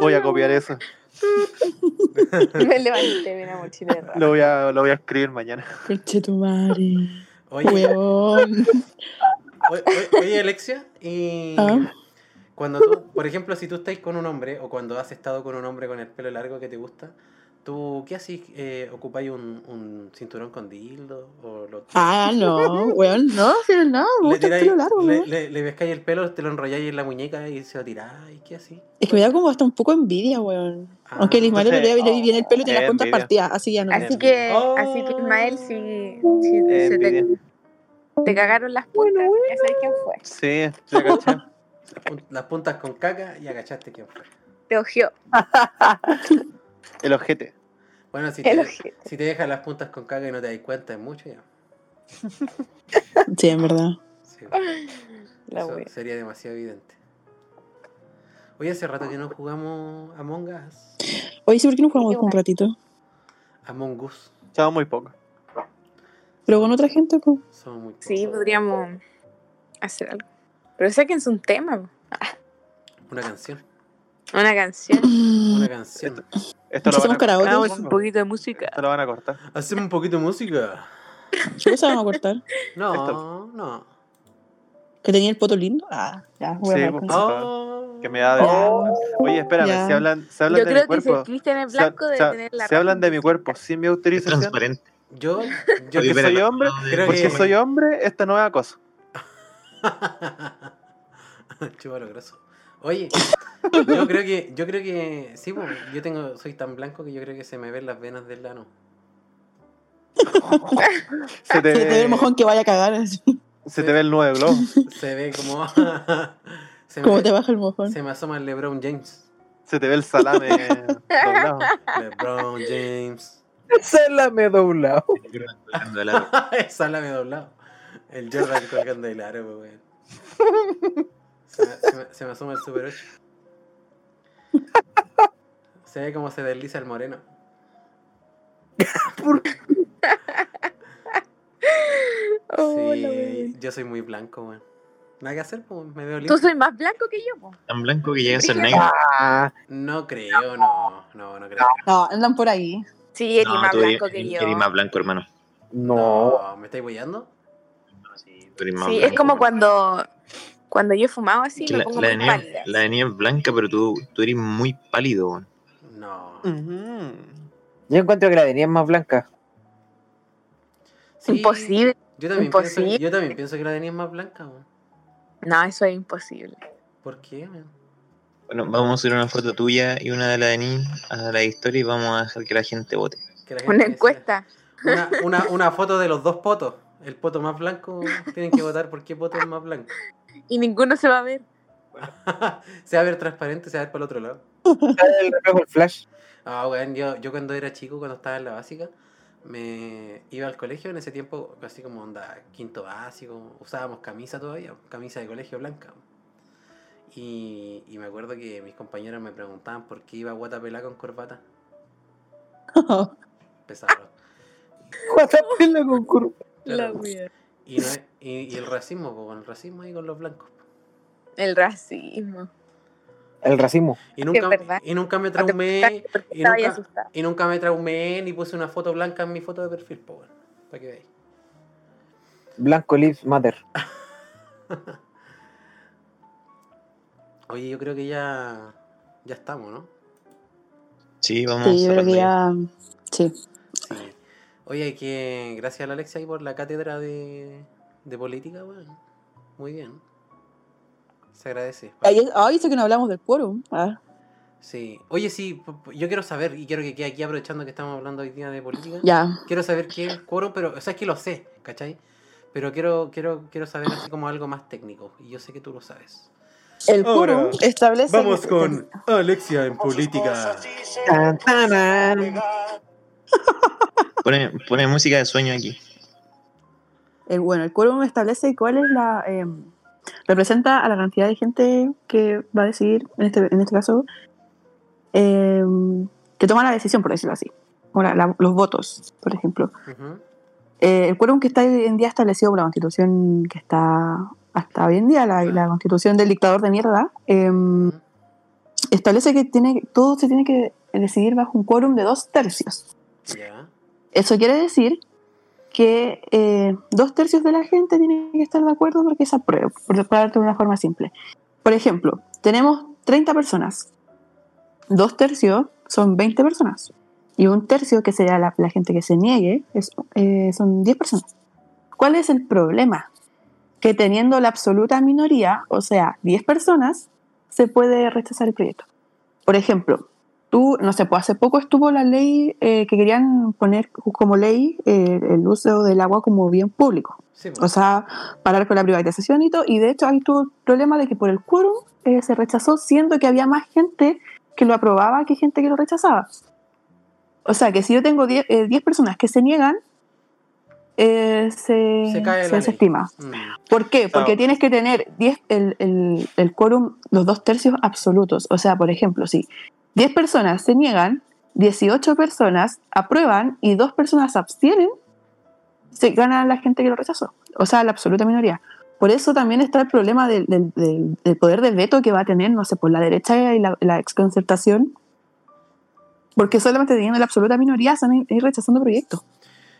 voy a copiar eso. Me levanté mochila de. Lo voy a, lo voy a escribir mañana. Conche tu madre. Oye, Weón. oye, oye, oye, Alexia, y Ah. cuando tú, por ejemplo, si tú estás con un hombre o cuando has estado con un hombre con el pelo largo que te gusta, ¿tú qué haces? Eh, ¿Ocupáis un, un cinturón con dildo? O lo, Ah, no, weón. No, pero no, me le, gusta el tiráis- pelo largo, le, weón. le, le pescáis el pelo, te lo enrolláis en la muñeca y se lo tiráis? ¿Qué así? Es que me da como hasta un poco envidia, weón. Ah, Aunque el Ismael entonces- le vi bien el pelo y Eh, las puntas envidia. partidas, así ya no. Así que, Oh. así que Ismael, si, si se te, te cagaron las puntas, ya sabes quién fue. Sí, ya caché. Las pun- Las puntas con caca y agachaste quién fue. Te ojeó El ojete. Bueno, si te, ojete. si te dejas las puntas con caca y no te das cuenta, es mucho ya. Sí, en verdad. Sí, La eso sería demasiado evidente. Oye, hace rato que no jugamos Among Us. Oye, sí, ¿por qué no jugamos un ratito? Among Us. Chavo muy poco. Pero con otra gente, pues. Somos muy Sí, podríamos hacer algo. Pero sáquense un tema, po. Una canción. una canción. Una canción. Esto lo van hacemos a karaoke. Hagamos un poquito de música. Esto lo van a cortar. Hacemos un poquito de música. ¿Qué cosa vamos a cortar? No, Esto. no. ¿Que tenía el poto lindo? Ah, ya, voy Sí, a pues. Oh. Que me da de... Ya. Oye, espérame, Ya. si hablan, si hablan Yo de mi creo que si cuerpo... el Cristian es si- blanco debe si- tener la si hablan de mi cuerpo sin mi Es autorización, transparente. Yo, yo Oye, espera, soy hombre, creo porque que- soy hombre, esta no es acoso. Chúpalo grosso. Oye, yo creo que, yo creo que, sí, pues, yo tengo, soy tan blanco que yo creo que se me ven las venas del ano. Se te, Se te ve el mojón que vaya a cagar. así. se te ve el nuevo globo. Se ve como, se Como me, te baja el mojón. se me asoma el LeBron James. Se te ve el salame doblado. LeBron James. Sálame doblado. El salame doblado. El Jordan colgando del aro, weón. Se me, se, me, se me asoma el Super 8. Se ve como se desliza el moreno. Oh, Sí, yo soy muy blanco, weón. Nada que hacer, pues, me veo Tú limpio. soy más blanco que yo, po. Tan blanco que llega a ser negro. Ah, No creo, no, no, no creo. No, andan por ahí. Sí, eres No, más tú eres, blanco que yo. eres más blanco, hermano. no. No, ¿me estáis boyando? Sí, tú eres más Sí, es como hermano. cuando, cuando yo fumaba así, Que me La, pongo la muy nieve, pálida. la nieve es blanca, pero tú, tú eres muy pálido. No. Yo encuentro que la tenía más blanca. Sí, Imposible. Yo también, pienso, yo también pienso que la tenía más blanca. No, eso es imposible. ¿Por qué, weón? Bueno, vamos a subir una foto tuya y una de la de Nin a la historia y vamos a dejar que la gente vote. La gente Una encuesta. Una, una, una foto de los dos potos. El poto más blanco, tienen que votar por qué poto es más blanco. Y ninguno se va a ver. se va a ver transparente, se va a ver para el otro lado. El reflejo del flash. Ah, weón, yo, yo cuando era chico, cuando estaba en la básica, me iba al colegio en ese tiempo, casi como onda quinto básico, usábamos camisa todavía, camisa de colegio blanca. Y, y me acuerdo que mis compañeros me preguntaban por qué iba guata pelada con corbata. Pesado. Guatapela con curva. Claro. wea. Y, no es- y, y el racismo, con el racismo y con los blancos. po. El racismo. El racismo. Y nunca, y nunca me traumé. Y ahí nunca, y nunca me traumé ni puse una foto blanca en mi foto de perfil, bueno, para que veáis. Blanco Lives Matter. Oye, yo creo que ya, ya estamos, ¿no? Sí, vamos Sí, yo creo que ya. Sí. Oye, que gracias a la Alexia ahí por la cátedra de, de política, weón. Muy bien. Se agradece. Ay, ay, eso que no hablamos del quórum. Ah. Sí. Oye, sí, yo quiero saber, y quiero que quede aquí aprovechando que estamos hablando hoy día de política. Ya. Quiero saber qué es quórum, pero, o sea, es que lo sé, ¿cachai? Pero quiero, quiero, quiero saber así como algo más técnico, y yo sé que tú lo sabes. El quórum establece. Vamos con Alexia en política. Tan. Pone, pone música de sueño aquí. El, bueno, el quórum establece cuál es la. eh, representa a la cantidad de gente que va a decidir, en este, en este caso, eh, que toma la decisión, por decirlo así. O la- la- los votos, por ejemplo. Eh, el quórum que está hoy en día establecido por la constitución que está hasta hoy en día, la, la constitución del dictador de mierda, eh, establece que tiene, todo se tiene que decidir bajo un quórum de dos tercios. Eso quiere decir que eh, dos tercios de la gente tiene que estar de acuerdo porque se apruebe, por darte una forma simple. Por ejemplo, tenemos 30 personas. Dos tercios son 20 personas. Y un tercio, que sería la, la gente que se niegue, es, eh, son 10 personas. ¿Cuál es el problema? Que teniendo la absoluta minoría, o sea, 10 personas, se puede rechazar el proyecto. Por ejemplo, tú, no sé, pues hace poco estuvo la ley eh, que querían poner como ley eh, el uso del agua como bien público. Sí, O sea, parar con la privatización y todo. Y de hecho ahí tuvo el problema de que por el quórum eh, se rechazó, siendo que había más gente que lo aprobaba que gente que lo rechazaba. O sea, que si yo tengo 10 eh, 10 personas que se niegan, eh, se, Se cae la se desestima. Mm. ¿Por qué? Porque tienes que tener 10, el, el, el quórum, los dos tercios absolutos. O sea, por ejemplo, si 10 personas se niegan, 18 personas aprueban y dos personas se abstienen, se gana la gente que lo rechazó. O sea, la absoluta minoría. Por eso también está el problema del- del- del poder de veto que va a tener, no sé, por la derecha y la, la exconcertación. Porque solamente teniendo la absoluta minoría se van a ir rechazando proyectos.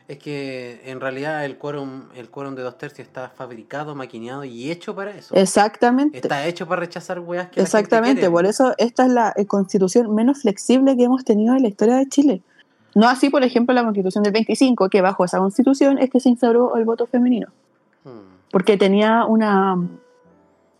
Es que en realidad el quórum, el quórum de dos tercios está fabricado, maquineado y hecho para eso. Exactamente. Está hecho para rechazar weas que la gente Exactamente, por eso esta es la eh, constitución menos flexible que hemos tenido en la historia de Chile. No así, por ejemplo, la constitución del 25, que bajo esa constitución es que se instauró el voto femenino, Mm. porque tenía una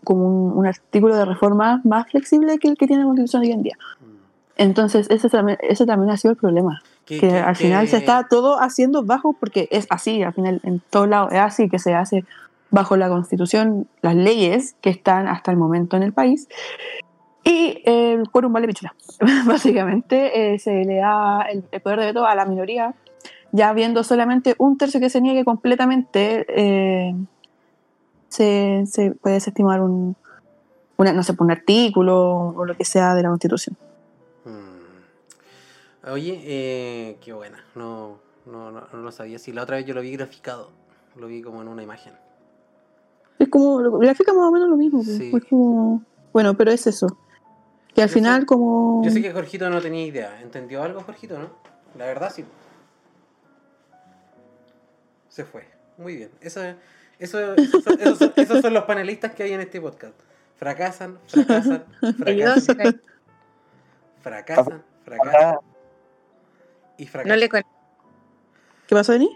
como un, un artículo de reforma más flexible que el que tiene la constitución hoy en día. Mm. Entonces, ese también, ese también ha sido el problema, Que- que al final se está todo haciendo bajo, porque es así, al final en todos lados es así que se hace bajo la constitución, las leyes que están hasta el momento en el país, y eh, el quórum vale pichula. Básicamente eh, se le da el, el poder de veto a la minoría, ya viendo solamente un tercio que se niegue completamente, eh, se, se puede desestimar un, una, no sé, un artículo o lo que sea de la constitución. Oye, eh, qué buena. No, no, no, no lo sabía. Si la otra vez yo lo vi graficado. Lo vi como en una imagen. Es como, lo- grafica más o menos lo mismo. pues. Sí. Es como- bueno, pero es eso. Que al Yo final sé- como... Yo sé que Jorgito no tenía idea. ¿Entendió algo, Jorgito, no? La verdad, sí. Se fue. Muy bien. Eso, eso, esos, son, esos son- esos son los panelistas que hay en este podcast. Fracasan, fracasan, fracasan, fracasan, fracasan y No le con- ¿Qué pasó, Denis?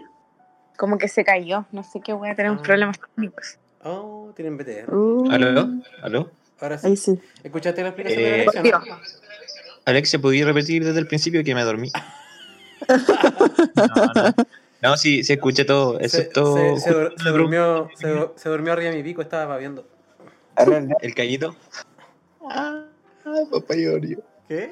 Como que se cayó. No sé qué voy a tener Ah. problemas técnicos. Oh, tienen BTR. Uh, ¿Aló? ¿Aló? Ahora sí. Ahí sí. ¿Escuchaste la explicación de Eh, la lección? Volvió. Alexia, ¿podías repetir desde el principio que me dormí? No, no. No, sí, sí escuché todo, Se, excepto se- se dur- se durmió, se, se durmió arriba de mi pico, estaba babeando. el callito. Ah. ¿Qué?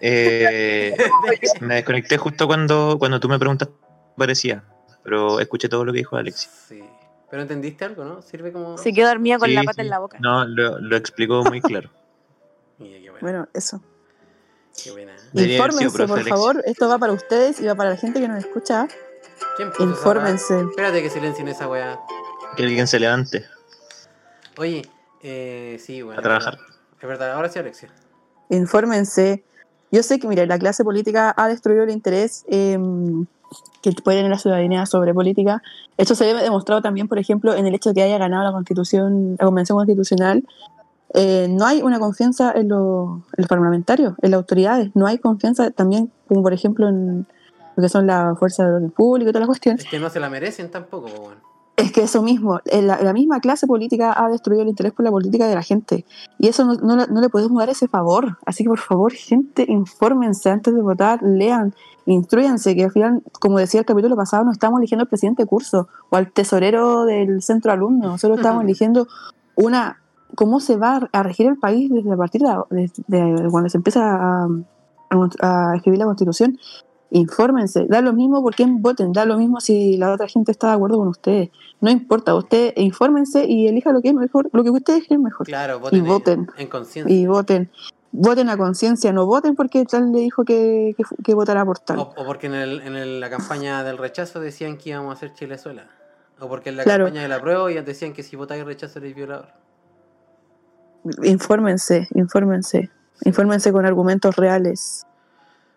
Eh, me desconecté justo cuando, cuando tú me preguntas qué parecía, pero escuché todo lo que dijo Alexia. Sí. Pero entendiste algo, ¿no? Sirve como. Se quedó dormida con Sí, la pata sí. en la boca. No, lo, lo explicó muy claro. Mira, qué buena. Bueno, eso. Qué buena. Infórmense, por favor. Esto va para ustedes y va para la gente que nos escucha. ¿Quién? Infórmense. Espérate que silencien esa weá. Que alguien se levante Oye, eh, sí, bueno. a trabajar. Es verdad, ahora sí, Alexia. Infórmense. Yo sé que, mira, la clase política ha destruido el interés eh, que puede tener la ciudadanía sobre política. Esto se ve demostrado también, por ejemplo, en el hecho de que haya ganado la constitución, la convención constitucional. Eh, no hay una confianza en, lo- los parlamentarios, en las autoridades. No hay confianza también, como por ejemplo en, porque son la fuerza del orden público y todas las cuestiones. Es que no se la merecen tampoco, po, weón. Es que eso mismo, eh, la, la misma clase política ha destruido el interés por la política de la gente. Y eso no, no, le- no le podemos dar ese favor. Así que por favor, gente, infórmense antes de votar, lean, instruyanse, que al final, como decía el capítulo pasado, no estamos eligiendo al presidente de curso o al tesorero del centro alumno, solo estamos eligiendo una cómo se va a regir el país desde a partir de, cuando se empieza a- a escribir la constitución. Infórmense, da lo mismo por quién voten, da lo mismo si la otra gente está de acuerdo con ustedes. No importa, ustedes infórmense y elija lo que es mejor, lo que ustedes creen mejor. Claro, voten, en- voten. en conciencia. Y voten. Voten a conciencia, no voten porque tal le dijo que, que, que votará por tal. O, o porque en, el, en el- la campaña del rechazo decían que íbamos a hacer Chilezuela. O porque en la Claro. campaña de la prueba ya decían que si votáis rechazo eres violador. Infórmense, infórmense. Infórmense con argumentos reales.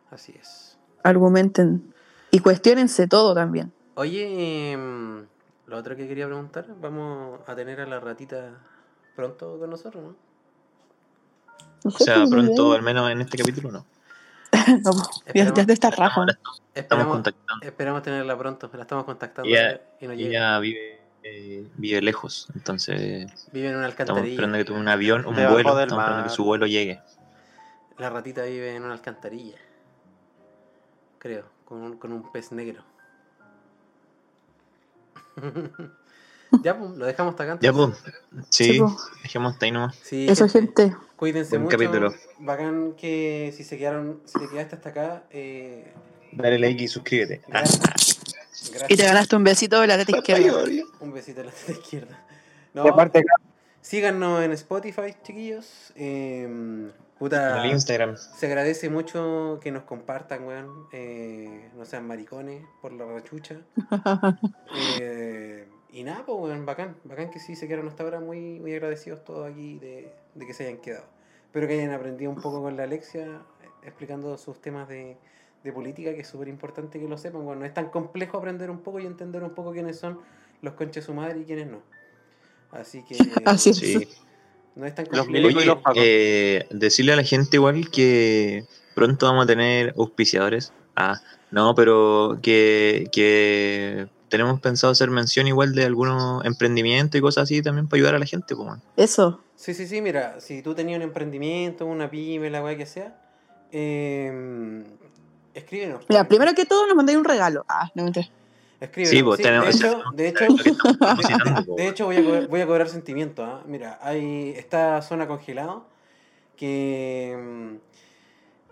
Así es. Argumenten. Y cuestionense todo también. Oye, em, lo otro que quería preguntar, vamos a tener a la ratita pronto con nosotros, ¿no? O sea, pronto, al menos en este capítulo, no. no, ya, ya te está raja. Ahora estamos Esperamos, contactando. esperamos tenerla pronto, la estamos contactando Ella- y no llega. Ella vive, eh, vive lejos, entonces Vive en una estamos alcantarilla. esperando que tome un avión, un vuelo, estamos esperando que su vuelo llegue. La ratita vive en una alcantarilla. Creo, con un, con un pez negro. ya, pues, lo dejamos hasta acá. Ya, entonces. pues, sí, Sí, pues. dejemos hasta ahí nomás. Sí, Eso, gente, gente. Cuídense Buen mucho. capítulo. Bacán que si se quedaron, si te quedaste hasta acá, eh, Dale like y suscríbete. gracias. Gracias. Y te ganaste un besito de la teta izquierda. Un besito a la teta izquierda. Y No, aparte, síganos en Spotify, chiquillos. Eh, puta, En el Instagram. se agradece mucho que nos compartan, weón. Eh, no sean maricones por la rachucha. Eh, y nada, pues, weón, bacán. Bacán que sí se quedaron hasta ahora muy, muy agradecidos todos aquí de, de que se hayan quedado. Espero que hayan aprendido un poco con la Alexia explicando sus temas de, de política, que es súper importante que lo sepan. Bueno, no es tan complejo aprender un poco y entender un poco quiénes son los conches su madre y quiénes no. Así que Así es. Sí. No es tan y los pacos. eh, decirle a la gente igual que pronto vamos a tener auspiciadores. Ah, no, pero que, que tenemos pensado hacer mención igual de algunos emprendimientos y cosas así también para ayudar a la gente. Pues. Eso. Sí, sí, sí, mira, si tú tenías un emprendimiento, una pyme, la weá que sea, eh, escríbenos. Mira, primero que todo nos mandáis un regalo. Ah, no me enteré. Escríbenos. Sí, pues, Sí, tenemos- de hecho, de hecho, de hecho voy, a cobrar, voy a cobrar sentimiento. ¿ah? Mira, hay esta zona congelado que mm,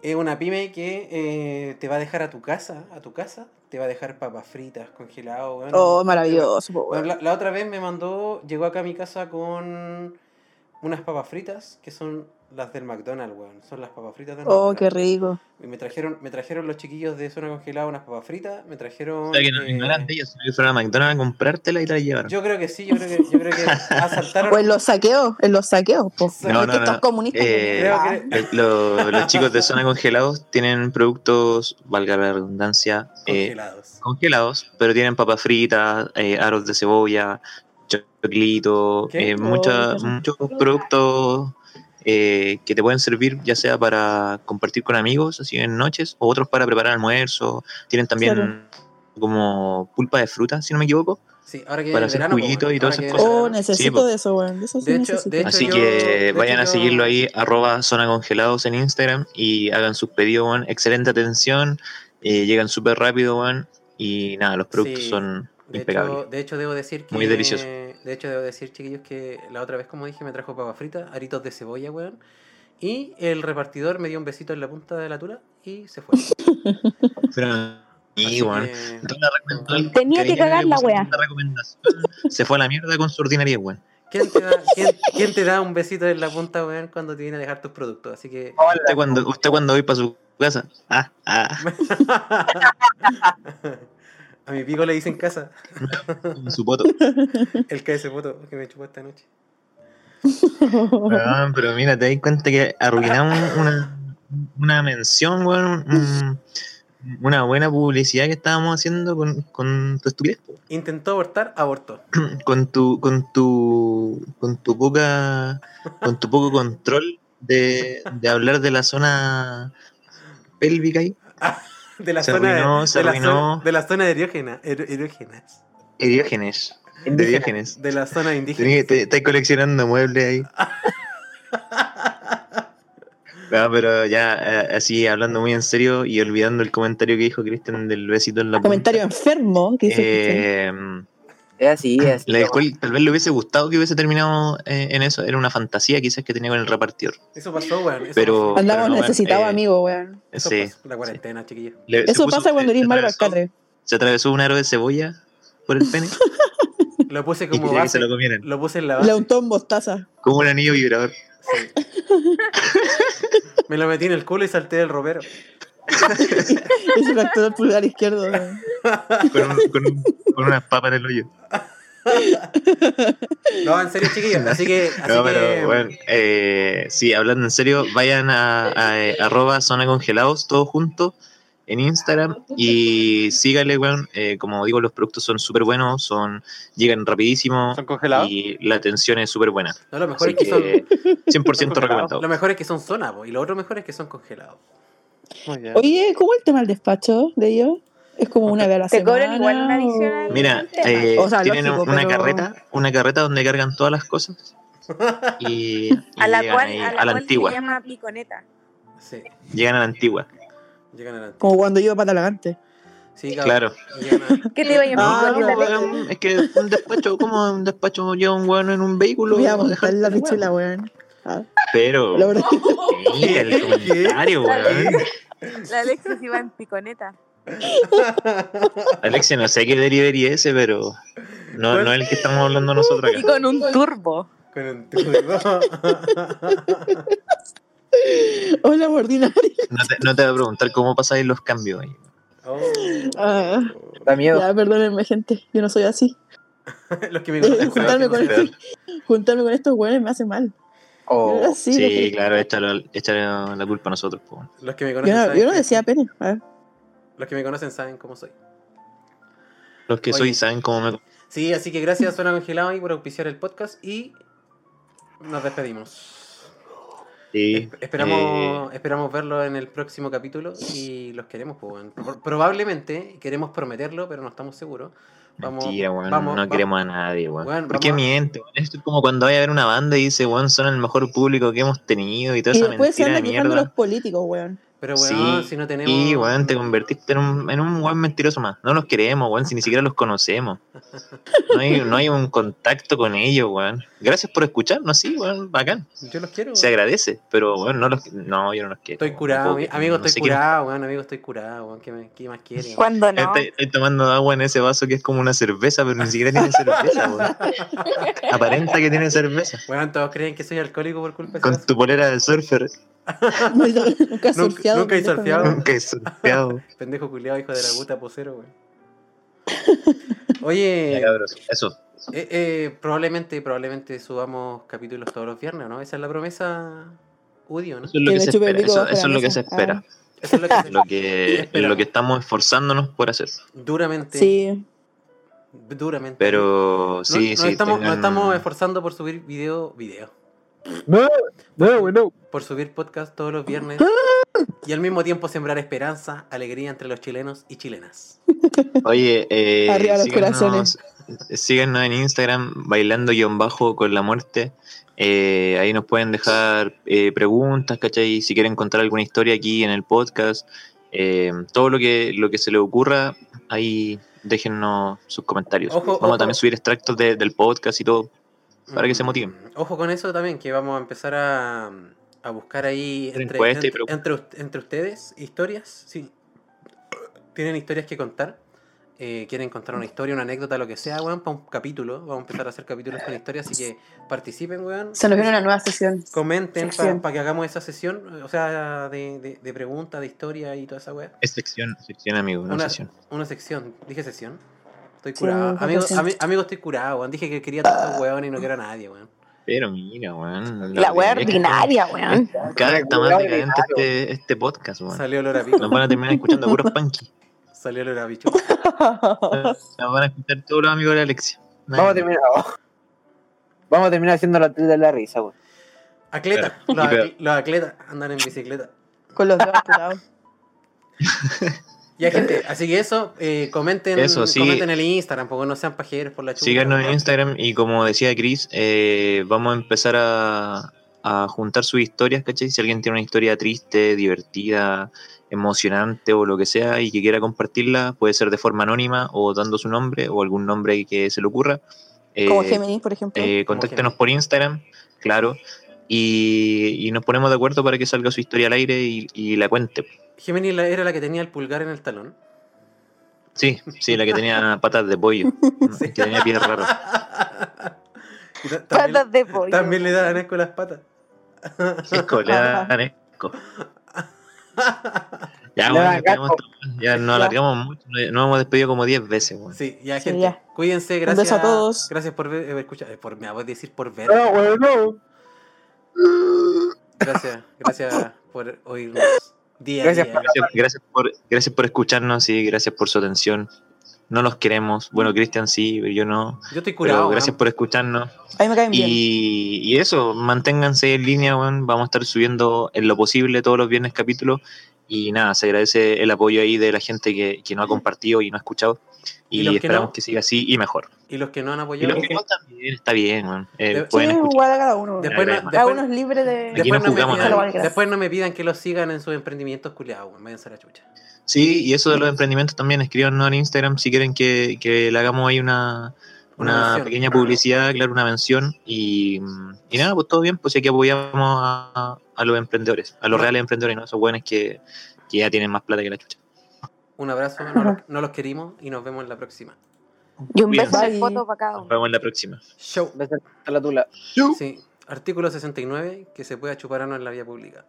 es una pyme que eh, te va a dejar a tu casa, a tu casa, te va a dejar papas fritas, congelado. Oh, maravilloso. Bueno, la, la otra vez me mandó, llegó acá a mi casa con unas papas fritas que son las del McDonald's, weón. Son las papas fritas del Oh, McDonald's. qué rico. Y me trajeron, me trajeron los chiquillos de zona congelada unas papas fritas, me trajeron. O sea, que no, eh, no eran de ellos, sino que fueron a McDonald's a comprártela y te la llevaron. yo creo que sí, yo creo que, yo creo que asaltaron. O en los saqueos, en los saqueos. No, no, no. comunistas. Eh, Creo que- Eh, lo- los chicos de zona congelados tienen productos, valga la redundancia, eh, congelados. congelados, pero tienen papas fritas, eh, aros de cebolla, choclito, eh, mucha- muchos productos eh, que te pueden servir ya sea para compartir con amigos, así en noches, o otros para preparar almuerzo. Tienen también Claro. como pulpa de fruta, si no me equivoco. Sí, ahora que para hacer verano, juguitos y todas esas que cosas. Oh, necesito Sí, po. de eso, weón. De eso sí De hecho- necesito. de hecho- Así yo- que de hecho vayan a yo- seguirlo ahí, arroba zona congelados en Instagram y hagan sus pedidos, weón. Excelente atención, eh, llegan súper rápido, weón. Y nada, los productos Sí. son De impecables. hecho, de hecho, debo decir que. Muy delicioso. De hecho, debo decir, chiquillos, que la otra vez, como dije, me trajo papas fritas, aritos de cebolla, weón. Y el repartidor me dio un besito en la punta de la tula y se fue. Pero, y, weón. que- Tenía que cagar la recomendación, Se fue a la mierda con su ordinaria, weón. ¿Quién te, da, quién, quién te da un besito en la punta, weón, cuando te viene a dejar tus productos? Así que. Usted cuando, usted cuando voy para su casa. Ah, ah, a mi pico le dicen casa. su poto. El KS foto que me chupó esta noche. Pero mira, te das cuenta que arruinamos una, una mención, weón. un- una buena publicidad que estábamos haciendo con, con tu estupidez. Intentó abortar, abortó. con tu, con tu, con tu poca, con tu poco control de, de hablar de la zona pélvica ahí. De la Se zona arruinó, de, se de la zona, de la zona erógena, erógenas. Diógenes. De Indígena. Diógenes. De la zona indígena. Estás coleccionando muebles ahí. No, pero ya eh, así hablando muy en serio y olvidando el comentario que dijo Cristian del besito en la punta. Comentario enfermo que dice. Eh, Es así, es así. la del cual tal vez le hubiese gustado que hubiese terminado eh, en eso. Era una fantasía quizás que tenía con el repartidor. Eso pasó, weón. Eso Pero-. Andamos no, necesitados, eh, amigo, weón. Eso Sí. pasó. La cuarentena, chiquillo. Le- se Eso puso- pasa cuando eres atravesó- Alcatre. Se atravesó un aro de cebolla por el pene Lo puse como que base. se lo comieran. Lo puse en la base. Le untó en mostaza. Como un anillo vibrador. Sí. Me lo metí en el culo y salté del ropero. Y se fracturó el pulgar izquierdo. Con, un- con un- con unas papas en el hoyo. No, en serio, chiquillos. Así que. Así No, que pero bueno, eh, sí, hablando en serio, vayan a, a, eh, arroba zona congelados, todos juntos, en Instagram y síganle, weón. Eh, como digo, los productos son súper buenos, son llegan rapidísimo ¿Son congelados? y la atención es súper buena. No, lo mejor Así es que son. que 100% Congelados. recomendado. Lo mejor es que son zona, po, y lo otro mejor es que son congelados. Oye, ¿cómo el tema del despacho de ellos? Es como una vez a la Te semana. cobran igual una adicional. Mira, eh, O sea, tienen lógico, una pero- carreta, una carreta donde cargan todas las cosas y, y A la llegan cual, ahí a la, a la cual antigua, se llama piconeta. Sí, llegan a la antigua, llegan a la. Como cuando yo iba para Talagante. Sí, claro. ¿Qué te iba a llamar Ah, no, es que un despacho, como un despacho lleva un weón en un vehículo? Voy a Dejar montar la pichula, weón. Ah, Pero, la verdad. mira el comentario, weón. La Alexis iba en piconeta. Alexia, no sé qué delivery es ese, pero no, no es el que estamos hablando nosotros Y acá. con un turbo. Con un turbo. Hola, ordinario. No te, no te voy a preguntar cómo pasáis los cambios ahí. Oh. Ah, Da miedo. ya, perdónenme, gente. Yo no soy así. Los que me saben juntarme, que con estos, juntarme con estos weones me hace mal. Oh, Sí, claro, échale, échale la culpa a nosotros. po. Los que me Yo conocen no, saben yo no que- decía pene. A ver. Los que me conocen saben cómo soy. Los que Oye. soy saben cómo me... Sí, así que gracias a Zona Congelado ahí por auspiciar el podcast y nos despedimos. Sí, Esp- Esperamos, esperamos verlo en el próximo capítulo y los queremos, pues. Pro- Probablemente, queremos prometerlo, pero no estamos seguros. Vamos, Mentira, weón. vamos, no queremos a nadie, weón. Weón, ¿Por qué miente? weón? Esto es como cuando vaya a ver una banda y dice, weón, son el mejor público que hemos tenido y toda Y esa después se mentira de anda quejando mierda. los políticos, weón. Pero, weón, Sí, si no tenemos. Y, weón, te convertiste en un, en un weón mentiroso más. No los queremos, weón, si ni siquiera los conocemos. No hay, no hay un contacto con ellos, weón. Gracias por escucharnos, sí, weón, bacán. Yo los quiero. Se agradece, pero, weón, no los... No, yo no los quiero. Estoy curado, amigo, no estoy curado, weón, amigo, estoy curado, weón. ¿Qué, me- qué más quieren? ¿Cuándo no? Estoy, estoy tomando agua en ese vaso que es como una cerveza, pero ni siquiera tiene cerveza, weón. Aparenta que tiene cerveza. Weón, todos creen que soy alcohólico por culpa de Con tu polera de surfer, nunca surfeado. he pendejo, surfeado. nunca he surfeado. pendejo culiado, hijo de la puta posero. Ya, Oye, cabros, eso. eh, eh, probablemente, probablemente subamos capítulos todos los viernes, ¿no? Esa es la promesa Udio, ¿no? Eso es lo Que se espera. pico Eso, es lo que se espera. Eso es lo que se- Lo que, Esperamos. lo que estamos esforzándonos por hacer. duramente, Sí, duramente. Pero No- sí, nos, sí. estamos, nos tengan- estamos esforzando por subir video, video, No, no, bueno. por subir podcast todos los viernes y al mismo tiempo sembrar esperanza, alegría entre los chilenos y chilenas. Oye, eh, Arriba los síganos, corazones. síganos en Instagram, bailando guion bajo con la muerte. Eh, ahí nos pueden dejar eh, preguntas, ¿cachai? Si quieren contar alguna historia aquí en el podcast, eh, todo lo que, lo que se les ocurra, ahí déjennos sus comentarios. Ojo, Vamos ojo. a también subir extractos de- del podcast y todo. Para que se motiven. Mm, Ojo con eso también, que vamos a empezar a, a buscar ahí entre, entre, entre entre ustedes historias. Si tienen historias que contar, eh, quieren contar una historia, una anécdota, lo que sea, weón, para un capítulo. Vamos a empezar a hacer capítulos con historias, así que participen, weón. se nos viene una nueva sesión. Comenten para sección. que hagamos esa sesión, o sea, de, de, de preguntas, de historia y toda esa weá. Es sección, sección amigo, no Una, sesión. una sección, dije sesión. Estoy curado. amigo, ami- amigo, estoy curado, weón. Dije que quería tantos weón y no quiero a nadie, weón. Pero mira, weón. La es que ordinaria, weón. Cada vez está más decadente este, este podcast, weón. Salió olor a picho. Nos van a terminar escuchando puros punky. Salió olor a picho. Nos van a escuchar todos los amigos de Alexia. Vamos a terminar. Vamos a terminar haciendo la tele de la risa, weón. Atleta, los, atletas andan en bicicleta. Con los dedos apurados. Ya, gente, así que eso, eh, comenten, Eso, sí. comenten en el Instagram, porque no sean pajeros por la chucha. Síganos en. Instagram y como decía Chris, eh, vamos a empezar a, a juntar sus historias, ¿cachai? Si alguien tiene una historia triste, divertida, emocionante o lo que sea y que quiera compartirla, puede ser de forma anónima o dando su nombre o algún nombre que se le ocurra. Como Eh, Géminis, por ejemplo. eh, contáctenos por Instagram, claro, y, y nos ponemos de acuerdo para que salga su historia al aire y, y la cuente. Géminis la- era la que tenía el pulgar en el talón. Sí, sí, la que tenía patas de pollo, Sí. que tenía pies raros. Patas de pollo. también le daban asco las patas. Esco, le esco. Ya, bueno, tenemos ya nos alargamos mucho, nos hemos despedido como 10 veces. weón. Sí, ya, Sí, gente. ya. Cuídense, Un gracias. beso a todos. Gracias por ver, eh, escuchar, eh, por, me voy a decir por ver. No, bueno. Gracias, gracias por oírnos. Día Gracias día. Gracias, gracias por, gracias por escucharnos y gracias por su atención. No los queremos. Bueno, Cristian sí, pero yo no. Yo estoy Pero curado. gracias weón. por escucharnos. A mí me caen bien. Y, y eso, manténganse en línea, weón. Vamos a estar subiendo en lo posible todos los viernes capítulos. Y nada, se agradece el apoyo ahí de la gente que, que no ha compartido y no ha escuchado. Y Y, esperamos no. que siga así y mejor. Y los que no han Y apoyado. los que no también está bien, weón. Eh, Sí, igual a cada uno. Después, no, Cada uno es libre de. Aquí después no no me pidan, después no me pidan que los sigan en sus emprendimientos culiados, weón. Váyanse a la chucha. Sí, y eso de los emprendimientos también, escríbanos en Instagram si quieren que, que le hagamos ahí una, Una una mención. pequeña publicidad, claro, una mención. Y, y nada, pues todo bien, pues aquí apoyamos a, a los emprendedores, a los reales emprendedores, ¿no? Esos buenos que, que ya tienen más plata que la chucha. Un abrazo, no, los- no los querimos y nos vemos en la próxima. Y un beso y- foto para cada Nos vemos en la próxima. Show. Beso a la tula. Sí. Artículo 69, que se pueda chupar ano en la vía pública.